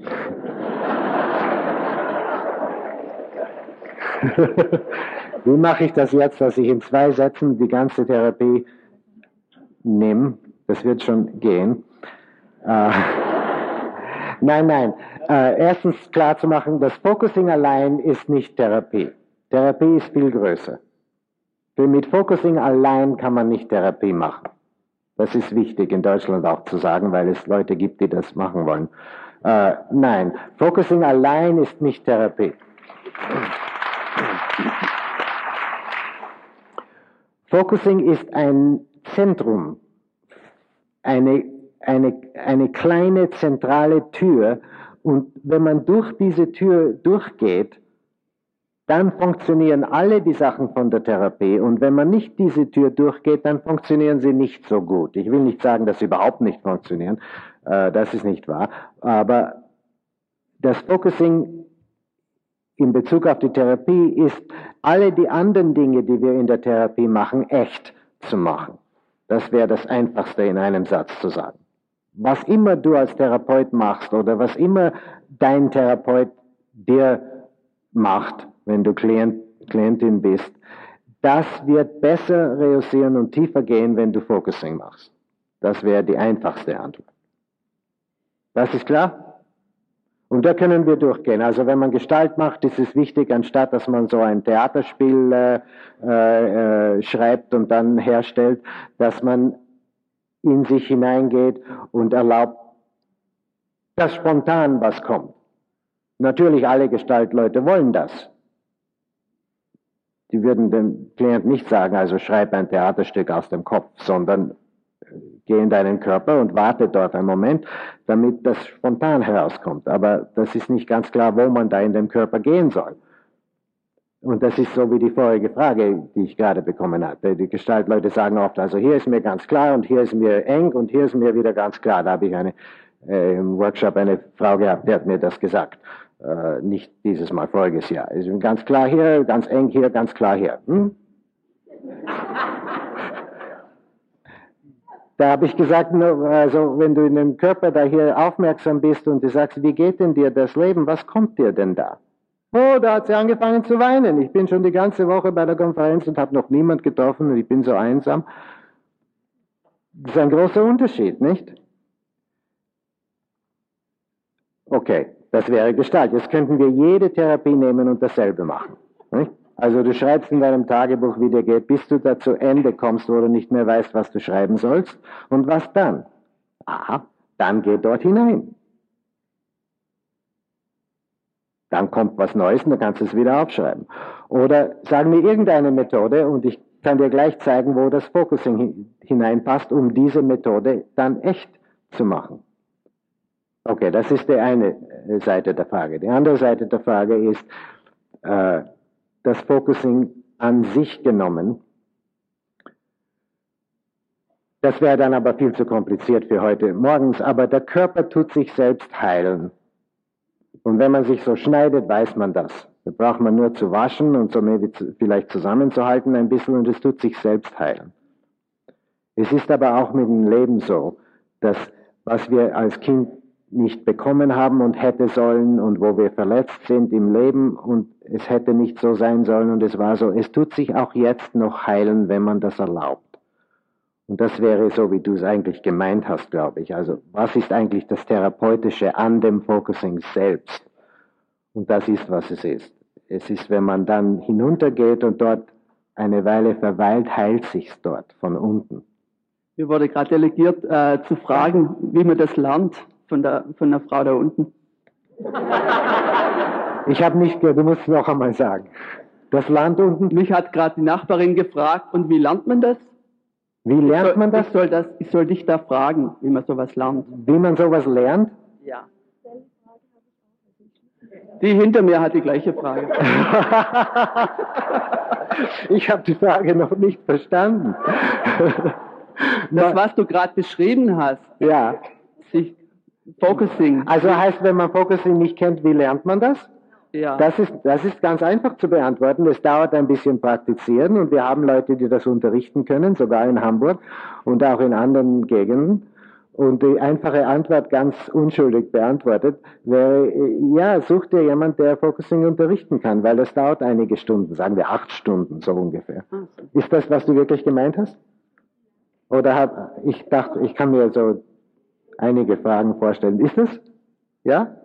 Wie mache ich das jetzt, dass ich in zwei Sätzen die ganze Therapie nehme? Das wird schon gehen. Äh, nein, nein. Äh, erstens klar zu machen, das Focusing allein ist nicht Therapie. Therapie ist viel größer. Mit Focusing allein kann man nicht Therapie machen. Das ist wichtig in Deutschland auch zu sagen, weil es Leute gibt, die das machen wollen. Äh, nein, Focusing allein ist nicht Therapie. Focusing ist ein Zentrum, eine, eine, eine kleine zentrale Tür und wenn man durch diese Tür durchgeht, dann funktionieren alle die Sachen von der Therapie. Und wenn man nicht diese Tür durchgeht, dann funktionieren sie nicht so gut. Ich will nicht sagen, dass sie überhaupt nicht funktionieren. Äh, das ist nicht wahr. Aber das Focusing in Bezug auf die Therapie ist, alle die anderen Dinge, die wir in der Therapie machen, echt zu machen. Das wäre das Einfachste in einem Satz zu sagen. Was immer du als Therapeut machst oder was immer dein Therapeut dir macht, wenn du Klient, Klientin bist, das wird besser reüssieren und tiefer gehen, wenn du Focusing machst. Das wäre die einfachste Antwort. Das ist klar? Und da können wir durchgehen. Also wenn man Gestalt macht, ist es wichtig, anstatt dass man so ein Theaterspiel äh, äh, schreibt und dann herstellt, dass man in sich hineingeht und erlaubt, dass spontan was kommt. Natürlich alle Gestaltleute wollen das. Die würden dem Klient nicht sagen, also schreib ein Theaterstück aus dem Kopf, sondern geh in deinen Körper und warte dort einen Moment, damit das spontan herauskommt. Aber das ist nicht ganz klar, wo man da in dem Körper gehen soll. Und das ist so wie die vorige Frage, die ich gerade bekommen hatte. Die Gestaltleute sagen oft, also hier ist mir ganz klar und hier ist mir eng und hier ist mir wieder ganz klar. Da habe ich eine, äh, im Workshop eine Frau gehabt, die hat mir das gesagt. Äh, nicht dieses Mal, voriges Jahr. Ist ganz klar hier, ganz eng hier, ganz klar hier. Hm? Da habe ich gesagt, also wenn du in dem Körper da hier aufmerksam bist und du sagst, wie geht denn dir das Leben, was kommt dir denn da? Oh, da hat sie angefangen zu weinen. Ich bin schon die ganze Woche bei der Konferenz und habe noch niemand getroffen und ich bin so einsam. Das ist ein großer Unterschied, nicht? Okay, das wäre Gestalt. Jetzt könnten wir jede Therapie nehmen und dasselbe machen. Nicht? Also du schreibst in deinem Tagebuch, wie dir geht, bis du da zu Ende kommst, wo du nicht mehr weißt, was du schreiben sollst. Und was dann? Aha, dann geh dort hinein. Dann kommt was Neues und dann kannst du es wieder aufschreiben. Oder sagen wir irgendeine Methode und ich kann dir gleich zeigen, wo das Focusing hineinpasst, um diese Methode dann echt zu machen. Okay, das ist die eine Seite der Frage. Die andere Seite der Frage ist, äh, das Focusing an sich genommen. Das wäre dann aber viel zu kompliziert für heute morgens, aber der Körper tut sich selbst heilen. Und wenn man sich so schneidet, weiß man das. Da braucht man nur zu waschen und so vielleicht zusammenzuhalten ein bisschen und es tut sich selbst heilen. Es ist aber auch mit dem Leben so, dass was wir als Kind nicht bekommen haben und hätte sollen und wo wir verletzt sind im Leben und es hätte nicht so sein sollen und es war so. Es tut sich auch jetzt noch heilen, wenn man das erlaubt. Und das wäre so, wie du es eigentlich gemeint hast, glaube ich. Also was ist eigentlich das Therapeutische an dem Focusing selbst? Und das ist, was es ist. Es ist, wenn man dann hinuntergeht und dort eine Weile verweilt, heilt sich's dort von unten. Mir wurde gerade delegiert, äh, zu fragen, wie man das lernt von der, von der Frau da unten. Ich habe nicht gehört, du musst es noch einmal sagen. Das Land unten? Mich hat gerade die Nachbarin gefragt, und wie lernt man das? Wie lernt soll, man das? Ich soll, das? ich soll dich da fragen, wie man sowas lernt. Wie man sowas lernt? Ja. Die hinter mir hat die gleiche Frage. ich habe die Frage noch nicht verstanden. Das, was du gerade beschrieben hast. Ja. Sich Focusing. Also heißt, wenn man Focusing nicht kennt, wie lernt man das? Ja. Das ist, das ist ganz einfach zu beantworten. Es dauert ein bisschen praktizieren und wir haben Leute, die das unterrichten können, sogar in Hamburg und auch in anderen Gegenden. Und die einfache Antwort ganz unschuldig beantwortet wäre, ja, such dir jemand, der Focusing unterrichten kann, weil das dauert einige Stunden, sagen wir acht Stunden so ungefähr. Ist das, was du wirklich gemeint hast? Oder hab, ich dachte, ich kann mir so einige Fragen vorstellen. Ist es? Ja?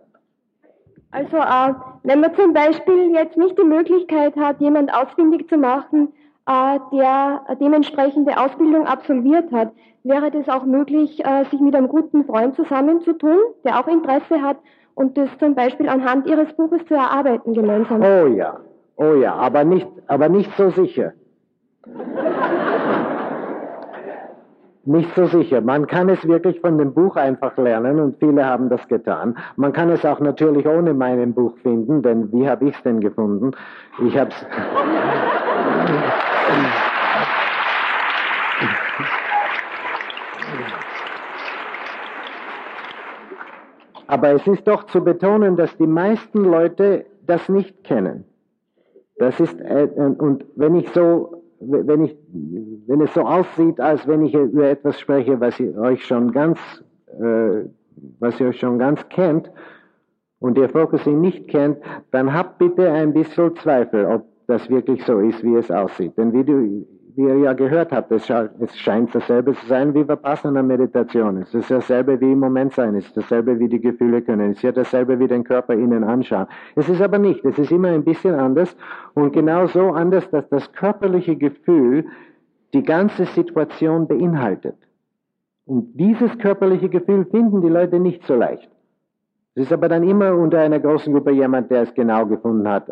Also, äh, wenn man zum Beispiel jetzt nicht die Möglichkeit hat, jemand ausfindig zu machen, äh, der dementsprechende Ausbildung absolviert hat, wäre das auch möglich, äh, sich mit einem guten Freund zusammenzutun, der auch Interesse hat und das zum Beispiel anhand Ihres Buches zu erarbeiten gemeinsam. Oh ja, oh ja, aber nicht, aber nicht so sicher. nicht so sicher. Man kann es wirklich von dem Buch einfach lernen und viele haben das getan. Man kann es auch natürlich ohne meinem Buch finden, denn wie habe ich es denn gefunden? Ich habe es. Aber es ist doch zu betonen, dass die meisten Leute das nicht kennen. Das ist, äh, und wenn ich so, wenn ich, wenn es so aussieht, als wenn ich über etwas spreche, was ihr euch schon ganz, äh, was ihr euch schon ganz kennt, und ihr Focusing nicht kennt, dann habt bitte ein bisschen Zweifel, ob das wirklich so ist, wie es aussieht. Denn wie du, wie ihr ja gehört habt, es, es scheint dasselbe zu sein wie Vipassana Meditation. Es ist dasselbe wie im Moment sein. Es ist dasselbe wie die Gefühle können. Es ist ja dasselbe wie den Körper innen anschauen. Es ist aber nicht. Es ist immer ein bisschen anders und genau so anders, dass das körperliche Gefühl die ganze Situation beinhaltet. Und dieses körperliche Gefühl finden die Leute nicht so leicht. Es ist aber dann immer unter einer großen Gruppe jemand, der es genau gefunden hat,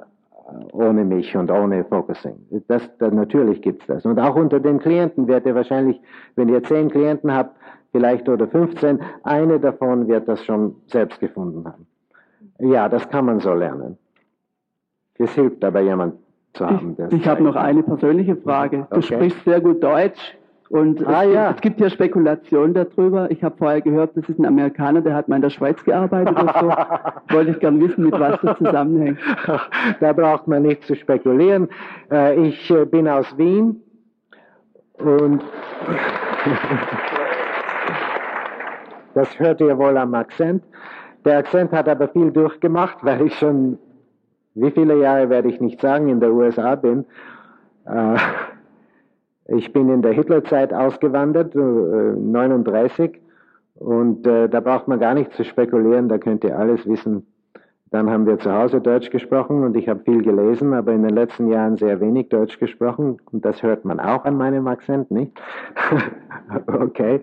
ohne mich und ohne Focusing. Das, das natürlich gibt's das. Und auch unter den Klienten wird ihr wahrscheinlich, wenn ihr zehn Klienten habt, vielleicht oder 15, eine davon wird das schon selbst gefunden haben. Ja, das kann man so lernen. Es hilft aber jemand zu haben. Ich, ich habe noch eine persönliche Frage. Du okay. sprichst sehr gut Deutsch. Und ah, es, ja. es gibt ja Spekulationen darüber. Ich habe vorher gehört, das ist ein Amerikaner, der hat mal in der Schweiz gearbeitet oder so. Wollte ich gern wissen, mit was das zusammenhängt. Da braucht man nicht zu spekulieren. Äh, ich äh, bin aus Wien und das hört ihr wohl am Akzent. Der Akzent hat aber viel durchgemacht, weil ich schon, wie viele Jahre werde ich nicht sagen, in der USA bin. Ich bin in der Hitlerzeit ausgewandert, 39, äh, und äh, da braucht man gar nicht zu spekulieren, da könnt ihr alles wissen. Dann haben wir zu Hause Deutsch gesprochen und ich habe viel gelesen, aber in den letzten Jahren sehr wenig Deutsch gesprochen und das hört man auch an meinem Akzent, nicht? okay.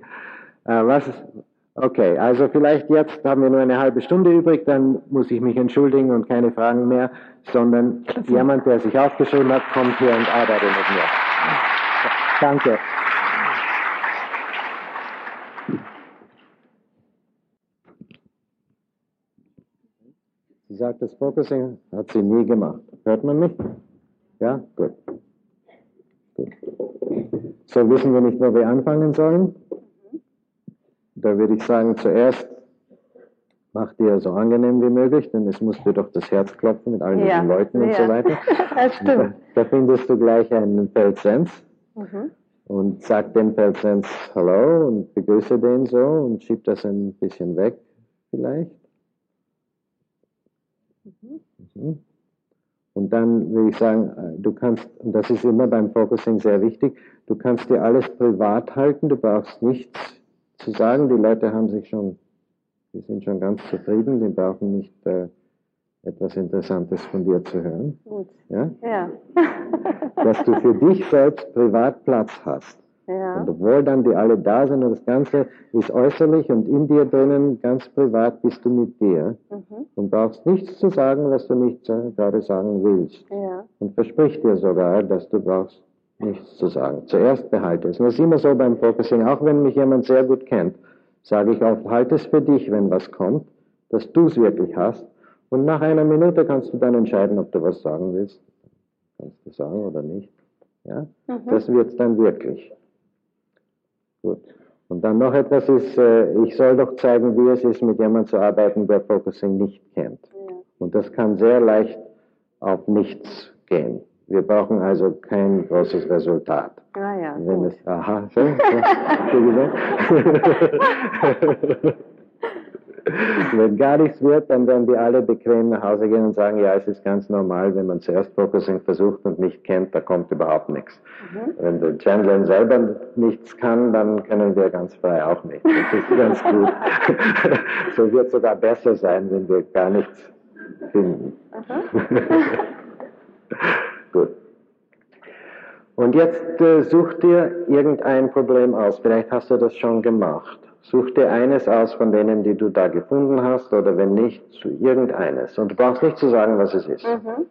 Äh, was okay, also vielleicht jetzt haben wir nur eine halbe Stunde übrig, dann muss ich mich entschuldigen und keine Fragen mehr, sondern jemand, der sich aufgeschrieben hat, kommt hier und arbeitet mit mir. Danke. Sie sagt, das Focusing hat sie nie gemacht. Hört man mich? Ja? Gut. Gut. So wissen wir nicht, wo wir anfangen sollen. Da würde ich sagen, zuerst macht dir so angenehm wie möglich, denn es muss dir doch das Herz klopfen mit ja. diesen Leuten und ja. so weiter. Das stimmt. Da, da, findest du gleich einen Feldsens. Mhm. Und sagt dem Feldsens Hallo und begrüße den so und schiebt das ein bisschen weg, vielleicht. Mhm. Mhm. Und dann will ich sagen, äh, du kannst, und das ist immer beim Focusing sehr wichtig, du kannst dir alles privat halten, du brauchst nichts zu sagen. Die Leute haben sich schon, die sind schon ganz zufrieden, die brauchen nicht äh, etwas Interessantes von dir zu hören. Gut. Ja? ja. Dass du für dich selbst privat Platz hast. Ja. Und obwohl dann die alle da sind und das Ganze ist äußerlich und in dir drinnen, ganz privat bist du mit dir mhm. und brauchst nichts zu sagen, was du nicht gerade sagen willst. Ja. Und versprich dir sogar, dass du brauchst nichts zu sagen. Zuerst behalte es. Und das ist immer so beim Focusing, auch wenn mich jemand sehr gut kennt, sage ich oft, halte es für dich, wenn was kommt dass du es wirklich hast. Und nach einer Minute kannst du dann entscheiden, ob du was sagen willst. Kannst du sagen oder nicht. Ja? Mhm. Das wird dann wirklich. Gut. Und dann noch etwas ist, äh, ich soll doch zeigen, wie es ist, mit jemandem zu arbeiten, der Focusing nicht kennt. Und das kann sehr leicht auf nichts gehen. Wir brauchen also kein großes Resultat. Ah ja. Wenn es, aha, so, so. Wenn gar nichts wird, dann werden die alle bequem nach Hause gehen und sagen, ja, es ist ganz normal, wenn man zuerst Focusing versucht und nicht kennt, da kommt überhaupt nichts. Mhm. Wenn der Chandler selber nichts kann, dann können wir ganz frei auch nicht. Das ist ganz gut. so wird es sogar besser sein, wenn wir gar nichts finden. gut. Und jetzt äh, such dir irgendein Problem aus. Vielleicht hast du das schon gemacht. Such dir eines aus von denen, die du da gefunden hast, oder wenn nicht, zu irgendeines. Und du brauchst nicht zu sagen, was es ist. Mhm.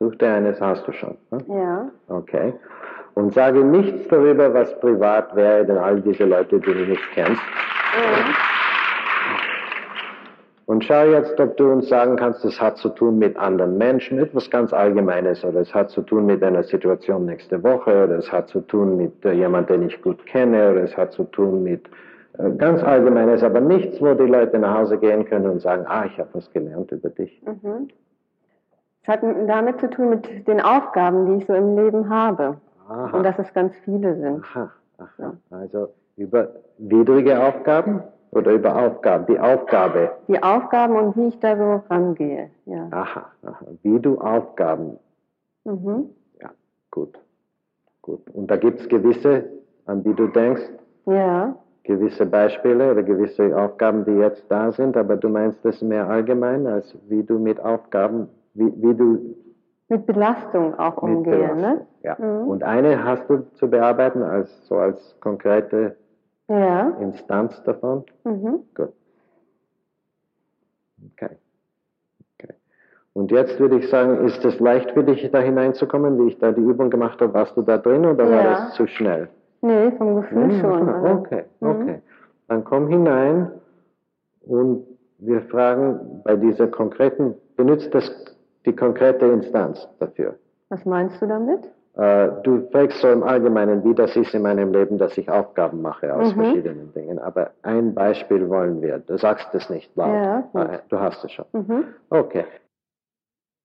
Such dir eines, hast du schon. Ne? Ja. Okay. Und sage nichts darüber, was privat wäre, denn all diese Leute, die du nicht kennst. Und schau jetzt, ob du uns sagen kannst, es hat zu tun mit anderen Menschen, etwas ganz Allgemeines, oder es hat zu tun mit einer Situation nächste Woche, oder es hat zu tun mit jemandem, den ich gut kenne, oder es hat zu tun mit ganz Allgemeines, aber nichts, wo die Leute nach Hause gehen können und sagen, ah, ich habe was gelernt über dich. Mhm. Es hat damit zu tun mit den Aufgaben, die ich so im Leben habe. Aha. Und dass es ganz viele sind. Aha, aha. Also über widrige Aufgaben oder über Aufgaben? Die Aufgabe. Die Aufgaben und wie ich da so rangehe. Ja. Aha, aha. Wie du Aufgaben. Mhm. Ja, gut. Gut. Und da gibt es gewisse, an die du denkst, Ja. Gewisse Beispiele oder gewisse Aufgaben, die jetzt da sind, aber du meinst das mehr allgemein, als wie du mit Aufgaben, wie, wie du Mit Belastung auch mit umgehe. Belastung- Ne? Ja. Mhm. Und eine hast du zu bearbeiten als so als konkrete Ja. Instanz davon? Mhm. Gut. Okay. okay. Und jetzt würde ich sagen, ist es leicht für dich, da hineinzukommen, wie ich da die Übung gemacht habe? Warst du da drin oder war Ja. das zu schnell? Nee, vom Gefühl Mhm, schon. aha, Also. Okay, Mhm. okay. Dann komm hinein und wir fragen bei dieser konkreten, benutzt das die konkrete Instanz dafür. Was meinst du damit? Äh, du fragst so im Allgemeinen, wie das ist in meinem Leben, dass ich Aufgaben mache aus Mhm. verschiedenen Dingen. Aber ein Beispiel wollen wir. Du sagst es nicht laut. Ja, gut. Ah, Du hast es schon. Mhm. Okay.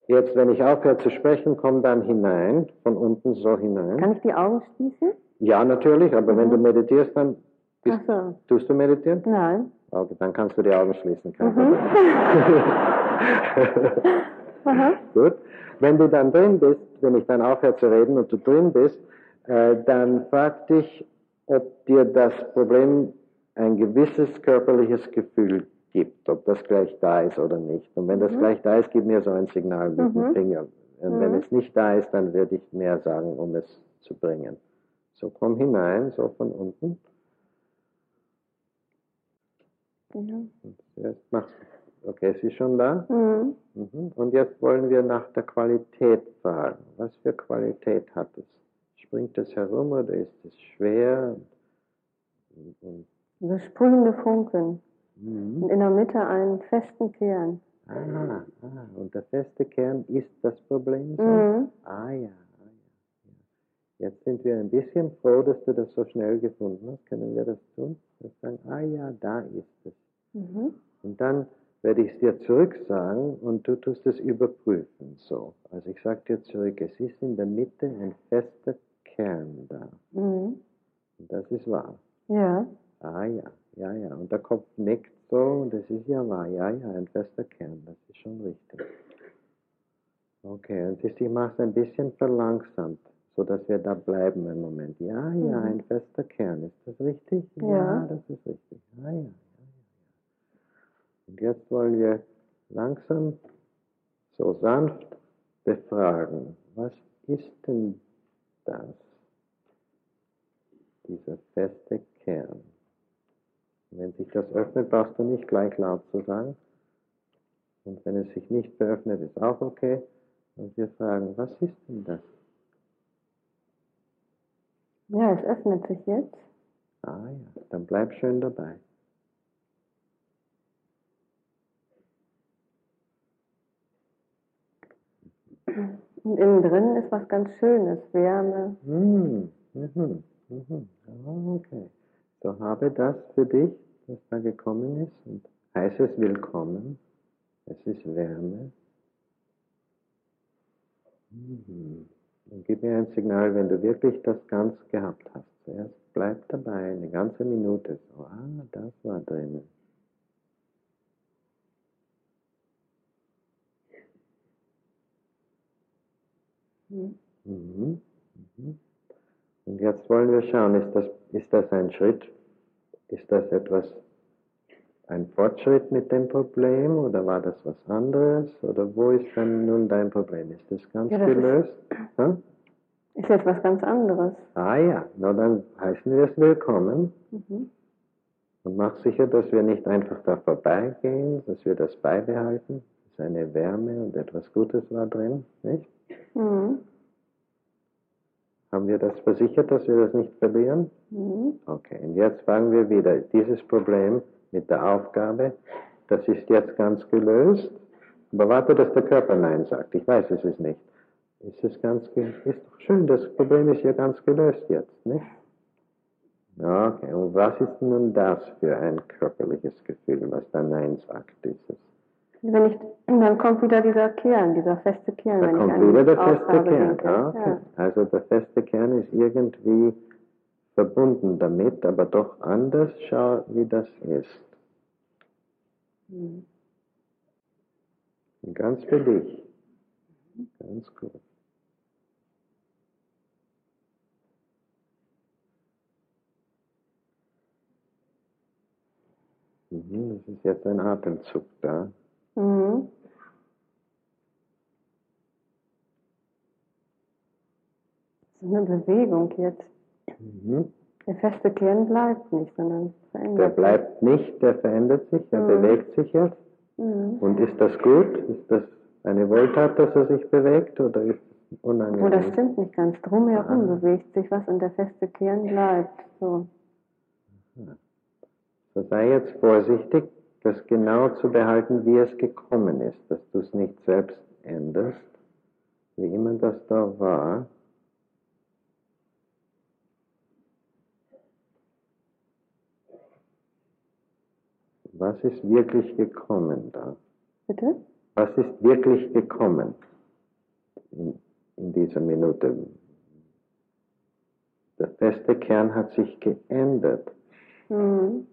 Jetzt, wenn ich aufhöre zu sprechen, komm dann hinein, von unten so hinein. Kann ich die Augen schließen? Ja, natürlich, aber wenn du meditierst, dann bist, so. tust du meditieren? Nein. Okay, dann kannst du die Augen schließen. Mhm. Gut. Wenn du dann drin bist, wenn ich dann aufhöre zu reden und du drin bist, äh, dann frag dich, ob dir das Problem ein gewisses körperliches Gefühl gibt, ob das gleich da ist oder nicht. Und wenn das Mhm. gleich da ist, gib mir so ein Signal mit Mhm. dem Finger. Und wenn Mhm. es nicht da ist, dann würde ich mehr sagen, um es zu bringen. So, komm hinein, so von unten. Ja. Und jetzt machst du. Okay, ist schon da. Mhm. Mhm. Und jetzt wollen wir nach der Qualität fragen. Was für Qualität hat es? Springt es herum oder ist es schwer? Und, und, So sprühende Funken. mhm. Und in der Mitte einen festen Kern. ah, ah, und der feste Kern ist das Problem? So? Mhm. Ah ja. Jetzt sind wir ein bisschen froh, dass du das so schnell gefunden hast. Können wir das tun? Wir sagen, ah ja, da ist es. Mhm. Und dann werde ich es dir zurück sagen und du tust es überprüfen. So. Also ich sage dir zurück, es ist in der Mitte ein fester Kern da. Mhm. Und das ist wahr. Ja. Ah ja, ja, ja. Und der Kopf nickt so und es ist ja wahr. Ja, ja, ein fester Kern. Das ist schon richtig. Okay, und siehst du, ich mache es ein bisschen verlangsamt, sodass wir da bleiben im Moment. Ja, ja, Mhm. ein fester Kern. Ist das richtig? Ja. das ist richtig. Ja, ja, ja. Und jetzt wollen wir langsam, so sanft befragen, was ist denn das? Dieser feste Kern. Und wenn sich das öffnet, brauchst du nicht gleich laut zu sagen. Und wenn es sich nicht beöffnet, ist auch okay. Und wir fragen, was ist denn das? Ja, es öffnet sich jetzt. Ah ja, dann bleib schön dabei. Und innen drin ist was ganz Schönes, Wärme. Hm, mhm. Mhm. Mhm. Okay. So habe das für dich, was da gekommen ist, und heiße es willkommen. Es ist Wärme. Mhm. Und gib mir ein Signal, wenn du wirklich das ganz gehabt hast. Zuerst bleib dabei, eine ganze Minute. So, ah, das war drinnen. Mhm. Mhm. Und jetzt wollen wir schauen, ist das, ist das ein Schritt? Ist das etwas, ein Fortschritt mit dem Problem oder war das was anderes? Oder wo ist dann nun dein Problem? Ist das ganz Ja, das gelöst? Hm? Ist jetzt was ganz anderes. Ah ja, na dann heißen wir es willkommen Mhm. und mach sicher, dass wir nicht einfach da vorbeigehen, dass wir das beibehalten. Es ist eine Wärme und etwas Gutes war drin, nicht? Mhm. Haben wir das versichert, dass wir das nicht verlieren? Mhm. Okay, und jetzt fragen wir wieder, dieses Problem mit der Aufgabe, das ist jetzt ganz gelöst, aber warte, dass der Körper Nein sagt. Ich weiß, es ist nicht. Ist es ganz, ist doch schön, das Problem ist ja ganz gelöst jetzt, nicht? Okay, und was ist nun das für ein körperliches Gefühl, was da Nein sagt? Dieses? Wenn ich, dann kommt wieder dieser Kern, dieser feste Kern. Da wenn kommt ich wieder der feste Kern. denke. Okay. Ja. Also der feste Kern ist irgendwie verbunden damit, aber doch anders. Schau, wie das ist. Mhm. Ganz für dich. Ganz gut. Mhm, das ist jetzt ein Atemzug da. Mhm. Das ist eine Bewegung jetzt. Mhm. Der feste Kern bleibt nicht, sondern Der verändert sich. bleibt nicht, der verändert sich, er Mhm. bewegt sich jetzt. Mhm. Und ist das gut? Ist das eine Wohltat, dass er sich bewegt oder ist es unangenehm? Oh, das stimmt nicht ganz. Drumherum Ah. bewegt sich was und der feste Kern bleibt. So. So sei jetzt vorsichtig, das genau zu behalten, wie es gekommen ist, dass du es nicht selbst änderst, wie immer das da war. Was ist wirklich gekommen da? Bitte? Was ist wirklich gekommen in, in dieser Minute? Der feste Kern hat sich geändert. Mhm.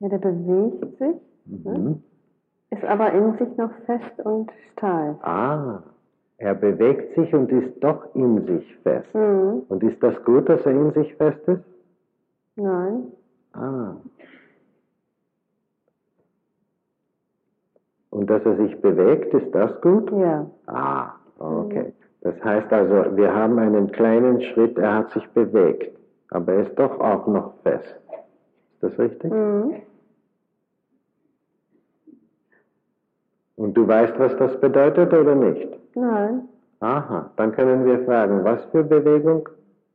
Ja, der bewegt sich, Mhm. ist aber in sich noch fest und steif. Ah, er bewegt sich und ist doch in sich fest. Mhm. Und ist das gut, dass er in sich fest ist? Nein. Ah. Und dass er sich bewegt, ist das gut? Ja. Ah, okay. Das heißt also, wir haben einen kleinen Schritt, er hat sich bewegt, aber er ist doch auch noch fest. Ist das richtig? Mhm. Und du weißt, was das bedeutet oder nicht? Nein. Aha, dann können wir fragen, was für Bewegung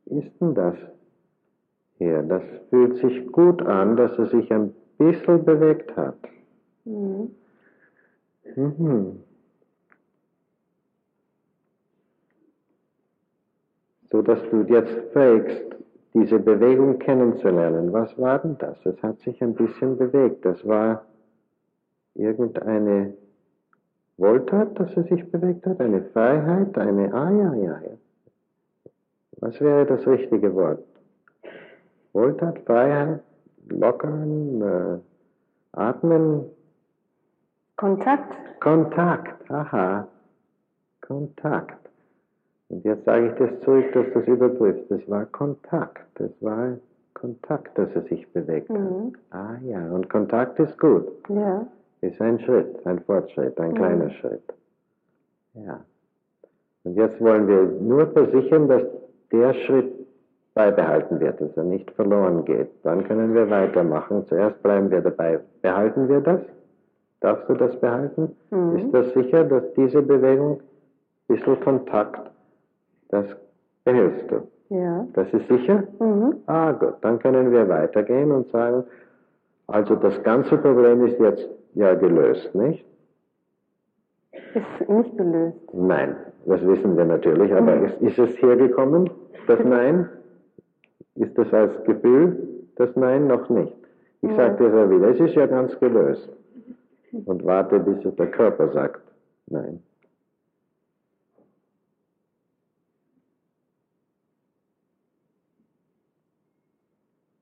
ist denn das hier? Das fühlt sich gut an, dass er sich ein bisschen bewegt hat. Mhm. Mhm. So dass du jetzt fähigst, diese Bewegung kennenzulernen. Was war denn das? Es hat sich ein bisschen bewegt. Das war irgendeine Wohltat, dass er sich bewegt hat? Eine Freiheit? Eine, ah ja, ja, ja. Was wäre das richtige Wort? Wohltat, Freiheit, lockern, äh, atmen, Kontakt. Kontakt, aha. Kontakt. Und jetzt sage ich das zurück, dass du es überprüfst. Das war Kontakt. Das war Kontakt, dass er sich bewegt hat. Mhm. Ah ja, und Kontakt ist gut. Ja. Ist ein Schritt, ein Fortschritt, ein Mhm. kleiner Schritt. Ja. Und jetzt wollen wir nur versichern, dass der Schritt beibehalten wird, dass er nicht verloren geht. Dann können wir weitermachen. Zuerst bleiben wir dabei. Behalten wir das? Darfst du das behalten? Mhm. Ist das sicher, dass diese Bewegung, bisschen Kontakt, das behältst du? Ja. Das ist sicher? Mhm. Ah, gut. Dann können wir weitergehen und sagen, Also das ganze Problem ist jetzt ja gelöst, nicht? Ist nicht gelöst. Nein, das wissen wir natürlich, aber ist, ist es hergekommen, das Nein? Ist das als Gefühl, das Nein noch nicht? Ich Ja. sage dir ja wieder, es ist ja ganz gelöst. Und warte, bis es der Körper sagt Nein.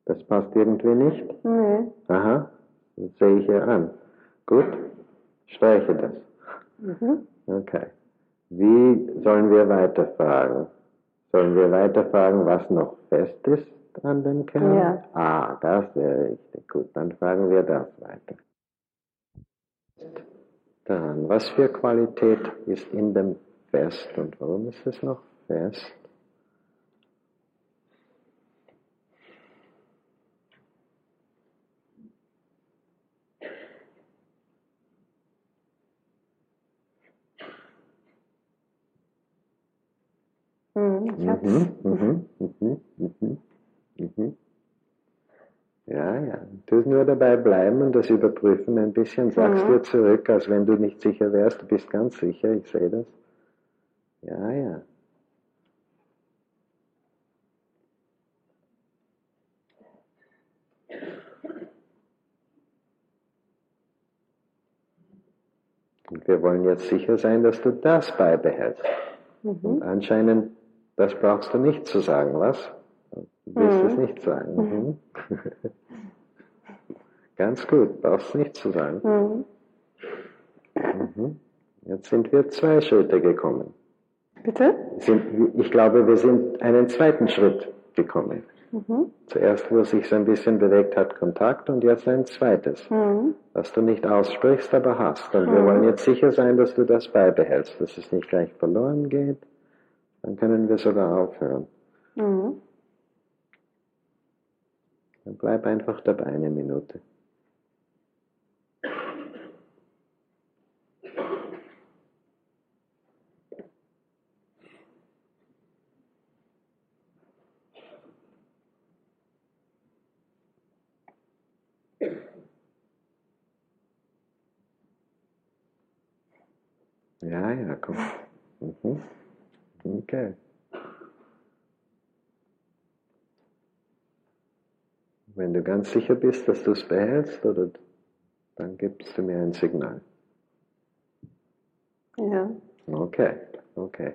Das passt irgendwie nicht? Nee. Aha, das sehe ich ja an. Gut, streiche das. Mhm. Okay. Wie sollen wir weiterfragen? Sollen wir weiterfragen, was noch fest ist an dem Kern? Ja. Ah, das wäre richtig. Gut, dann fragen wir das weiter. Dann, was für Qualität ist in dem fest und warum ist es noch fest? Mhm. Ich hab's. Mhm, mhm, mhm, mhm, mhm. Ja, ja. Du nur dabei bleiben und das überprüfen ein bisschen. Sagst Mhm. dir zurück, als wenn du nicht sicher wärst. Du bist ganz sicher, ich sehe das. Ja, ja. Und wir wollen jetzt sicher sein, dass du das beibehältst. Und Mhm. anscheinend, das brauchst du nicht zu sagen, was? Du willst Mhm. es nicht sagen. Mhm. Ganz gut, brauchst nicht zu sagen. Mhm. Mhm. Jetzt sind wir zwei Schritte gekommen. Bitte? Sind, ich glaube, wir sind einen zweiten Schritt gekommen. Mhm. Zuerst, wo es sich so ein bisschen bewegt hat, Kontakt und jetzt ein zweites, Mhm. was du nicht aussprichst, aber hast. Und wir Mhm. wollen jetzt sicher sein, dass du das beibehältst, dass es nicht gleich verloren geht. Dann können wir sogar aufhören. Mhm. Dann bleib einfach dabei eine Minute. Ja, ja, komm. Mhm. Okay. Wenn du ganz sicher bist, dass du es behältst, oder, dann gibst du mir ein Signal. Ja. Okay, okay.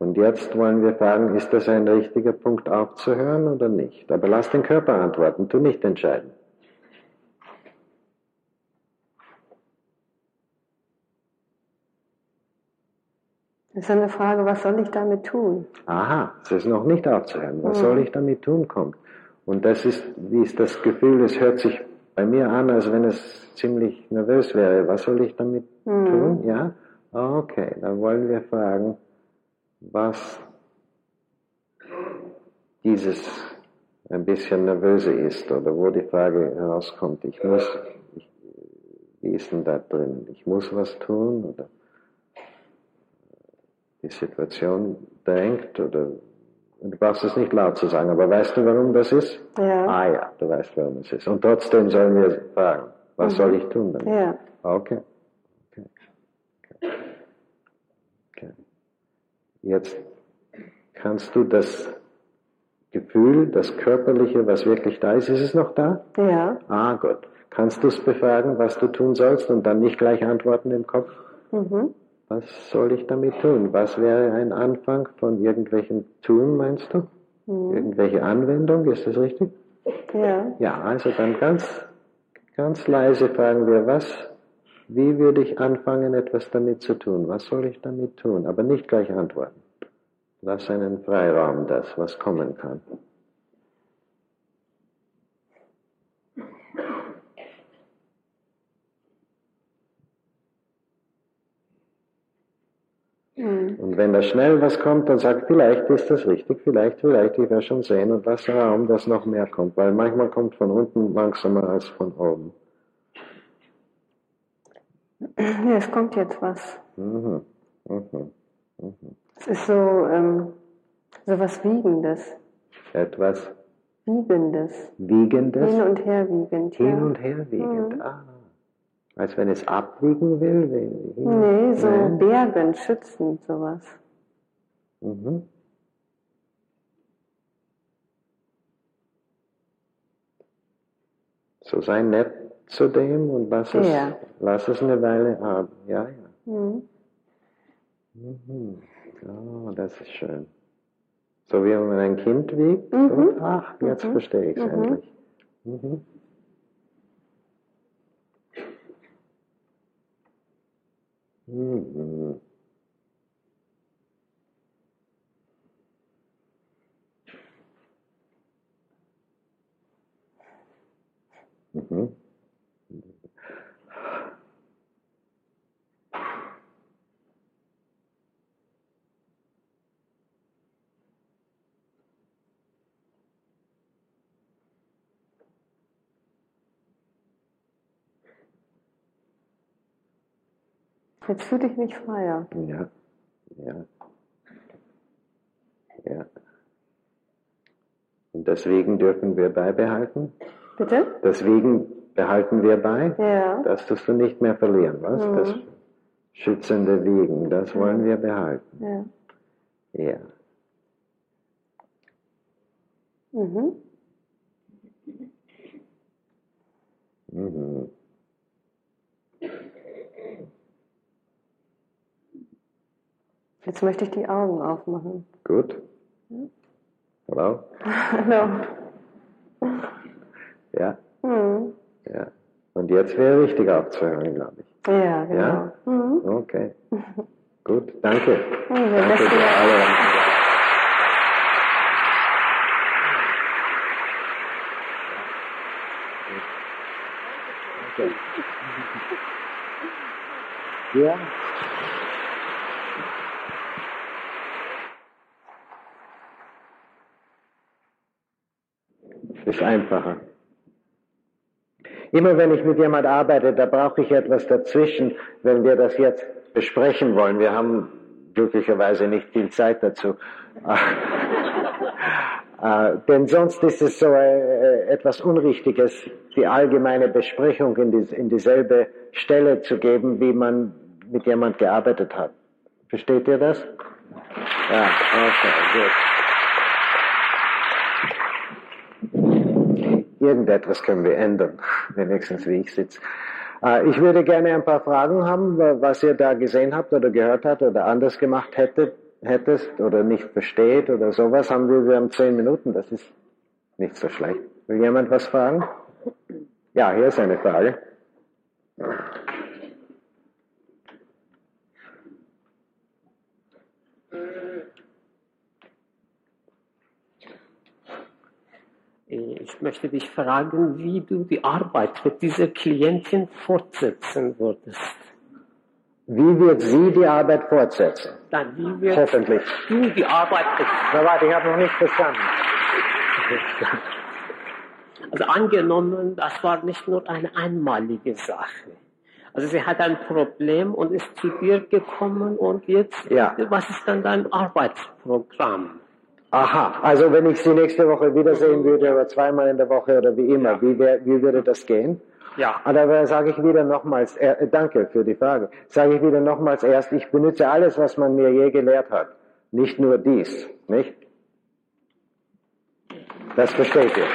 Und jetzt wollen wir fragen, ist das ein richtiger Punkt aufzuhören oder nicht? Aber lass den Körper antworten, tu nicht entscheiden. Das ist eine Frage, was soll ich damit tun? Aha, es ist noch nicht aufzuhören. Was Mhm. soll ich damit tun, kommt. Und das ist, wie ist das Gefühl, es hört sich bei mir an, als wenn es ziemlich nervös wäre. Was soll ich damit Mhm. tun? Ja? Okay, dann wollen wir fragen, was dieses ein bisschen nervöse ist oder wo die Frage herauskommt. Ich muss, ich, wie ist denn da drin? Ich muss was tun oder die Situation drängt oder du brauchst es nicht laut zu sagen, aber weißt du, warum das ist? Ja. Ah ja, du weißt, warum es ist. Und trotzdem sollen wir fragen, was Mhm. soll ich tun damit? Ja. Okay. okay. okay. okay. Jetzt kannst du das Gefühl, das Körperliche, was wirklich da ist, ist es noch da? Ja. Ah, gut. Kannst du es befragen, was du tun sollst und dann nicht gleich antworten im Kopf? Mhm. Was soll ich damit tun? Was wäre ein Anfang von irgendwelchen Tun, meinst du? Mhm. Irgendwelche Anwendung, ist das richtig? Ja. Ja, also dann ganz, ganz leise fragen wir, was, wie würde ich anfangen, etwas damit zu tun? Was soll ich damit tun? Aber nicht gleich antworten. Lass einen Freiraum, das, was kommen kann. Mhm. Und wenn da schnell was kommt, dann sag, vielleicht ist das richtig, vielleicht, vielleicht, ich werde schon sehen und lass Raum, dass noch mehr kommt, weil manchmal kommt von unten langsamer als von oben. Ja, es kommt jetzt was. Mhm. Mhm. Mhm. Es ist so, ähm, so was Wiegendes. Etwas Wiegendes. Wiegendes? Hin und her wiegend. Hin ja. und her wiegend. Mhm. Ah. Als wenn es abwiegen will? Wie, wie, Nee, so Nee. bergen, schützen, sowas. Mhm. So sei nett zu dem und lass es, Ja. lass es eine Weile haben. Ja, ja. Mhm. Mhm. Oh, das ist schön. So wie wenn man ein Kind wiegt. Mhm. So, ach, jetzt Mhm. verstehe ich es Mhm. endlich. Mhm. Mhm. Jetzt fühle ich mich freier. Ja, ja, ja. Und deswegen dürfen wir beibehalten. Bitte? Deswegen behalten wir bei. Ja. Das tust du nicht mehr verlieren, was? Mhm. Das schützende Wiegen, das wollen wir behalten. Ja. Ja. Mhm. Mhm. Jetzt möchte ich die Augen aufmachen. Gut. Hallo? Hallo. Ja, Mhm. ja. Und jetzt wäre richtig aufzuhören, glaube ich. Ja, genau. Ja? Mhm. Okay. Gut, danke. Mhm, Danke für wäre- alle. Okay. Ja. Ist einfacher. Immer wenn ich mit jemand arbeite, da brauche ich etwas dazwischen, wenn wir das jetzt besprechen wollen. Wir haben glücklicherweise nicht viel Zeit dazu. Äh, denn sonst ist es so äh, etwas Unrichtiges, die allgemeine Besprechung in, die, in dieselbe Stelle zu geben, wie man mit jemand gearbeitet hat. Versteht ihr das? Ja, okay, gut. Irgendetwas können wir ändern, wenigstens wie ich sitze. Äh, ich würde gerne ein paar Fragen haben, wa- was ihr da gesehen habt oder gehört habt oder anders gemacht hättet, hättest oder nicht versteht oder sowas. Haben wir, wir haben zehn Minuten, das ist nicht so schlecht. Will jemand was fragen? Ja, hier ist eine Frage. Ich möchte dich fragen, wie du die Arbeit mit dieser Klientin fortsetzen würdest. Wie wird sie die Arbeit fortsetzen? Dann, wie wird Hoffentlich. du die Arbeit Na warte, ich habe noch nicht verstanden. Also angenommen, das war nicht nur eine einmalige Sache. Also sie hat ein Problem und ist zu dir gekommen und jetzt, Ja. was ist dann dein Arbeitsprogramm? Aha, also wenn ich sie nächste Woche wiedersehen würde oder zweimal in der Woche oder wie immer, wie, wär, wie würde das gehen? Ja. Aber sage ich wieder nochmals, äh, danke für die Frage, sage ich wieder nochmals erst, ich benutze alles, was man mir je gelehrt hat, nicht nur dies, nicht? Das versteht ihr.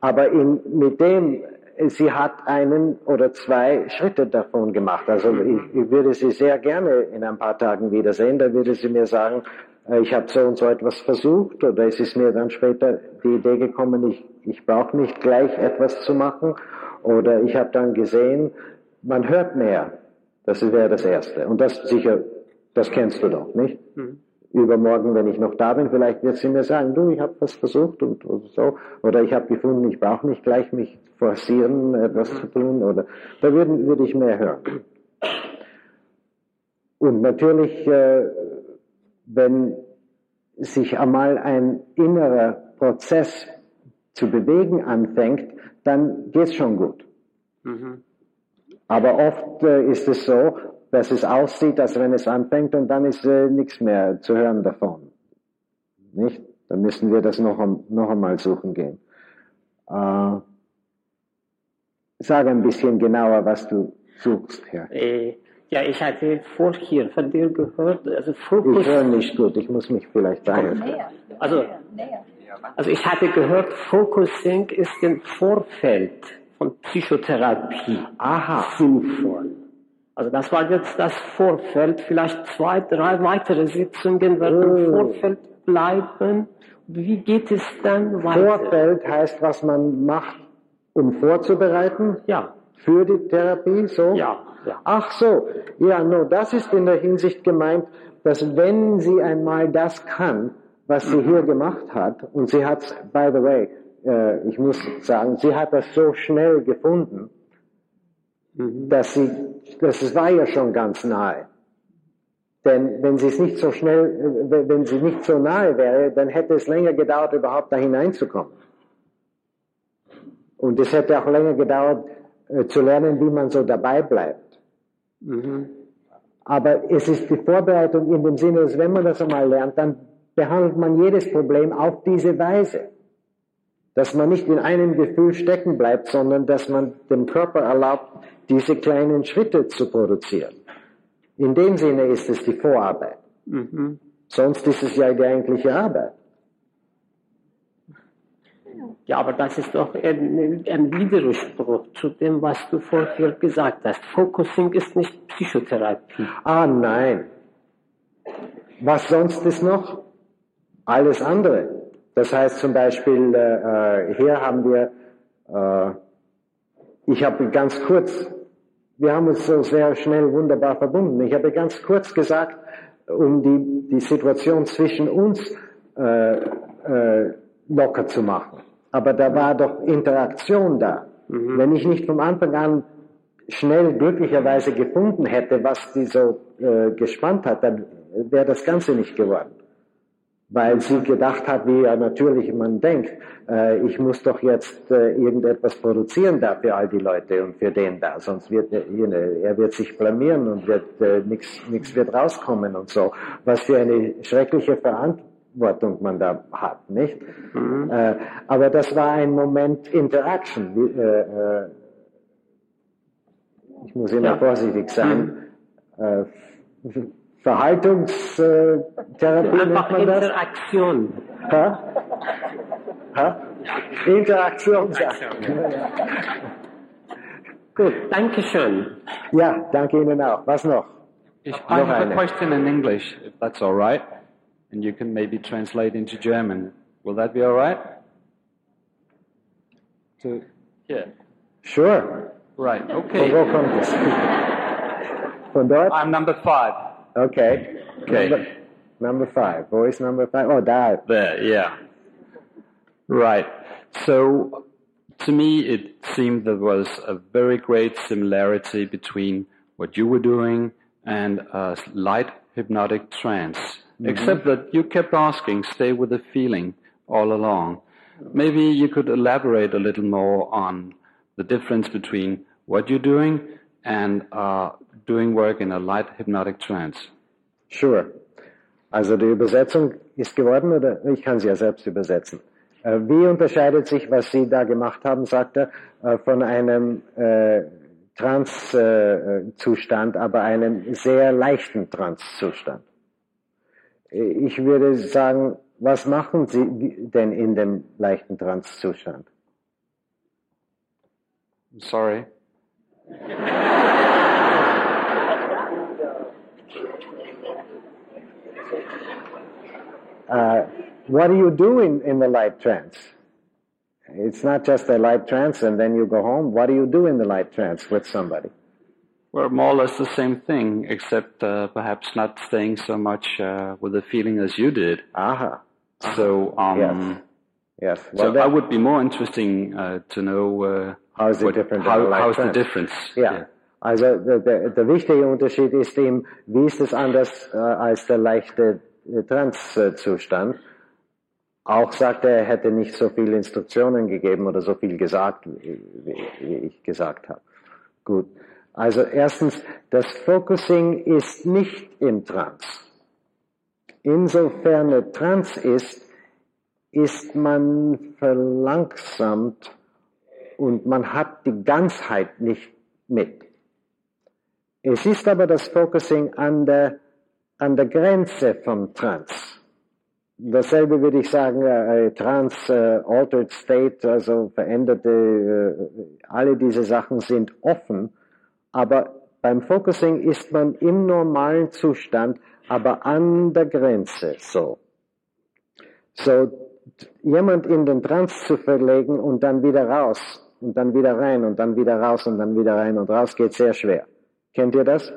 Aber in, mit dem, sie hat einen oder zwei Schritte davon gemacht. Also ich, ich würde sie sehr gerne in ein paar Tagen wiedersehen. Da würde sie mir sagen, äh, ich habe so und so etwas versucht oder es ist mir dann später die Idee gekommen, ich, ich brauche nicht gleich etwas zu machen oder ich habe dann gesehen, man hört mehr. Das wäre das Erste. Und das sicher, das kennst du doch, nicht? Übermorgen, wenn ich noch da bin, vielleicht wird sie mir sagen, du, ich habe was versucht und, und so, oder ich habe gefunden, ich brauche nicht gleich mich forcieren, etwas zu tun, oder da würde, würde ich mehr hören. Und natürlich, äh, wenn sich einmal ein innerer Prozess zu bewegen anfängt, dann geht's schon gut. Mhm. Aber oft äh, ist es so, dass es aussieht, als wenn es anfängt und dann ist äh, nichts mehr zu hören davon. Nicht? Dann müssen wir das noch, noch einmal suchen gehen. Äh, sag ein bisschen genauer, was du suchst, Herr. Äh, ja, ich hatte vorher von dir gehört, also Fokus. Ich höre nicht gut, ich muss mich vielleicht dahin. Also, also ich hatte gehört, Focusing ist im Vorfeld von Psychotherapie. Aha. Sinnvoll. Also das war jetzt das Vorfeld. Vielleicht zwei, drei weitere Sitzungen werden im oh. Vorfeld bleiben. Wie geht es dann weiter? Vorfeld heißt, was man macht, um vorzubereiten? Ja. Für die Therapie, so? Ja. ja. Ach so. Ja, no, das ist in der Hinsicht gemeint, dass wenn sie einmal das kann, was sie hier gemacht hat, und sie hat, by the way, äh, ich muss sagen, sie hat das so schnell gefunden, mhm. Dass sie, das war ja schon ganz nahe. Denn wenn sie es nicht so schnell, wenn sie nicht so nahe wäre, dann hätte es länger gedauert, überhaupt da hineinzukommen. Und es hätte auch länger gedauert, äh, zu lernen, wie man so dabei bleibt. Mhm. Aber es ist die Vorbereitung in dem Sinne, dass wenn man das einmal lernt, dann behandelt man jedes Problem auf diese Weise. Dass man nicht in einem Gefühl stecken bleibt, sondern dass man dem Körper erlaubt, diese kleinen Schritte zu produzieren. In dem Sinne ist es die Vorarbeit. Mhm. Sonst ist es ja die eigentliche Arbeit. Ja, aber das ist doch ein, ein, Widerspruch zu dem, was du vorher gesagt hast. Focusing ist nicht Psychotherapie. Ah, nein. Was sonst ist noch? Alles andere. Das heißt zum Beispiel, äh, hier haben wir, äh, ich habe ganz kurz wir haben uns so sehr schnell wunderbar verbunden. Ich habe ganz kurz gesagt, um die, die Situation zwischen uns äh, äh, locker zu machen. Aber da war doch Interaktion da. Mhm. Wenn ich nicht vom Anfang an schnell glücklicherweise gefunden hätte, was die so äh, gespannt hat, dann wäre das Ganze nicht geworden weil sie gedacht hat, wie ja natürlich man denkt, äh, ich muss doch jetzt äh, irgendetwas produzieren da für all die Leute und für den da, sonst wird er, er wird sich blamieren und wird äh, nichts wird rauskommen und so. Was für eine schreckliche Verantwortung man da hat, nicht? Mhm. Äh, aber das war ein Moment Interaction. Wie, äh, äh, ich muss immer ja. vorsichtig sein. Mhm. Verhaltungstherapie äh, nennt man das? Interaktion. Ha? Ha? Interaktion. Gut, danke schön. Ja, danke Ihnen auch. Was noch? Ich, I have a question in English, if that's all right, and you can maybe translate into German. Will that be all right? To here. Sure. Right. Okay. Von wo kommt es? Von dort? I'm number five. Okay. Okay. Number, number five. Voice number five. Oh, that. There, yeah. Right. So, to me, it seemed there was a very great similarity between what you were doing and a light hypnotic trance. Mm-hmm. Except that you kept asking, stay with the feeling all along. Maybe you could elaborate a little more on the difference between what you're doing and uh, doing work in a light hypnotic trance. Sure. Also die Übersetzung ist geworden, oder ich kann sie ja selbst übersetzen. Äh, wie unterscheidet sich, was Sie da gemacht haben, sagt er, äh, von einem äh, Trance-Zustand, aber einem sehr leichten Trance-Zustand? Ich würde sagen, was machen Sie denn in dem leichten Trance-Zustand? Sorry. uh, what do you do in, in the light trance? It's not just a light trance and then you go home. What do you do in the light trance with somebody? Well, more or less the same thing, except uh, perhaps not staying so much uh, with the feeling as you did. Aha. Uh-huh. So, um, yes. Yes. Well, so that would be more interesting uh, to know uh, how is it different. How, how's trance? the difference? Yeah. yeah. Also der, der, der wichtige Unterschied ist eben, wie ist es anders äh, als der leichte Trance-Zustand. Auch sagt er, er hätte nicht so viele Instruktionen gegeben oder so viel gesagt, wie ich gesagt habe. Gut. Also erstens, das Focusing ist nicht im Trance. Insofern Trance ist, ist man verlangsamt und man hat die Ganzheit nicht mit. Es ist aber das Focusing an der, an der Grenze vom Trans. Dasselbe würde ich sagen, äh, Trans, äh, Altered State, also veränderte, äh, alle diese Sachen sind offen, aber beim Focusing ist man im normalen Zustand, aber an der Grenze so. So, jemand in den Trance zu verlegen und dann wieder raus und dann wieder rein und dann wieder raus und dann wieder rein und raus geht sehr schwer. Kennt ihr das?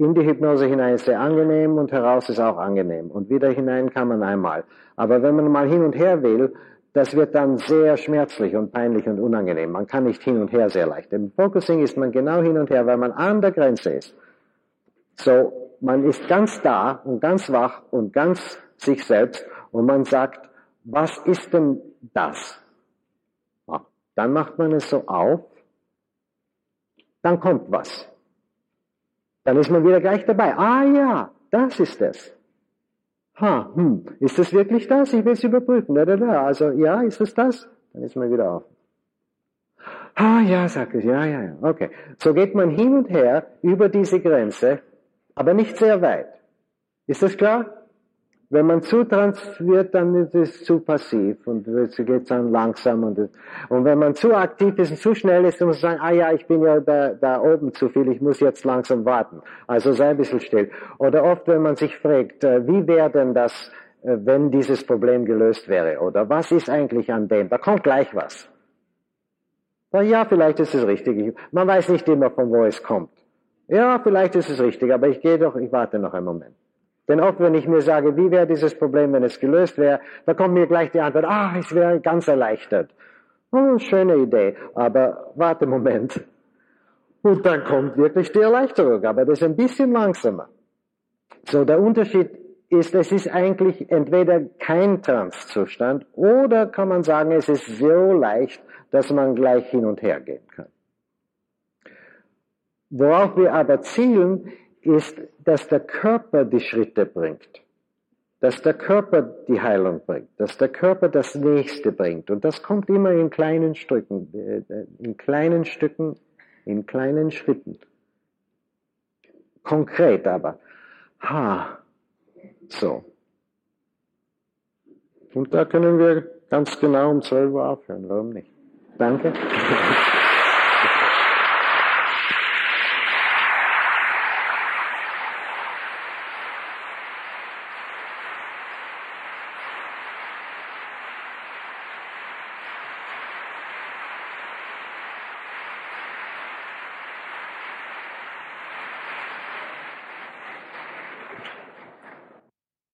In die Hypnose hinein ist sehr angenehm und heraus ist auch angenehm. Und wieder hinein kann man einmal. Aber wenn man mal hin und her will, das wird dann sehr schmerzlich und peinlich und unangenehm. Man kann nicht hin und her sehr leicht. Im Focusing ist man genau hin und her, weil man an der Grenze ist. So, man ist ganz da und ganz wach und ganz sich selbst und man sagt, was ist denn das? Dann macht man es so auf, dann kommt was. Dann ist man wieder gleich dabei. Ah ja, das ist es. Ha, hm, ist das wirklich das? Ich will es überprüfen. Da, da, da. Also ja, ist es das? Dann ist man wieder auf. Ah ja, sagt es, ja, ja, ja. Okay. So geht man hin und her über diese Grenze, aber nicht sehr weit. Ist das klar? Wenn man zu transferiert, dann ist es zu passiv und es geht dann langsam. Und, und wenn man zu aktiv ist und zu schnell ist, dann muss man sagen, ah ja, ich bin ja da, da oben zu viel, ich muss jetzt langsam warten. Also sei ein bisschen still. Oder oft, wenn man sich fragt, äh, wie wäre denn das, äh, wenn dieses Problem gelöst wäre? Oder was ist eigentlich an dem? Da kommt gleich was. Ja, vielleicht ist es richtig. Man weiß nicht immer, von wo es kommt. Ja, vielleicht ist es richtig, aber ich gehe doch, ich warte noch einen Moment. Denn oft, wenn ich mir sage, wie wäre dieses Problem, wenn es gelöst wäre, da kommt mir gleich die Antwort, ah, ich wäre ganz erleichtert. Oh, schöne Idee, aber warte Moment. Und dann kommt wirklich die Erleichterung, aber das ist ein bisschen langsamer. So, der Unterschied ist, es ist eigentlich entweder kein Transzustand oder kann man sagen, es ist so leicht, dass man gleich hin und her gehen kann. Worauf wir aber zielen, ist, dass der Körper die Schritte bringt, dass der Körper die Heilung bringt, dass der Körper das Nächste bringt. Und das kommt immer in kleinen Stücken, äh, in kleinen Stücken, in kleinen Schritten. Konkret aber. Ha, so. Und da können wir ganz genau um 12 Uhr aufhören. Warum nicht? Danke.